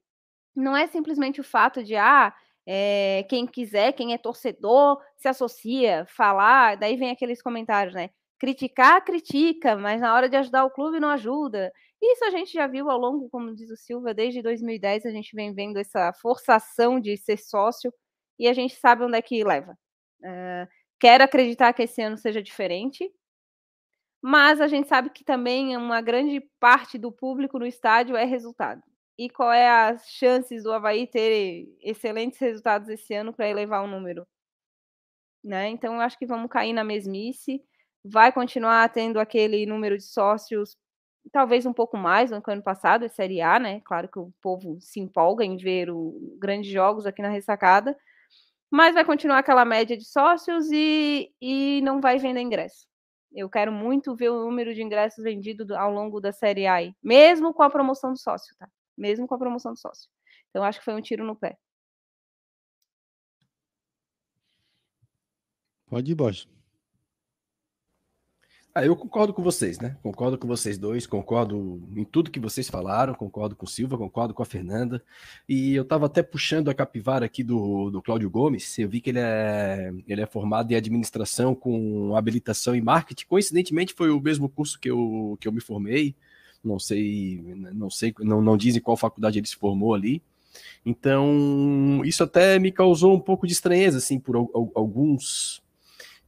Speaker 3: não é simplesmente o fato de, ah, é, quem quiser, quem é torcedor, se associa, falar, daí vem aqueles comentários, né? Criticar, critica, mas na hora de ajudar o clube não ajuda. Isso a gente já viu ao longo, como diz o Silva, desde 2010 a gente vem vendo essa forçação de ser sócio e a gente sabe onde é que leva. Uh, quero acreditar que esse ano seja diferente, mas a gente sabe que também uma grande parte do público no estádio é resultado e qual é as chances do Havaí ter excelentes resultados esse ano para elevar o número? Né? Então, eu acho que vamos cair na mesmice. Vai continuar tendo aquele número de sócios, talvez um pouco mais do que ano passado, é Série A, né? Claro que o povo se empolga em ver o, grandes jogos aqui na ressacada, mas vai continuar aquela média de sócios e, e não vai vender ingresso. Eu quero muito ver o número de ingressos vendidos ao longo da Série A, mesmo com a promoção do sócio, tá? Mesmo com a promoção do sócio. Então, acho que foi um tiro no pé.
Speaker 1: Pode ir, Bosch.
Speaker 4: Ah, eu concordo com vocês, né? Concordo com vocês dois, concordo em tudo que vocês falaram, concordo com o Silva, concordo com a Fernanda. E eu estava até puxando a capivara aqui do, do Cláudio Gomes. Eu vi que ele é, ele é formado em administração com habilitação em marketing. Coincidentemente, foi o mesmo curso que eu, que eu me formei não sei, não sei, não, não dizem qual faculdade ele se formou ali. Então, isso até me causou um pouco de estranheza, assim, por alguns,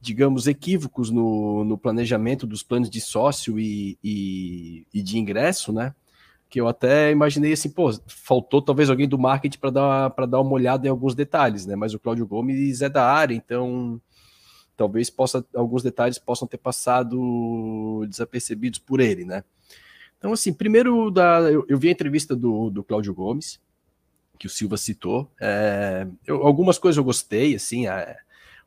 Speaker 4: digamos, equívocos no, no planejamento dos planos de sócio e, e, e, de ingresso, né? Que eu até imaginei assim, pô, faltou talvez alguém do marketing para dar, dar uma olhada em alguns detalhes, né? Mas o Cláudio Gomes é da área, então talvez possa alguns detalhes possam ter passado desapercebidos por ele, né? Então, assim, primeiro da, eu, eu vi a entrevista do, do Cláudio Gomes, que o Silva citou. É, eu, algumas coisas eu gostei, assim,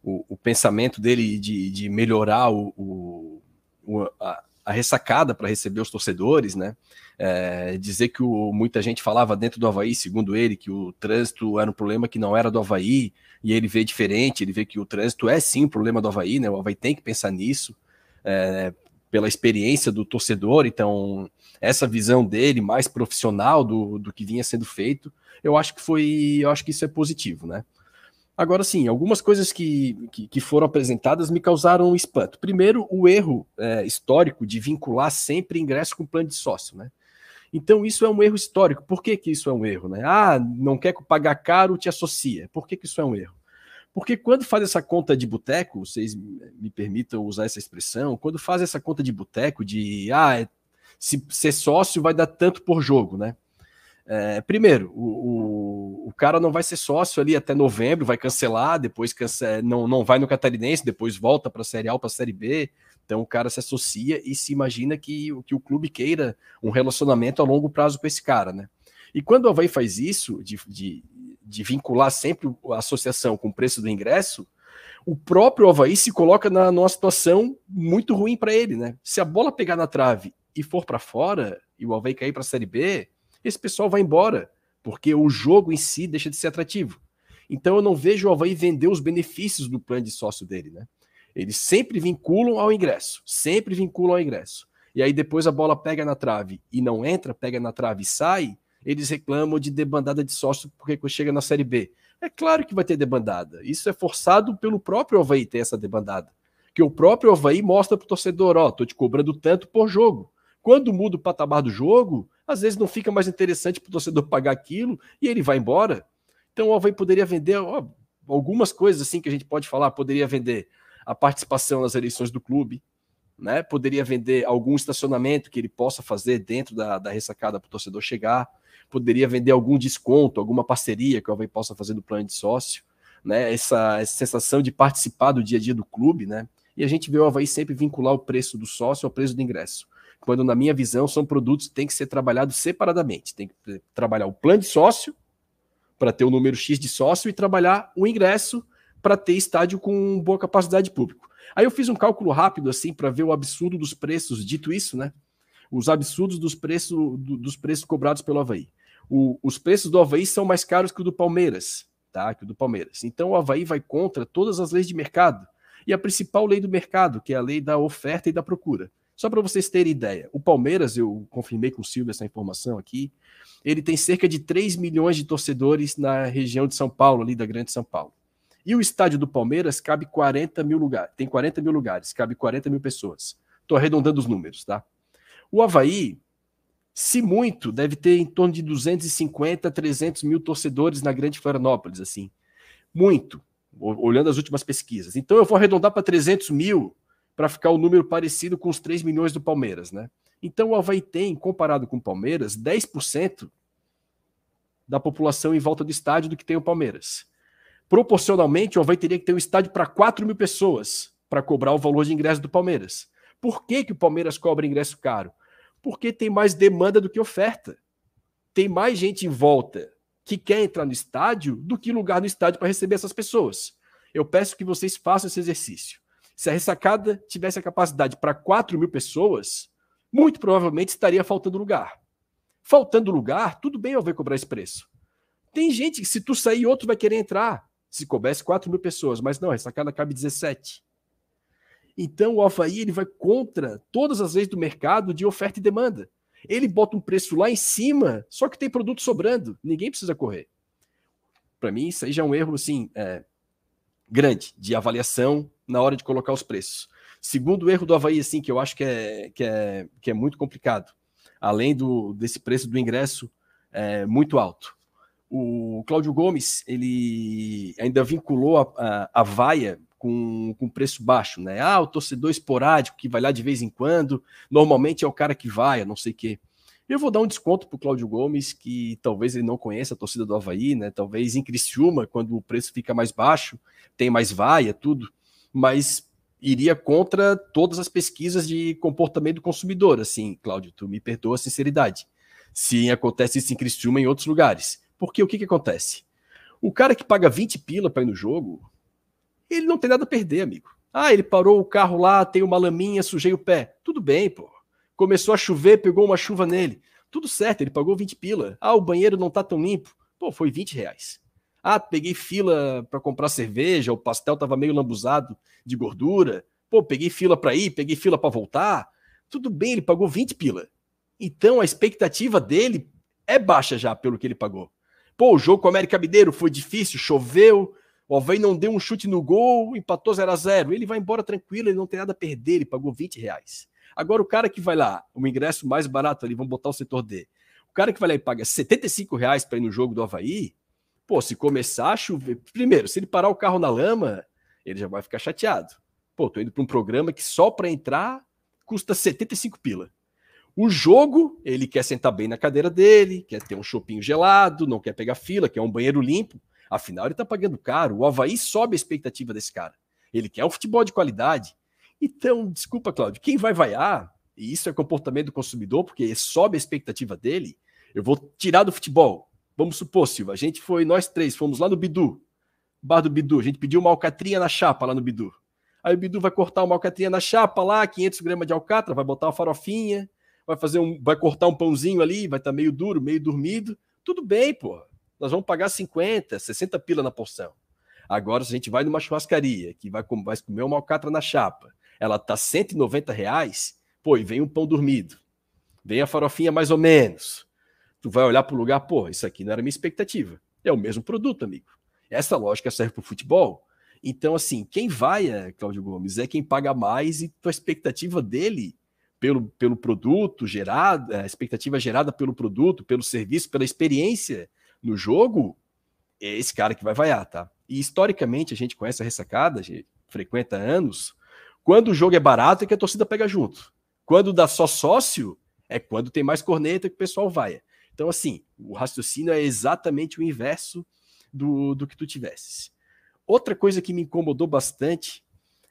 Speaker 4: o, o, pensamento dele de, de melhorar o, o a, a ressacada para receber os torcedores, né? É, dizer que o, muita gente falava dentro do Havaí, segundo ele, que o trânsito era um problema que não era do Havaí, e ele vê diferente, ele vê que o trânsito é sim um problema do Havaí, né? O Havaí tem que pensar nisso, é, pela experiência do torcedor, então essa visão dele mais profissional do, do que vinha sendo feito, eu acho que foi, eu acho que isso é positivo, né? Agora sim, algumas coisas que, que, que, foram apresentadas me causaram espanto. Primeiro, o erro é, histórico de vincular sempre ingresso com plano de sócio, né? Então, isso é um erro histórico. Por que, que isso é um erro? Né? Ah, não quer pagar caro, te associa. Por que, que isso é um erro? Porque quando faz essa conta de boteco, vocês me permitam usar essa expressão, quando faz essa conta de boteco de ah, se ser sócio vai dar tanto por jogo, né? É, primeiro, o, o, o, cara não vai ser sócio ali até novembro, vai cancelar, depois cancela, não, não vai no Catarinense, depois volta para a Série A ou para a Série B. Então o cara se associa e se imagina que, que o clube queira um relacionamento a longo prazo com esse cara, né? E quando o Havaí faz isso, de, de, de vincular sempre a associação com o preço do ingresso, o próprio Havaí se coloca na, numa situação muito ruim para ele, né? Se a bola pegar na trave e for para fora, e o Havaí cair para a Série B, esse pessoal vai embora, porque o jogo em si deixa de ser atrativo. Então eu não vejo o Havaí vender os benefícios do plano de sócio dele, né? Eles sempre vinculam ao ingresso, sempre vinculam ao ingresso. E aí depois a bola pega na trave e não entra, pega na trave e sai, eles reclamam de debandada de sócio porque chega na Série B. É claro que vai ter debandada. Isso é forçado pelo próprio Havaí ter essa debandada. Que o próprio Havaí mostra para o torcedor, ó, oh, tô te cobrando tanto por jogo. Quando muda o patamar do jogo, às vezes não fica mais interessante para o torcedor pagar aquilo e ele vai embora. Então o Havaí poderia vender ó, algumas coisas assim que a gente pode falar, poderia vender a participação nas eleições do clube, né? Poderia vender algum estacionamento que ele possa fazer dentro da, da ressacada para o torcedor chegar, poderia vender algum desconto, alguma parceria que o Havaí possa fazer no plano de sócio, né? Essa, essa sensação de participar do dia a dia do clube, né? E a gente vê o Havaí sempre vincular o preço do sócio ao preço do ingresso quando na minha visão são produtos que têm que ser trabalhados separadamente. Tem que trabalhar o plano de sócio para ter o número X de sócio e trabalhar o ingresso para ter estádio com boa capacidade de público. Aí eu fiz um cálculo rápido assim para ver o absurdo dos preços, dito isso, né? Os absurdos dos preços do, dos preços cobrados pelo Havaí. O, os preços do Havaí são mais caros que o do Palmeiras, tá? Que o do Palmeiras. Então o Havaí vai contra todas as leis de mercado. E a principal lei do mercado, que é a lei da oferta e da procura. Só para vocês terem ideia, o Palmeiras, eu confirmei com o Silvio essa informação aqui, ele tem cerca de 3 milhões de torcedores na região de São Paulo, ali da Grande São Paulo. E o estádio do Palmeiras cabe 40 mil lugares, tem 40 mil lugares, cabe 40 mil pessoas. Estou arredondando os números, tá? O Havaí, se muito, deve ter em torno de 250, 300 mil torcedores na Grande Florianópolis, assim. Muito, olhando as últimas pesquisas. Então eu vou arredondar para 300 mil, para ficar o um número parecido com os 3 milhões do Palmeiras, né? Então o Havaí tem, comparado com o Palmeiras, 10% da população em volta do estádio do que tem o Palmeiras. Proporcionalmente, o Havaí teria que ter um estádio para 4 mil pessoas para cobrar o valor de ingresso do Palmeiras. Por que, que o Palmeiras cobra ingresso caro? Porque tem mais demanda do que oferta. Tem mais gente em volta que quer entrar no estádio do que lugar no estádio para receber essas pessoas. Eu peço que vocês façam esse exercício. Se a ressacada tivesse a capacidade para 4 mil pessoas, muito provavelmente estaria faltando lugar. Faltando lugar, tudo bem eu ver cobrar esse preço. Tem gente que, se tu sair, outro vai querer entrar. Se coubesse 4 mil pessoas, mas não, a ressacada cabe 17. Então o Havaí ele vai contra todas as leis do mercado de oferta e demanda. Ele bota um preço lá em cima, só que tem produto sobrando. Ninguém precisa correr. Para mim, isso aí já é um erro assim, é, grande de avaliação na hora de colocar os preços. Segundo erro do Havaí, assim, que eu acho que é, que é, que é muito complicado, além do, desse preço do ingresso é, muito alto. O Cláudio Gomes, ele ainda vinculou a, a, a vaia com, com preço baixo, né? Ah, o torcedor esporádico que vai lá de vez em quando, normalmente é o cara que vai, não sei o quê. Eu vou dar um desconto para o Cláudio Gomes, que talvez ele não conheça a torcida do Havaí, né? Talvez em Criciúma, quando o preço fica mais baixo, tem mais vaia, tudo, mas iria contra todas as pesquisas de comportamento do consumidor. Assim, Cláudio, tu me perdoa a sinceridade. Se acontece isso em Criciúma em outros lugares. Porque o que, que acontece? O cara que paga 20 pila para ir no jogo, ele não tem nada a perder, amigo. Ah, ele parou o carro lá, tem uma laminha, sujei o pé. Tudo bem, pô Começou a chover, pegou uma chuva nele. Tudo certo, ele pagou 20 pila. Ah, o banheiro não tá tão limpo. Pô, foi 20 reais. Ah, peguei fila para comprar cerveja, o pastel tava meio lambuzado de gordura. Pô, peguei fila para ir, peguei fila para voltar. Tudo bem, ele pagou 20 pila. Então a expectativa dele é baixa já pelo que ele pagou. Pô, o jogo com o América Mineiro foi difícil, choveu, o Alvei não deu um chute no gol, empatou 0 a 0 Ele vai embora tranquilo, ele não tem nada a perder, ele pagou 20 reais. Agora o cara que vai lá, o ingresso mais barato ali, vamos botar o setor D. O cara que vai lá e paga 75 reais para ir no jogo do Havaí, pô, se começar a chover. Primeiro, se ele parar o carro na lama, ele já vai ficar chateado. Pô, tô indo para um programa que só para entrar custa 75 pila. O jogo, ele quer sentar bem na cadeira dele, quer ter um chopinho gelado, não quer pegar fila, quer um banheiro limpo. Afinal, ele tá pagando caro. O Havaí sobe a expectativa desse cara. Ele quer um futebol de qualidade. Então, desculpa, Cláudio, quem vai vaiar, e isso é comportamento do consumidor, porque sobe a expectativa dele, eu vou tirar do futebol. Vamos supor, Silva, a gente foi, nós três, fomos lá no Bidu, bar do Bidu, a gente pediu uma alcatrinha na chapa lá no Bidu. Aí o Bidu vai cortar uma alcatrinha na chapa lá, 500 gramas de alcatra, vai botar uma farofinha, vai fazer um, vai cortar um pãozinho ali, vai estar tá meio duro, meio dormido. Tudo bem, pô. Nós vamos pagar 50, 60 pila na porção. Agora, se a gente vai numa churrascaria que vai, comer uma alcatra na chapa, ela tá 190 reais, pô, e vem um pão dormido, vem a farofinha mais ou menos. Tu vai olhar para o lugar, pô, isso aqui não era minha expectativa. É o mesmo produto, amigo. Essa lógica serve para o futebol. Então, assim, quem vai, é, Cláudio Gomes, é quem paga mais e tua expectativa dele pelo, pelo produto gerado, a expectativa gerada pelo produto, pelo serviço, pela experiência no jogo, é esse cara que vai vaiar, tá? E historicamente a gente conhece a ressacada, a gente frequenta anos. Quando o jogo é barato é que a torcida pega junto. Quando dá só sócio, é quando tem mais corneta que o pessoal vai. Então, assim, o raciocínio é exatamente o inverso do, do que tu tivesses. Outra coisa que me incomodou bastante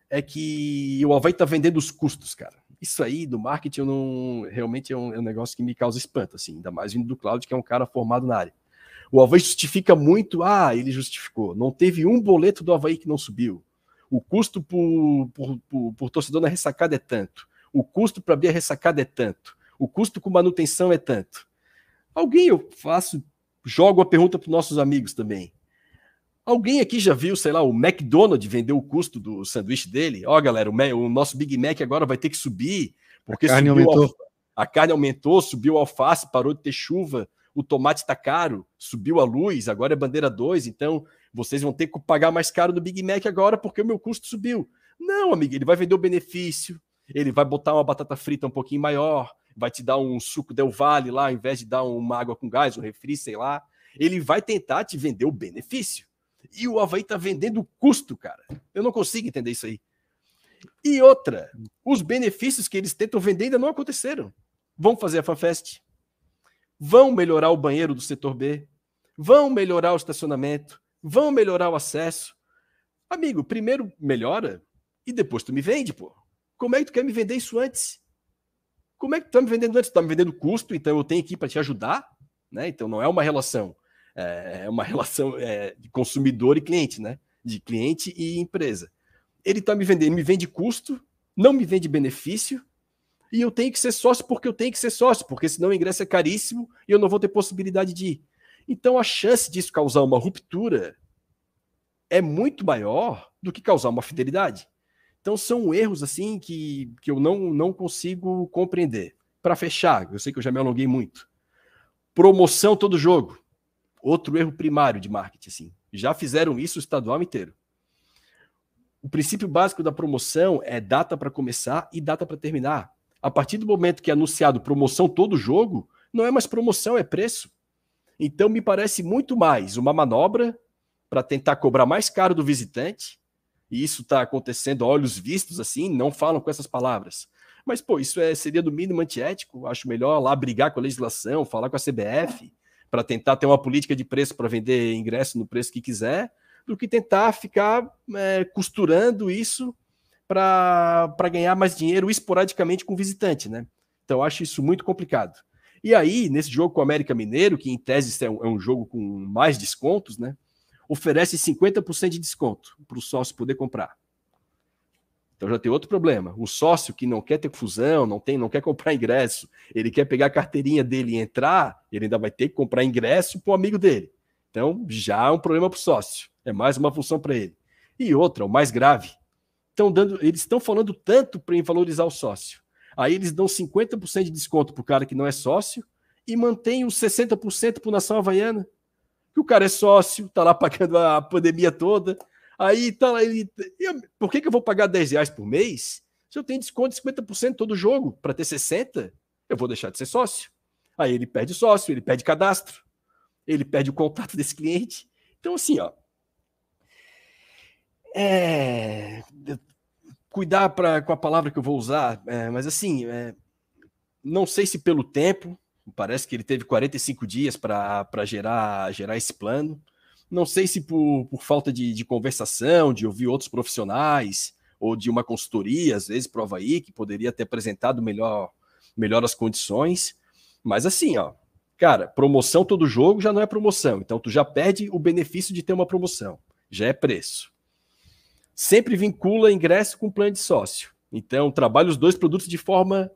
Speaker 4: é que o Havaí tá vendendo os custos, cara. Isso aí do marketing eu não, realmente é um, é um negócio que me causa espanto, assim, ainda mais vindo do Claudio, que é um cara formado na área. O Havaí justifica muito, ah, ele justificou. Não teve um boleto do Havaí que não subiu. O custo por, por, por, por torcedor na ressacada é tanto. O custo para abrir a ressacada é tanto. O custo com manutenção é tanto. Alguém, eu faço, jogo a pergunta para os nossos amigos também. Alguém aqui já viu, sei lá, o McDonald's vender o custo do sanduíche dele? Ó, galera, o, o, nosso Big Mac agora vai ter que subir, porque
Speaker 1: a carne aumentou.
Speaker 4: A, a carne aumentou, subiu o alface, parou de ter chuva, o tomate está caro, subiu a luz, agora é bandeira 2, então vocês vão ter que pagar mais caro no Big Mac agora porque o meu custo subiu. Não, amigo, ele vai vender o benefício, ele vai botar uma batata frita um pouquinho maior, vai te dar um suco Del Vale lá, ao invés de dar uma água com gás, um refri, sei lá. Ele vai tentar te vender o benefício. E o Havaí tá vendendo o custo, cara. Eu não consigo entender isso aí. E outra, os benefícios que eles tentam vender ainda não aconteceram. Vão fazer a FanFest, vão melhorar o banheiro do setor B, vão melhorar o estacionamento, vão melhorar o acesso. Amigo, primeiro melhora e depois tu me vende, pô. Como é que tu quer me vender isso antes? Como é que tu tá me vendendo antes? Tu tá me vendendo custo, então eu tenho aqui para te ajudar, né? Então não é uma relação, é, é uma relação é, de consumidor e cliente, né? De cliente e empresa. Ele tá me vendendo, me vende custo, não me vende benefício, e eu tenho que ser sócio porque eu tenho que ser sócio, porque senão o ingresso é caríssimo e eu não vou ter possibilidade de ir. Então a chance disso causar uma ruptura é muito maior do que causar uma fidelidade. Então são erros assim que, que eu não, não consigo compreender. Para fechar, eu sei que eu já me alonguei muito. Promoção todo jogo. Outro erro primário de marketing. Assim. Já fizeram isso o estadual inteiro. O princípio básico da promoção é data para começar e data para terminar. A partir do momento que é anunciado promoção todo jogo, não é mais promoção, é preço. Então me parece muito mais uma manobra para tentar cobrar mais caro do visitante. E isso está acontecendo a olhos vistos, assim, não falam com essas palavras. Mas, pô, isso é, seria do mínimo antiético. Acho melhor lá brigar com a legislação, falar com a CBF, para tentar ter uma política de preço para vender ingresso no preço que quiser, do que tentar ficar é, costurando isso para ganhar mais dinheiro esporadicamente com visitante, né? Então acho isso muito complicado. E aí, nesse jogo com o América Mineiro, que em tese é um, é um jogo com mais descontos, né? Oferece 50% de desconto para o sócio poder comprar. Então já tem outro problema. O sócio que não quer ter fusão, não tem, não quer comprar ingresso, ele quer pegar a carteirinha dele e entrar, ele ainda vai ter que comprar ingresso para o amigo dele. Então já é um problema para o sócio. É mais uma função para ele. E outra, o mais grave, estão dando, eles estão falando tanto para valorizar o sócio. Aí eles dão 50% de desconto para o cara que não é sócio e mantém os 60% para Nação Havaiana. Que o cara é sócio, tá lá pagando a pandemia toda. Aí tá lá, ele, eu, por que, que eu vou pagar 10 reais por mês? Se eu tenho desconto de 50% todo jogo, para ter 60%, eu vou deixar de ser sócio. Aí ele perde sócio, ele perde cadastro, ele perde o contato desse cliente. Então, assim, ó. É, cuidar pra, com a palavra que eu vou usar, é, mas assim, é, não sei se pelo tempo, parece que ele teve 45 dias para gerar, gerar esse plano. Não sei se por, por falta de, de, conversação, de ouvir outros profissionais, ou de uma consultoria, às vezes, prova aí, que poderia ter apresentado melhor, melhor as condições. Mas assim, ó, cara, promoção todo jogo já não é promoção. Então tu já perde o benefício de ter uma promoção. Já é preço sempre vincula ingresso com plano de sócio. Então, trabalha os dois produtos de forma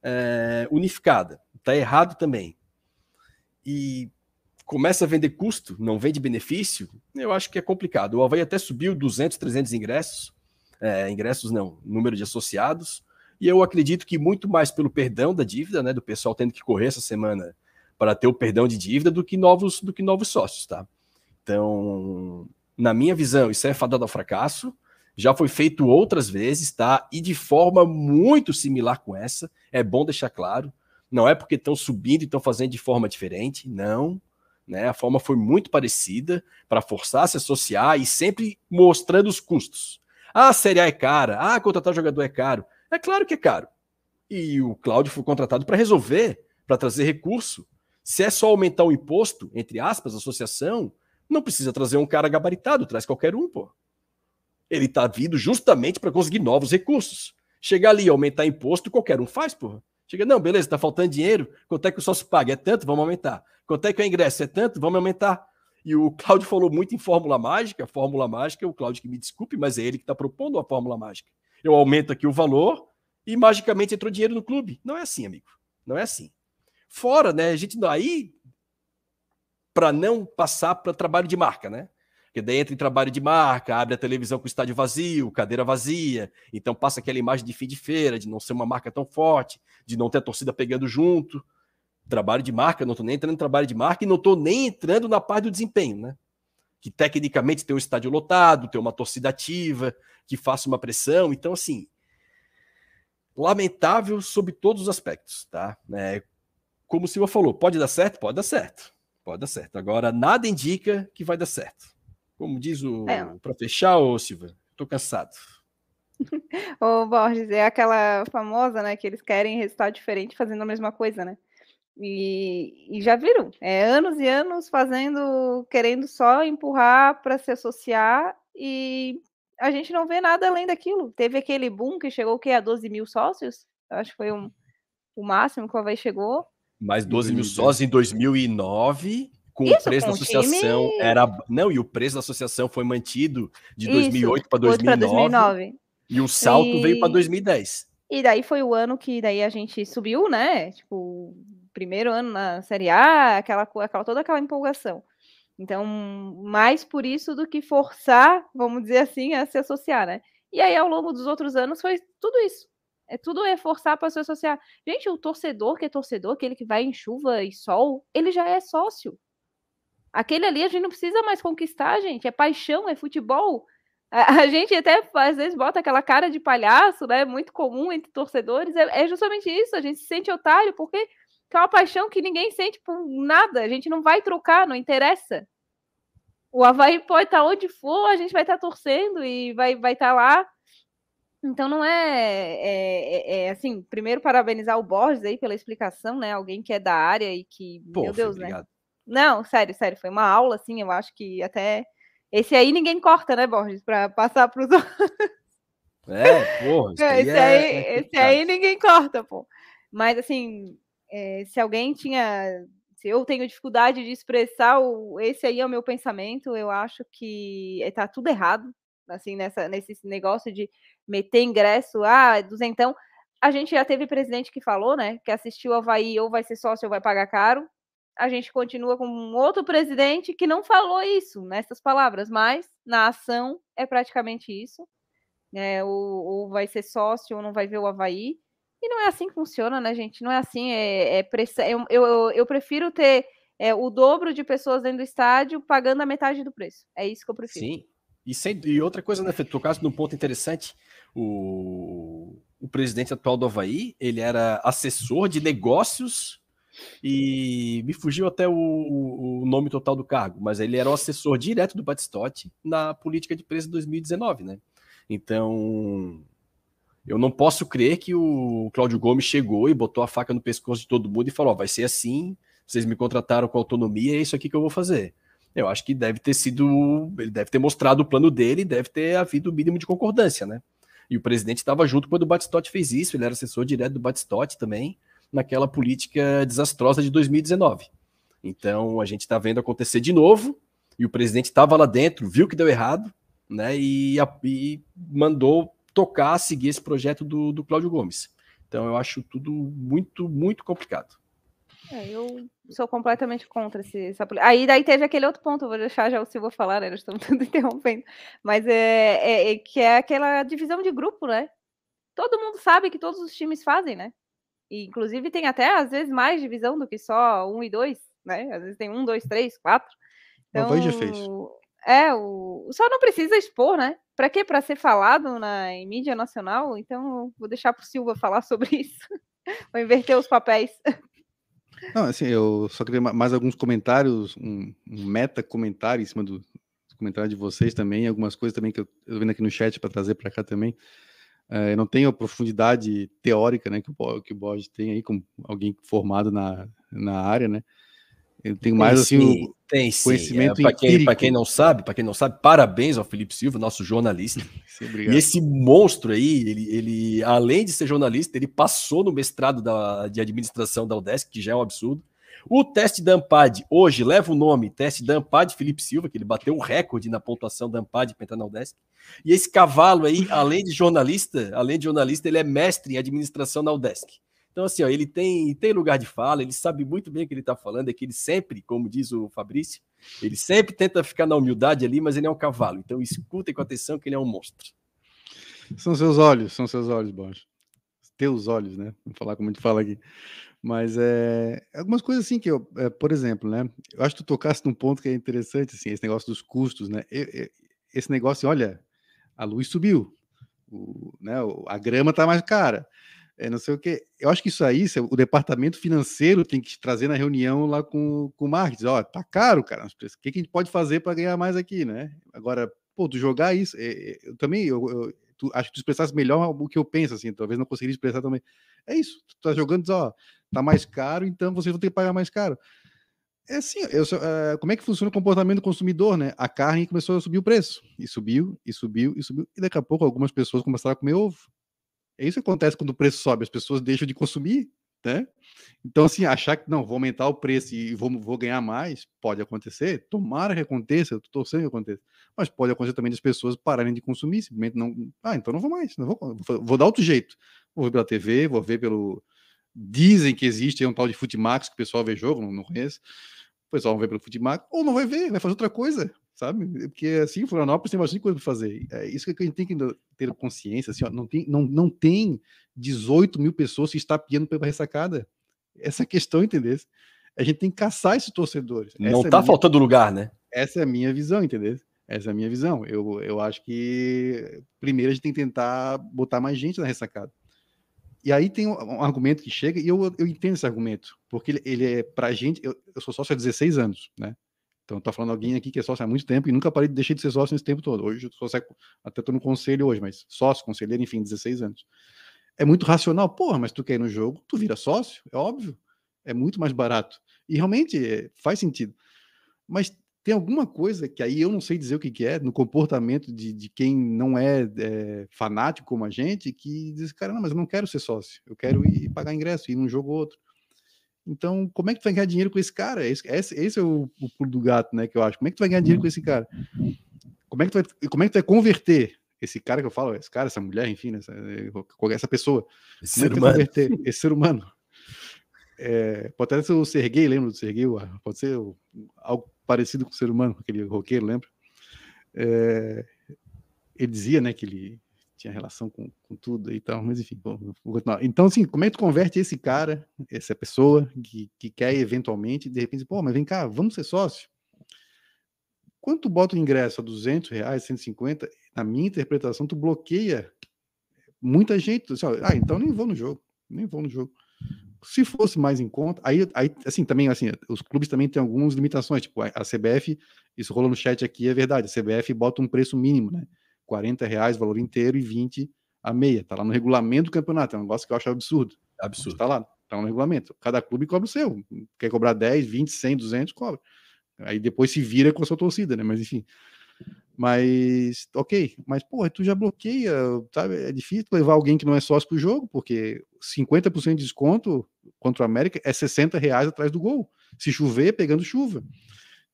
Speaker 4: é, unificada. Está errado também. E começa a vender custo, não vende benefício, eu acho que é complicado. O Havaí até subiu 200, 300 ingressos, é, ingressos não, número de associados, e eu acredito que muito mais pelo perdão da dívida, né, do pessoal tendo que correr essa semana para ter o perdão de dívida do que novos do que novos sócios, tá? Então, na minha visão, isso é fadado ao fracasso. Já foi feito outras vezes, tá? E de forma muito similar com essa. É bom deixar claro. Não é porque estão subindo e estão fazendo de forma diferente, não. Né? A forma foi muito parecida para forçar a se associar e sempre mostrando os custos. Ah, a Série A é cara. Ah, contratar jogador é caro. É claro que é caro. E o Cláudio foi contratado para resolver, para trazer recurso. Se é só aumentar o imposto, entre aspas, associação, não precisa trazer um cara gabaritado, traz qualquer um, pô. Ele está vindo justamente para conseguir novos recursos. Chegar ali e aumentar imposto, qualquer um faz, porra. Chega, não, beleza, está faltando dinheiro, quanto é que o sócio paga? É tanto, vamos aumentar. Quanto é que o ingresso? É tanto, vamos aumentar. E o Cláudio falou muito em fórmula mágica, fórmula mágica, o Cláudio que me desculpe, mas é ele que está propondo a fórmula mágica. Eu aumento aqui o valor e magicamente entrou dinheiro no clube. Não é assim, amigo. Não é assim. Fora, né? A gente aí para não passar para trabalho de marca, né? Porque daí entra em trabalho de marca, abre a televisão com o estádio vazio, cadeira vazia, então passa aquela imagem de fim de feira, de não ser uma marca tão forte, de não ter a torcida pegando junto. Trabalho de marca, não estou nem entrando em trabalho de marca e não estou nem entrando na parte do desempenho, né? Que tecnicamente tem um estádio lotado, tem uma torcida ativa, que faça uma pressão. Então, assim, lamentável sob todos os aspectos, tá? É, como o Silva falou, pode dar certo? Pode dar certo. Pode dar certo. Agora, nada indica que vai dar certo. Como diz o. É. Para fechar, ô Silva, tô cansado.
Speaker 3: Ô Borges, é aquela famosa, né? Que eles querem resultado diferente fazendo a mesma coisa, né? E, e já viram, é anos e anos fazendo, querendo só empurrar para se associar e a gente não vê nada além daquilo. Teve aquele boom que chegou que a 12 mil sócios, acho que foi um, o máximo que o Havaí chegou.
Speaker 4: Mais 12 mil sócios em 2009, com Isso, o preço da associação time... era. Não, e o preço da associação foi mantido de Isso, 2008 para 2009, 2009. E o salto e... veio para 2010.
Speaker 3: E daí foi o ano que daí a gente subiu, né? Tipo, primeiro ano na Série A, aquela, aquela toda aquela empolgação. Então, mais por isso do que forçar, vamos dizer assim, a se associar, né? E aí, ao longo dos outros anos, foi tudo isso. É tudo é forçar para se associar. Gente, o torcedor que é torcedor, aquele que vai em chuva e sol, ele já é sócio. Aquele ali a gente não precisa mais conquistar, gente. É paixão, é futebol. A, gente até às vezes bota aquela cara de palhaço, né? Muito comum entre torcedores. É, é justamente isso. A gente se sente otário porque é uma paixão que ninguém sente por nada. A gente não vai trocar, não interessa. O Havaí pode estar onde for, a gente vai estar torcendo e vai vai estar lá então não é, é, é, é, assim, primeiro parabenizar o Borges aí pela explicação, né? Alguém que é da área e que, Pô, meu Deus, né? Não, sério, sério, foi uma aula, assim, eu acho que até esse aí ninguém corta, né, Borges, para passar para os outros.
Speaker 4: É, porra,
Speaker 3: esse, é aí, é esse aí ninguém corta, pô. Mas assim, é, se alguém tinha, se eu tenho dificuldade de expressar o, esse aí é o meu pensamento, eu acho que está tudo errado, assim, nessa, nesse negócio de meter ingresso, ah, duzentão. A gente já teve presidente que falou, né, que assistiu ao Havaí ou vai ser sócio ou vai pagar caro. A gente continua com um outro presidente que não falou isso nessas palavras, mas na ação é praticamente isso. É, ou, ou vai ser sócio ou não vai ver o Havaí. E não é assim que funciona, né, gente? Não é assim. É, é pressa... eu, eu, eu prefiro ter é, o dobro de pessoas dentro do estádio pagando a metade do preço. É isso que eu prefiro.
Speaker 4: Sim. E, sem, e outra coisa, né, Fê? Tu tocaste num ponto interessante. O, o presidente atual do Havaí, ele era assessor de negócios e me fugiu até o, o, nome total do cargo, mas ele era o assessor direto do Batistotti na política de preço de 2019, né? Então, eu não posso crer que o Cláudio Gomes chegou e botou a faca no pescoço de todo mundo e falou: vai ser assim, vocês me contrataram com autonomia, é isso aqui que eu vou fazer. Eu acho que deve ter sido, ele deve ter mostrado o plano dele, deve ter havido o mínimo de concordância, né? E o presidente estava junto quando o Batistotti fez isso, ele era assessor direto do Batistotti também, naquela política desastrosa de 2019. Então a gente está vendo acontecer de novo, e o presidente estava lá dentro, viu que deu errado, né? E, e mandou tocar, seguir esse projeto do, do Cláudio Gomes. Então eu acho tudo muito, muito complicado.
Speaker 3: É, eu sou completamente contra esse, essa Aí daí teve aquele outro ponto, vou deixar já o Silvio falar, né? Nós estamos tudo interrompendo. Mas é, é, é, que é aquela divisão de grupo, né? Todo mundo sabe que todos os times fazem, né? E, inclusive tem até, às vezes, mais divisão do que só um e dois, né? Às vezes tem um, dois, três, quatro.
Speaker 1: Então, já fez.
Speaker 3: É, o só não precisa expor, né? Para quê? Para ser falado na em mídia nacional? Então, vou deixar para o Silva falar sobre isso. vou inverter os papéis.
Speaker 1: Não, assim, eu só queria mais alguns comentários, um, um meta comentário em cima do comentário de vocês também, algumas coisas também que eu estou vendo aqui no chat para trazer para cá também. Uh, eu não tenho a profundidade teórica, né, que o que o Borges tem aí, como alguém formado na, na área, né? Eu tenho mais assim o
Speaker 4: tem, conhecimento é, para quem, quem não sabe, para quem não sabe, parabéns ao Felipe Silva, nosso jornalista. Sim, e esse monstro aí, ele, ele, além de ser jornalista, ele passou no mestrado da, de administração da UDESC, que já é um absurdo. O teste da Ampad hoje leva o nome teste da Ampad Felipe Silva, que ele bateu o recorde na pontuação da Ampad para entrar na UDESC. E esse cavalo aí, além de jornalista, além de jornalista, ele é mestre em administração na UDESC. Então, assim, ó, ele tem, tem lugar de fala, ele sabe muito bem o que ele está falando, é que ele sempre, como diz o Fabrício, ele sempre tenta ficar na humildade ali, mas ele é um cavalo. Então, escutem com atenção que ele é um monstro.
Speaker 1: São seus olhos, são seus olhos, Borges. Teus olhos, né? Vamos falar como a gente fala aqui. Mas é algumas coisas assim que eu, é, por exemplo, né? Eu acho que tu tocaste num ponto que é interessante, assim, esse negócio dos custos, né? Eu, eu, esse negócio, olha, a luz subiu, o, né, a grama tá mais cara é, não sei o que. Eu acho que isso aí, o departamento financeiro tem que trazer na reunião lá com, com o marketing. Ó, tá caro, cara. O que, que a gente pode fazer para ganhar mais aqui, né? Agora, pô, tu jogar isso, é, é, eu também, eu, eu tu, acho que tu expressasse melhor o que eu penso, assim, talvez não conseguiria expressar também. É isso, tu tá jogando, ó, tá mais caro, então vocês vão ter que pagar mais caro. É assim, eu, é, como é que funciona o comportamento do consumidor, né? A carne começou a subir o preço, e subiu, e subiu, e subiu, e daqui a pouco algumas pessoas começaram a comer ovo. É isso que acontece quando o preço sobe, as pessoas deixam de consumir, né? Então, assim, achar que não, vou aumentar o preço e vou, vou ganhar mais, pode acontecer, tomara que aconteça, eu tô torcendo que aconteça, mas pode acontecer também das pessoas pararem de consumir, simplesmente não, ah, então não vou mais, não vou, vou dar outro jeito, vou ver pela TV, vou ver pelo, dizem que existe um tal de Futimax que o pessoal vê jogo, não, não conheço, o pessoal vai ver pelo Futimax, ou não vai ver, vai fazer outra coisa, sabe? Porque assim, Florianópolis tem bastante coisa para fazer. É isso que a gente tem que ter consciência. Assim, ó, não, tem, não, não tem 18 mil pessoas que está pedindo pela ressacada. Essa questão, entendeu? A gente tem que caçar esses torcedores.
Speaker 4: Não está é faltando lugar, né?
Speaker 1: Essa é a minha visão, entendeu? Essa é a minha visão. Eu, eu acho que primeiro a gente tem que tentar botar mais gente na ressacada. E aí tem um, um argumento que chega, e eu, eu entendo esse argumento, porque ele, ele é pra gente. Eu, eu sou sócio há 16 anos, né? Então, tá falando alguém aqui que é sócio há muito tempo e nunca parei de deixar de ser sócio nesse tempo todo. Hoje, eu até estou no conselho hoje, mas sócio, conselheiro, enfim, 16 anos. É muito racional. Porra, mas tu quer ir no jogo, tu vira sócio, é óbvio. É muito mais barato. E realmente é, faz sentido. Mas tem alguma coisa que aí eu não sei dizer o que, que é, no comportamento de, de quem não é, é, fanático como a gente, que diz, cara, não, mas eu não quero ser sócio, eu quero ir pagar ingresso, ir num jogo ou outro. Então, como é que tu vai ganhar dinheiro com esse cara? Esse, esse, é o, o pulo do gato, né? Que eu acho. Como é que tu vai ganhar dinheiro com esse cara? como é que tu vai, como é que tu vai converter esse cara que eu falo, esse cara, essa mulher, enfim, essa, essa pessoa, esse ser, humano. Converter, esse ser humano. É, pode até ser o Sergei, lembra do Sergei? Pode ser algo parecido com o ser humano, aquele roqueiro, lembra? É, ele dizia, né, que ele tinha relação com, com tudo e tal, mas enfim, vou, vou continuar. Então, assim, como é que tu converte esse cara, essa pessoa que, que quer eventualmente, de repente, pô, mas vem cá, vamos ser sócio? Quando tu bota o ingresso a 200 reais, 150, na minha interpretação, tu bloqueia muita gente. Assim, ah, então nem vou no jogo, nem vou no jogo. Se fosse mais em conta, aí, aí assim, também, assim, os clubes também têm algumas limitações, tipo, a, a CBF, isso rolou no chat aqui, é verdade, a CBF bota um preço mínimo, né? 40 reais, valor inteiro, e 20 a meia. Tá lá no regulamento do campeonato, é um negócio que eu acho absurdo.
Speaker 4: Absurdo.
Speaker 1: Tá lá, tá no regulamento. Cada clube cobra o seu. Quer cobrar 10, 20, 100, 200, cobra. Aí depois se vira com a sua torcida, né? Mas enfim. Mas, ok. Mas, porra, tu já bloqueia, sabe? É difícil levar alguém que não é sócio pro jogo, porque 50% de desconto contra o América é 60 reais atrás do gol. Se chover, pegando chuva.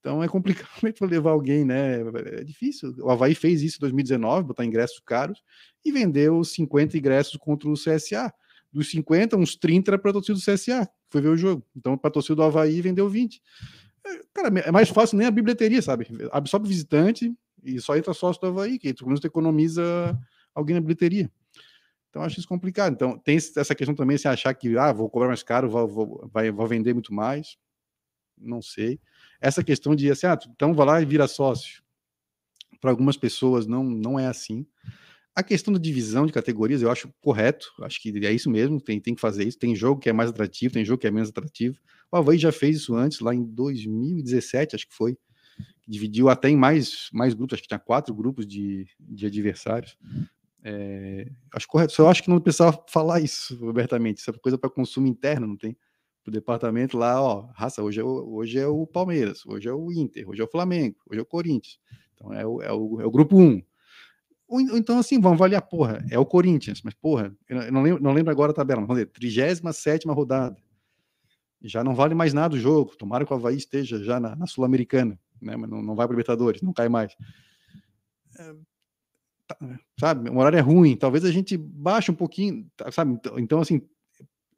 Speaker 1: Então é complicado para levar alguém, né? É difícil. O Havaí fez isso em 2019, botar ingressos caros, e vendeu 50 ingressos contra o CSA. Dos 50, uns 30 era para a torcida do CSA, foi ver o jogo. Então, para a torcida do Havaí, vendeu 20. Cara, é mais fácil nem a bilheteria, sabe? Para visitante e só entra sócio do Havaí, que pelo menos tu economiza alguém na bilheteria. Então, acho isso complicado. Então, tem essa questão também, se achar que, ah, vou cobrar mais caro, vou, vou, vai, vou vender muito mais. Não sei. Essa questão de, assim, ah, então vai lá e vira sócio. Para algumas pessoas, não, não é assim. A questão da divisão de categorias eu acho correto, acho que é isso mesmo, tem, tem que fazer isso. Tem jogo que é mais atrativo, tem jogo que é menos atrativo. O Havaí já fez isso antes, lá em 2017, acho que foi. Dividiu até em mais, mais grupos, acho que tinha quatro grupos de, de adversários. É, acho correto, só acho que não precisava falar isso abertamente, isso é coisa para consumo interno, não tem? O departamento lá, ó, raça, hoje é, o, hoje é o Palmeiras, hoje é o Inter, hoje é o Flamengo, hoje é o Corinthians. Então é o, é o, é o grupo 1. Ou, então, assim, vamos avaliar, porra, é o Corinthians, mas, porra, eu não lembro, não lembro agora a tabela, vamos dizer, 37 rodada. Já não vale mais nada o jogo. Tomara que o Havaí esteja já na, na Sul-Americana, né? Mas não, não vai para Libertadores, não cai mais. É, tá, sabe, o horário é ruim, talvez a gente baixe um pouquinho, tá, sabe? Então, então assim,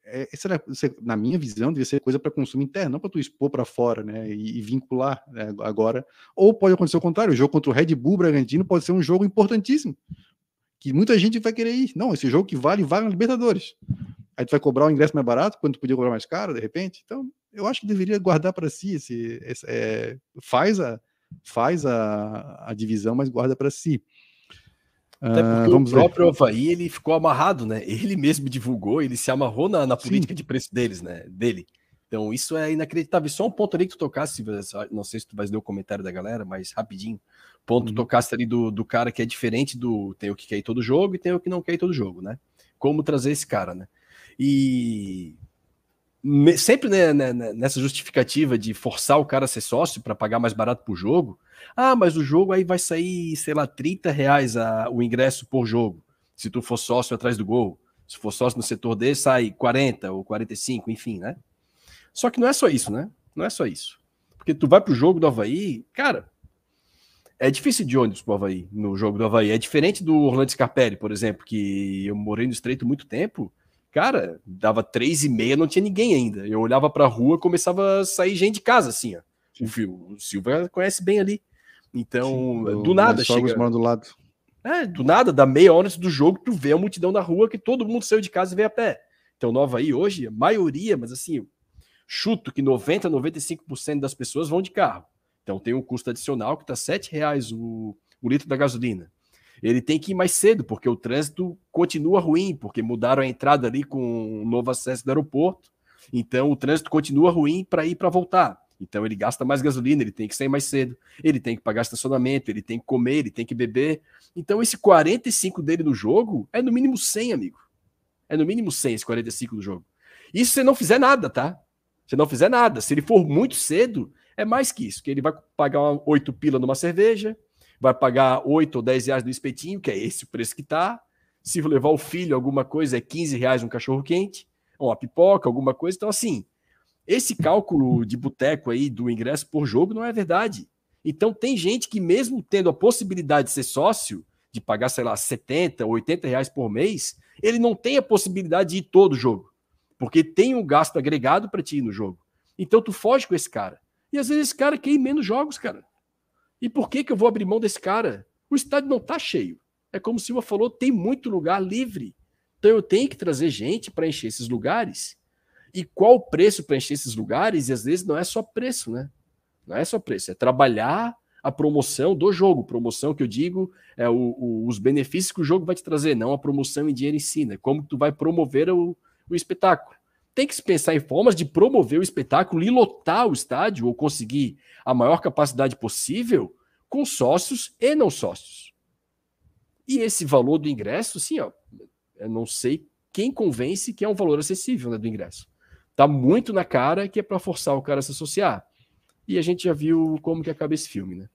Speaker 1: é, era, na minha visão, devia ser coisa para consumo interno, não para tu expor para fora, né? E, e vincular né, agora. Ou pode acontecer o contrário, o jogo contra o Red Bull Bragantino pode ser um jogo importantíssimo, que muita gente vai querer ir. Não, esse jogo que vale, vale na Libertadores. Aí tu vai cobrar o ingresso mais barato, quando tu podia cobrar mais caro, de repente. Então, eu acho que deveria guardar para si esse, esse é, faz a faz a, a divisão, mas guarda para si.
Speaker 4: Até porque uh, o próprio ver. Havaí ele ficou amarrado, né? Ele mesmo divulgou, ele se amarrou na, na política Sim. de preço deles, né? Dele. Então isso é inacreditável. Só um ponto ali que tu tocasse, não sei se tu vai ler o comentário da galera, mas rapidinho. Ponto uhum. tocasse ali do, do cara que é diferente do. Tem o que quer ir todo jogo e tem o que não quer ir todo jogo, né? Como trazer esse cara, né? E sempre né, né, né, nessa justificativa de forçar o cara a ser sócio para pagar mais barato por jogo. Ah, mas o jogo aí vai sair, sei lá, 30 reais a, o ingresso por jogo, se tu for sócio atrás do gol. Se for sócio no setor desse, sai 40 ou 45, enfim, né? Só que não é só isso, né? Não é só isso. Porque tu vai pro jogo do Havaí, cara, é difícil de ônibus pro Havaí, no jogo do Havaí. É diferente do Orlando Scarpelli, por exemplo, que eu morei no Estreito muito tempo. Cara, dava três e meia, não tinha ninguém ainda. Eu olhava pra rua, começava a sair gente de casa, assim, ó. O, o Silva conhece bem ali. Então, Sim, do nada chega.
Speaker 1: do lado.
Speaker 4: É, do nada, da meia hora antes do jogo, tu vê a multidão da rua que todo mundo saiu de casa e veio a pé. Então, Nova aí hoje, a maioria, mas assim, chuto que 90, 95% das pessoas vão de carro. Então tem um custo adicional que está R$ reais o, o litro da gasolina ele tem que ir mais cedo, porque o trânsito continua ruim, porque mudaram a entrada ali com um novo acesso do aeroporto. Então o trânsito continua ruim para ir para voltar. Então ele gasta mais gasolina, ele tem que sair mais cedo, ele tem que pagar estacionamento, ele tem que comer, ele tem que beber. Então esse 45 dele no jogo é no mínimo 100, amigo. É no mínimo 100 esse 45 do jogo. Isso se não fizer nada, tá? Se não fizer nada, se ele for muito cedo, é mais que isso, que ele vai pagar 8 pila numa cerveja, vai pagar 8 ou 10 reais no espetinho, que é esse o preço que tá. Se levar o filho, alguma coisa, é 15 reais um cachorro quente, uma pipoca, alguma coisa. Então, assim, esse cálculo de boteco aí do ingresso por jogo não é verdade. Então tem gente que, mesmo tendo a possibilidade de ser sócio, de pagar, sei lá, 70, 80 reais por mês, ele não tem a possibilidade de ir todo jogo. Porque tem um gasto agregado para ti no jogo. Então tu foge com esse cara. E às vezes esse cara quer ir menos jogos, cara. E por que, que eu vou abrir mão desse cara? O estádio não tá cheio. É como o Silva falou, tem muito lugar livre. Então eu tenho que trazer gente para encher esses lugares. E qual o preço para encher esses lugares? E às vezes não é só preço, né? Não é só preço, é trabalhar a promoção do jogo. Promoção que eu digo é o, o, os benefícios que o jogo vai te trazer, não a promoção em dinheiro em si, né? Como tu vai promover o, o espetáculo. Tem que se pensar em formas de promover o espetáculo e lotar o estádio ou conseguir a maior capacidade possível com sócios e não sócios. E esse valor do ingresso, sim, eu não sei quem convence que é um valor acessível né, do ingresso. Tá muito na cara que é para forçar o cara a se associar. E a gente já viu como que acaba esse filme, né?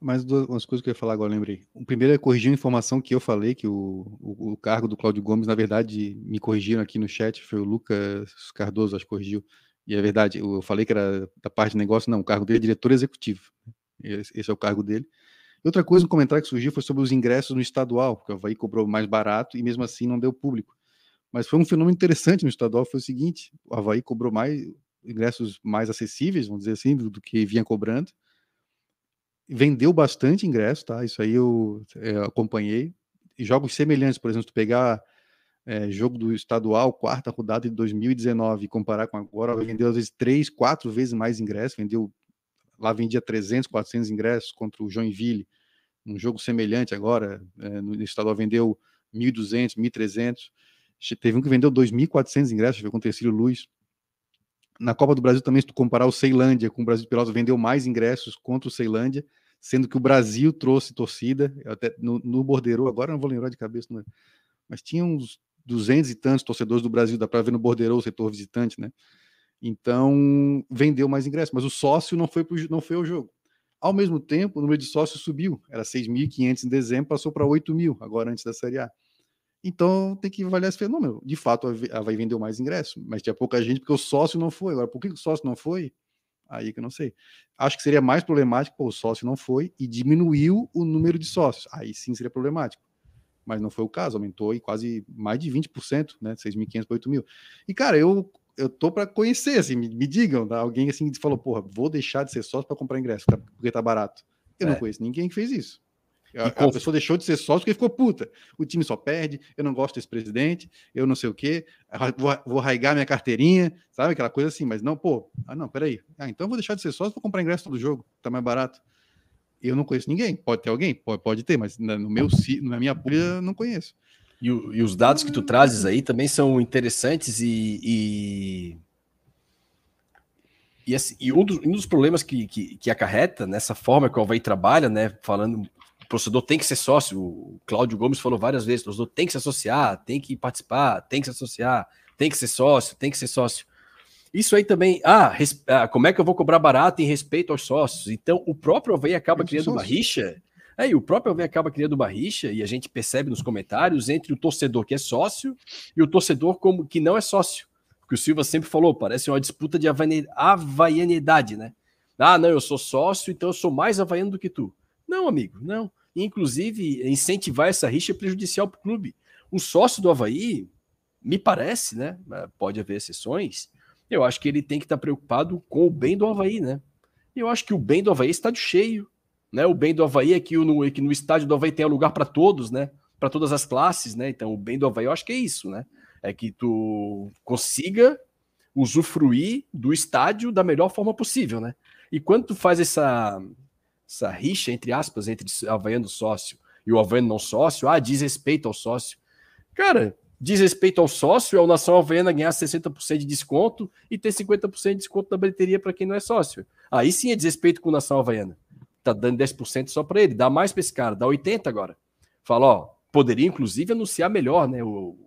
Speaker 1: Mas duas coisas que eu ia falar agora, lembrei. O primeiro é corrigir uma informação que eu falei, que o, o, o cargo do Cláudio Gomes, na verdade, me corrigiram aqui no chat, foi o Lucas Cardoso, acho que corrigiu. E é verdade, eu falei que era da parte de negócio, não, o cargo dele é diretor executivo. Esse, é o cargo dele. E outra coisa, um comentário que surgiu foi sobre os ingressos no estadual, porque o Havaí cobrou mais barato e mesmo assim não deu público. Mas foi um fenômeno interessante no estadual, foi o seguinte, o Havaí cobrou mais ingressos mais acessíveis, vamos dizer assim, do, do que vinha cobrando. Vendeu bastante ingresso, tá? Isso aí eu, é, acompanhei. E jogos semelhantes, por exemplo, tu pegar é, jogo do estadual, quarta rodada de 2019, e comparar com agora, vendeu às vezes três, quatro vezes mais ingressos, vendeu lá vendia 300, 400 ingressos contra o Joinville, um jogo semelhante agora, é, no estadual vendeu 1.200, 1.300, teve um que vendeu 2.400 ingressos, foi contra o Luiz, na Copa do Brasil também, se tu comparar o Ceilândia com o Brasil de Pelotas, vendeu mais ingressos contra o Ceilândia, sendo que o Brasil trouxe torcida, até no, no Bordeiro, agora não vou lembrar de cabeça, não, mas tinha uns 200 e tantos torcedores do Brasil, dá para ver no Bordeiro o setor visitante, né? Então, vendeu mais ingressos, mas o sócio não foi, pro, não foi ao jogo. Ao mesmo tempo, o número de sócios subiu, era 6.500 em dezembro, passou para 8 mil, agora antes da Série A. Então tem que avaliar esse fenômeno. De fato, ela vai vender mais ingresso, mas tinha pouca gente porque o sócio não foi. Agora, por que o sócio não foi? Aí que eu não sei. Acho que seria mais problemático, pô, o sócio não foi e diminuiu o número de sócios. Aí sim seria problemático. Mas não foi o caso, aumentou e quase mais de 20%, né? 6.500 para 8 mil. E, cara, eu, eu tô para conhecer, assim, me, me digam, tá? alguém assim falou, porra, vou deixar de ser sócio para comprar ingresso, porque tá barato. Eu é. não conheço ninguém que fez isso. A, a, pessoa deixou de ser sócio porque ficou puta. O time só perde, eu não gosto desse presidente, eu não sei o quê, vou, vou raigar minha carteirinha, sabe? Aquela coisa assim, mas não, pô, ah, não, peraí. Ah, então eu vou deixar de ser sócio, vou comprar ingresso todo jogo, tá mais barato. Eu não conheço ninguém, pode ter alguém, pode, pode ter, mas no meu, na minha bolha não conheço.
Speaker 4: E, o, e, os dados que tu trazes aí também são interessantes e, e... E, assim, e um, dos, um, dos, problemas que, que, que, acarreta nessa forma que o Alvaí trabalha, né, falando torcedor tem que ser sócio. O Cláudio Gomes falou várias vezes: o torcedor tem que se associar, tem que participar, tem que se associar, tem que ser sócio, tem que ser sócio. Isso aí também, ah, res, ah como é que eu vou cobrar barato em respeito aos sócios? Então, o próprio Alvei acaba criando uma rixa. É, e o próprio Alvei acaba criando uma rixa, e a gente percebe nos comentários, entre o torcedor que é sócio e o torcedor como que não é sócio. Porque o Silva sempre falou, parece uma disputa de havaianidade, né? Ah, não, eu sou sócio, então eu sou mais havaiano do que tu. Não, amigo, não. Inclusive, incentivar essa rixa é prejudicial para o clube. Um sócio do Havaí, me parece, né? Pode haver exceções. Eu acho que ele tem que estar preocupado com o bem do Havaí, né? Eu acho que o bem do Havaí é estádio cheio. Né? O bem do Havaí é que no, é que no estádio do Havaí tenha lugar para todos, né? Para todas as classes, né? Então, o bem do Havaí, eu acho que é isso, né? É que tu consiga usufruir do estádio da melhor forma possível, né? E quando tu faz essa, essa rixa, entre aspas, entre Havaiano sócio e o Havaiano não sócio, ah, diz respeito ao sócio. Cara, diz respeito ao sócio é o Nação Havaiana ganhar 60% de desconto e ter 50% de desconto na bilheteria para quem não é sócio. Aí sim é desrespeito com o Nação Havaiana. Tá dando 10% só para ele, dá mais para esse cara, dá 80% agora. Fala, ó, poderia inclusive anunciar melhor, né, o,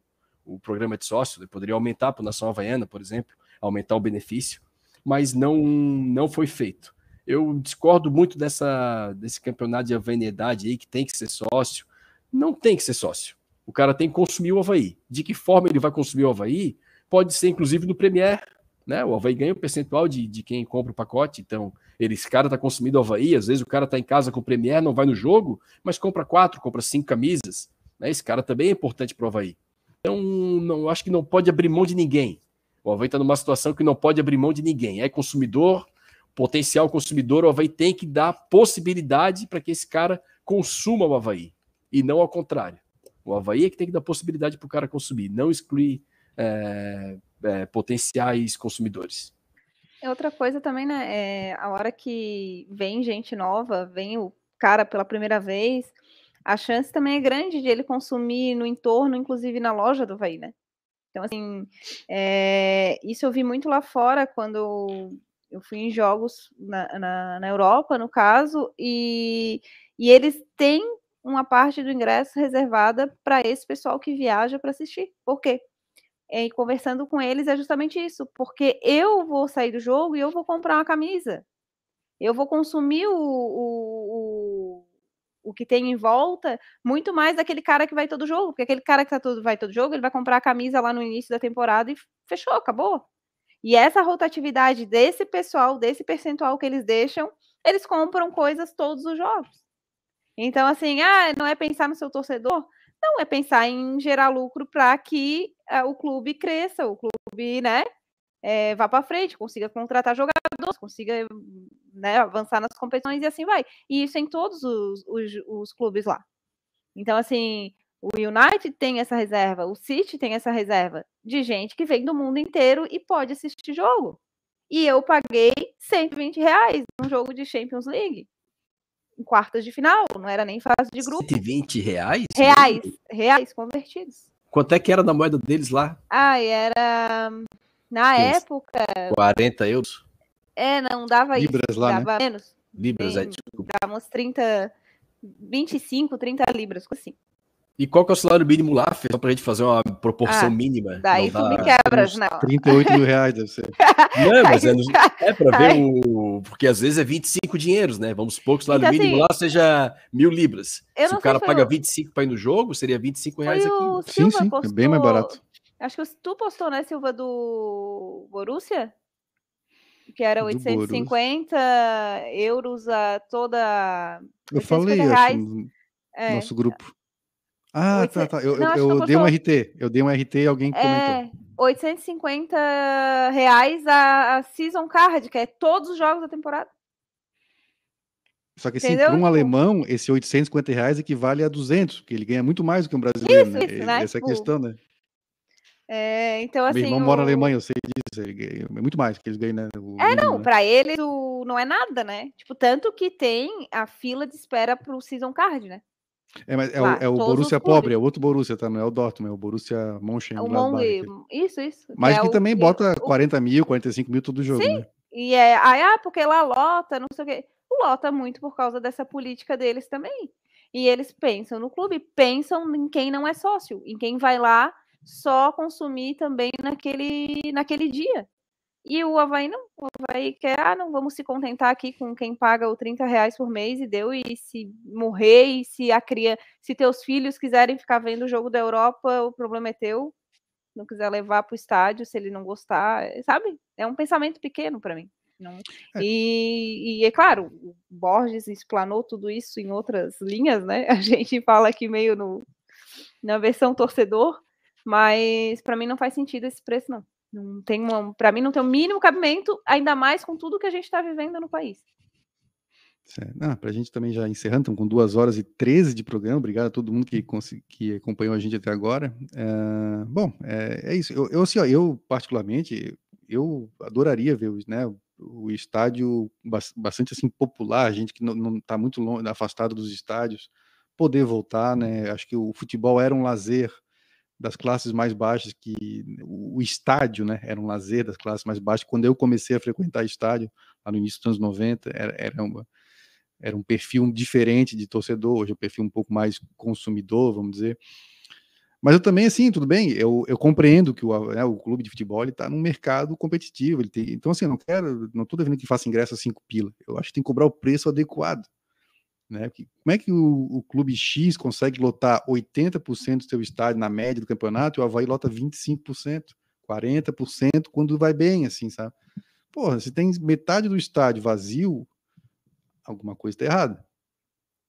Speaker 4: o programa de sócio, né? poderia aumentar para o Nação Havaiana, por exemplo, aumentar o benefício, mas não, não foi feito. Eu discordo muito dessa, desse campeonato de avanidade aí, que tem que ser sócio. Não tem que ser sócio. O cara tem que consumir o Havaí. De que forma ele vai consumir o Havaí? Pode ser, inclusive, no Premier. Né? O Havaí ganha um percentual de, de quem compra o pacote, então ele, esse cara está consumindo Havaí, às vezes o cara está em casa com o Premier, não vai no jogo, mas compra quatro, compra cinco camisas. Né? Esse cara também é importante para o Havaí. Então, não, acho que não pode abrir mão de ninguém. O Havaí está numa situação que não pode abrir mão de ninguém. É consumidor, potencial consumidor, o Havaí tem que dar possibilidade para que esse cara consuma o Havaí, e não ao contrário. O Havaí é que tem que dar possibilidade para o cara consumir, não excluir é, é, potenciais consumidores.
Speaker 3: É outra coisa também, né? É, a hora que vem gente nova, vem o cara pela primeira vez, a chance também é grande de ele consumir no entorno, inclusive na loja do Havaí, né? Então, assim, é, isso eu vi muito lá fora quando eu fui em jogos na, na, na Europa, no caso, e, e eles têm uma parte do ingresso reservada para esse pessoal que viaja para assistir. Por quê? E conversando com eles é justamente isso, porque eu vou sair do jogo e eu vou comprar uma camisa. Eu vou consumir o, o, o, o que tem em volta muito mais daquele cara que vai todo jogo, porque aquele cara que tá todo, vai todo jogo, ele vai comprar a camisa lá no início da temporada e fechou, acabou. E essa rotatividade desse pessoal, desse percentual que eles deixam, eles compram coisas todos os jogos. Então, assim, ah, não é pensar no seu torcedor? Não, é pensar em gerar lucro para que uh, o clube cresça, o clube, né, é, vá para frente, consiga contratar jogadores, consiga né, avançar nas competições e assim vai. E isso em todos os, os, os clubes lá. Então, assim, o United tem essa reserva, o City tem essa reserva de gente que vem do mundo inteiro e pode assistir jogo. E eu paguei 120 reais num jogo de Champions League. Em quartas de final, não era nem fase de grupo.
Speaker 4: 120 reais?
Speaker 3: Reais, reais convertidos.
Speaker 4: Quanto é que era na moeda deles lá?
Speaker 3: Ah, era. Na época.
Speaker 4: 40 euros?
Speaker 3: É, não dava
Speaker 1: Libras
Speaker 3: isso.
Speaker 1: lá,
Speaker 3: dava
Speaker 1: né?
Speaker 3: menos.
Speaker 4: Libras,
Speaker 3: Bem,
Speaker 4: é, desculpa.
Speaker 3: Dava uns 30. 25, 30 libras, assim.
Speaker 4: E qual que é o salário mínimo lá, Fê? Só pra gente fazer uma proporção
Speaker 3: Ah,
Speaker 4: mínima.
Speaker 3: Daí
Speaker 4: Não
Speaker 3: tu me
Speaker 4: dá-
Speaker 3: quebras, né?
Speaker 1: 38 mil reais, deve ser.
Speaker 4: Não, mas é, no- é pra ver o. Porque às vezes é 25 dinheiros, né? Vamos supor que o salário
Speaker 3: Então,
Speaker 4: mínimo
Speaker 3: assim,
Speaker 4: lá seja mil libras.
Speaker 3: eu
Speaker 4: Se
Speaker 3: não
Speaker 4: o cara paga
Speaker 3: eu-
Speaker 4: 25 pra ir no jogo, seria 25 reais aqui.
Speaker 3: o
Speaker 1: Sim,
Speaker 3: Silva
Speaker 1: sim,
Speaker 3: postou...
Speaker 1: é bem mais barato.
Speaker 3: Acho que tu postou, né, Silva, do Borussia? Que era
Speaker 1: Do
Speaker 3: 850 euros a toda.
Speaker 1: Eu
Speaker 3: 850
Speaker 1: falei, acho,
Speaker 3: reais.
Speaker 1: no
Speaker 3: É,
Speaker 1: nosso grupo. Ah, tá,
Speaker 3: 800
Speaker 1: tá. Eu,
Speaker 3: Não,
Speaker 1: eu- eu dei um. RT. Eu dei um RT e alguém comentou.
Speaker 3: é 850 reais a, a Season Card, que é todos os jogos da temporada.
Speaker 1: Só que assim, para um
Speaker 3: Tipo-
Speaker 1: alemão, esse 850 reais equivale a 200, porque ele ganha muito mais do que um brasileiro,
Speaker 3: Isso,
Speaker 1: né?
Speaker 3: isso, né?
Speaker 1: Essa é a
Speaker 3: Tipo,
Speaker 1: questão, né?
Speaker 3: É, então, assim.
Speaker 1: Meu irmão mora na
Speaker 3: o-
Speaker 1: Alemanha, eu sei disso. Ele ganha é muito mais que eles ganham, né? O
Speaker 3: É, não,
Speaker 1: né?
Speaker 3: pra eles o, não é nada, né? Tipo, tanto que tem a fila de espera pro Season Card, né?
Speaker 1: É, mas é,
Speaker 3: lá,
Speaker 1: o, é o Borussia pobre, é o outro Borussia, tá? Não é o Dortmund, é o Borussia Mönchengladbach.
Speaker 3: O Mong, isso, isso.
Speaker 1: Mas
Speaker 3: é
Speaker 1: que também
Speaker 3: que-
Speaker 1: bota
Speaker 3: o-
Speaker 1: 40 mil, 45 mil todo jogo,
Speaker 3: Sim.
Speaker 1: né?
Speaker 3: E é, aí, ah, porque lá lota, não sei o quê. Lota muito por causa dessa política deles também. E eles pensam no clube, pensam em quem não é sócio, em quem vai lá só consumir também naquele, naquele dia. E o Havaí não. O Havaí quer, ah, não vamos se contentar aqui com quem paga o 30 reais por mês e deu, e se morrer, e se a cria, se teus filhos quiserem ficar vendo o jogo da Europa, o problema é teu. Não quiser levar para o estádio, se ele não gostar, eh, sabe? É um pensamento pequeno para mim. Não-
Speaker 1: É.
Speaker 3: E, e é claro, o Borges explanou tudo isso em outras linhas, né? A gente fala aqui meio no, na versão torcedor, mas para mim não faz sentido esse preço, não. Não tem para mim não tem o mínimo cabimento, ainda mais com tudo que a gente está vivendo no país.
Speaker 1: Ah, pra gente também já encerrando, estamos com 2 horas e 13 de programa. Obrigado a todo mundo que, que acompanhou a gente até agora. Eh, bom, é, é isso. Eu, eu, assim, ó, eu, particularmente, eu adoraria ver né, o estádio bas- bastante assim popular, gente que não está muito longe, afastado dos estádios, poder voltar, né? Acho que o futebol era um lazer das classes mais baixas, que o, estádio, né, era um lazer das classes mais baixas. Quando eu comecei a frequentar estádio, lá no início dos anos 90, era, era uma era um perfil diferente de torcedor, hoje é um perfil um pouco mais consumidor, vamos dizer. Mas eu também, assim, tudo bem, eu, eu compreendo que o, né, o clube de futebol está num mercado competitivo. Ele tem, então, assim, eu não quero, não estou devendo que faça ingresso a cinco pila. Eu acho que tem que cobrar o preço adequado. Né? Como é que o, o clube X consegue lotar 80% do seu estádio na média do campeonato e o Havaí lota 25%, 40% quando vai bem, assim, sabe? Porra, se tem metade do estádio vazio, alguma coisa está errada.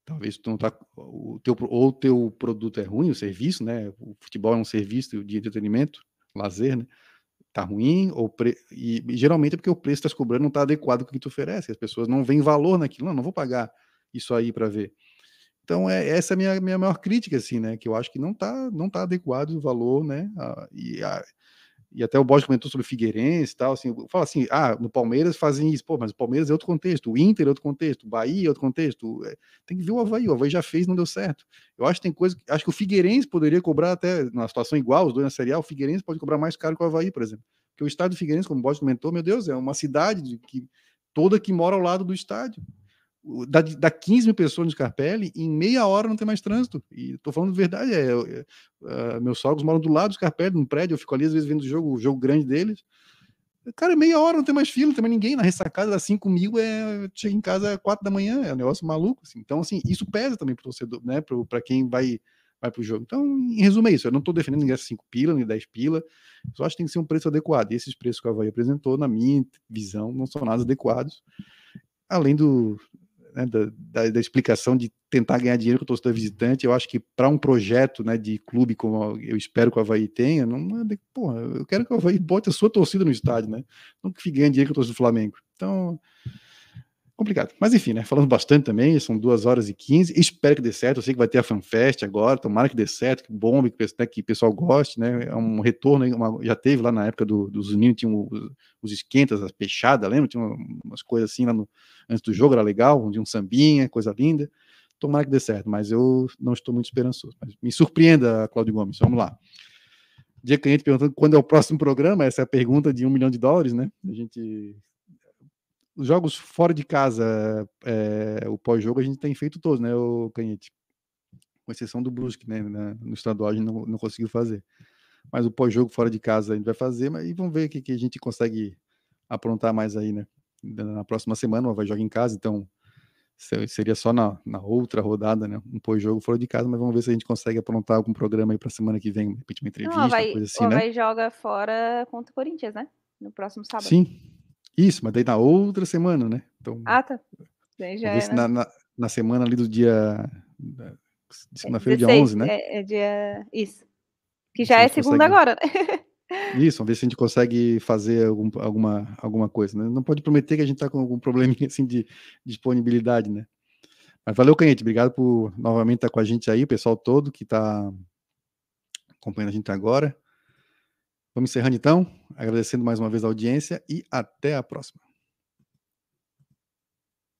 Speaker 1: Talvez tu não tá, o teu, ou o teu produto é ruim, o serviço, né? O futebol é um serviço de entretenimento, lazer, né? Tá ruim, ou pre... e, geralmente é porque o preço que está cobrando não está adequado com o que tu oferece. As pessoas não veem valor naquilo, não, não vou pagar isso aí para ver. Então, é, essa é a minha, minha maior crítica, assim, né? Que eu acho que não está não tá adequado o valor, né? A, e, a, e até o Borges comentou sobre o Figueirense e tal, assim, fala assim, ah, no Palmeiras fazem isso, pô, mas o Palmeiras é outro contexto, o Inter é outro contexto, o Bahia é outro contexto, é, tem que ver o Havaí, o Havaí já fez não deu certo. Eu acho que tem coisa, acho que o Figueirense poderia cobrar até, numa situação igual, os dois na Série A, o Figueirense pode cobrar mais caro que o Havaí, por exemplo. Porque o estádio do Figueirense, como o Borges comentou, meu Deus, é uma cidade que toda que mora ao lado do estádio dá, dá 15 mil pessoas no Scarpelli, em meia hora não tem mais trânsito. E tô falando de verdade, é, é, é, meus sogros moram do lado do Scarpelli, num prédio, eu fico ali às vezes vendo o jogo, o jogo grande deles. Cara, meia hora não tem mais fila, não tem mais ninguém. Na ressacada das 5 mil, é, chega em casa às 4 da manhã, é um negócio maluco. Assim. Então, assim, isso pesa também para o torcedor, né? Para quem vai, vai para o jogo. Então, em resumo, é isso. Eu não estou defendendo ingresso 5 pila, nem 10 pila. Só acho que tem que ser um preço adequado. E esses preços que o Havaí apresentou, na minha visão, não são nada adequados. Além do, né, da, da, da, explicação de tentar ganhar dinheiro com o torcedor visitante, eu acho que para um projeto né, de clube como eu espero que o Havaí tenha, não é porra, eu quero que o Havaí bote a sua torcida no estádio, né? Não que fique ganhando dinheiro com o torcedor do Flamengo. Então, complicado. Mas enfim, né? Falando bastante também, são duas horas e quinze. Espero que dê certo. Eu sei que vai ter a FanFest agora, tomara que dê certo, que bombe, que, né, que o pessoal goste, né? É um retorno, uma, já teve lá na época do, dos meninos, tinha os, os esquentas, as pechadas, lembra? Tinha umas coisas assim lá no, antes do jogo, era legal, de um sambinha, coisa linda. Tomara que dê certo, mas eu não estou muito esperançoso. Mas me surpreenda, Claudio Gomes. Vamos lá. Dia gente perguntando quando é o próximo programa, essa é a pergunta de um milhão de dólares, né? A gente os jogos fora de casa, é, o pós-jogo, a gente tem feito todos, né, o Canhete? Com exceção do Brusque, né? no estadual a gente não, não conseguiu fazer. Mas o pós-jogo fora de casa a gente vai fazer, mas e vamos ver o que, que a gente consegue aprontar mais aí, né? Na próxima semana, vai jogar em casa, então seria só na, na outra rodada, né? Um pós-jogo fora de casa, mas vamos ver se a gente consegue aprontar algum programa aí para semana que vem, de repente uma entrevista, não, vai, coisa assim, né?
Speaker 3: Vai joga fora contra o Corinthians, né? No próximo sábado.
Speaker 1: Sim, isso, mas daí na outra semana, né?
Speaker 3: Então, ah, tá. Daí já
Speaker 1: é, né? na, na, na, semana ali do dia. Segunda-feira, dia 11, né?
Speaker 3: É, é, dia. Isso. Que já é segunda consegue... agora, né?
Speaker 1: Isso, vamos ver se a gente consegue fazer algum, alguma, alguma coisa. Né? Não pode prometer que a gente está com algum probleminha assim de, de disponibilidade, né? Mas valeu, Canhete. Obrigado por novamente estar com a gente aí, o pessoal todo que está acompanhando a gente agora. Vamos encerrando então, agradecendo mais uma vez a audiência e até a próxima.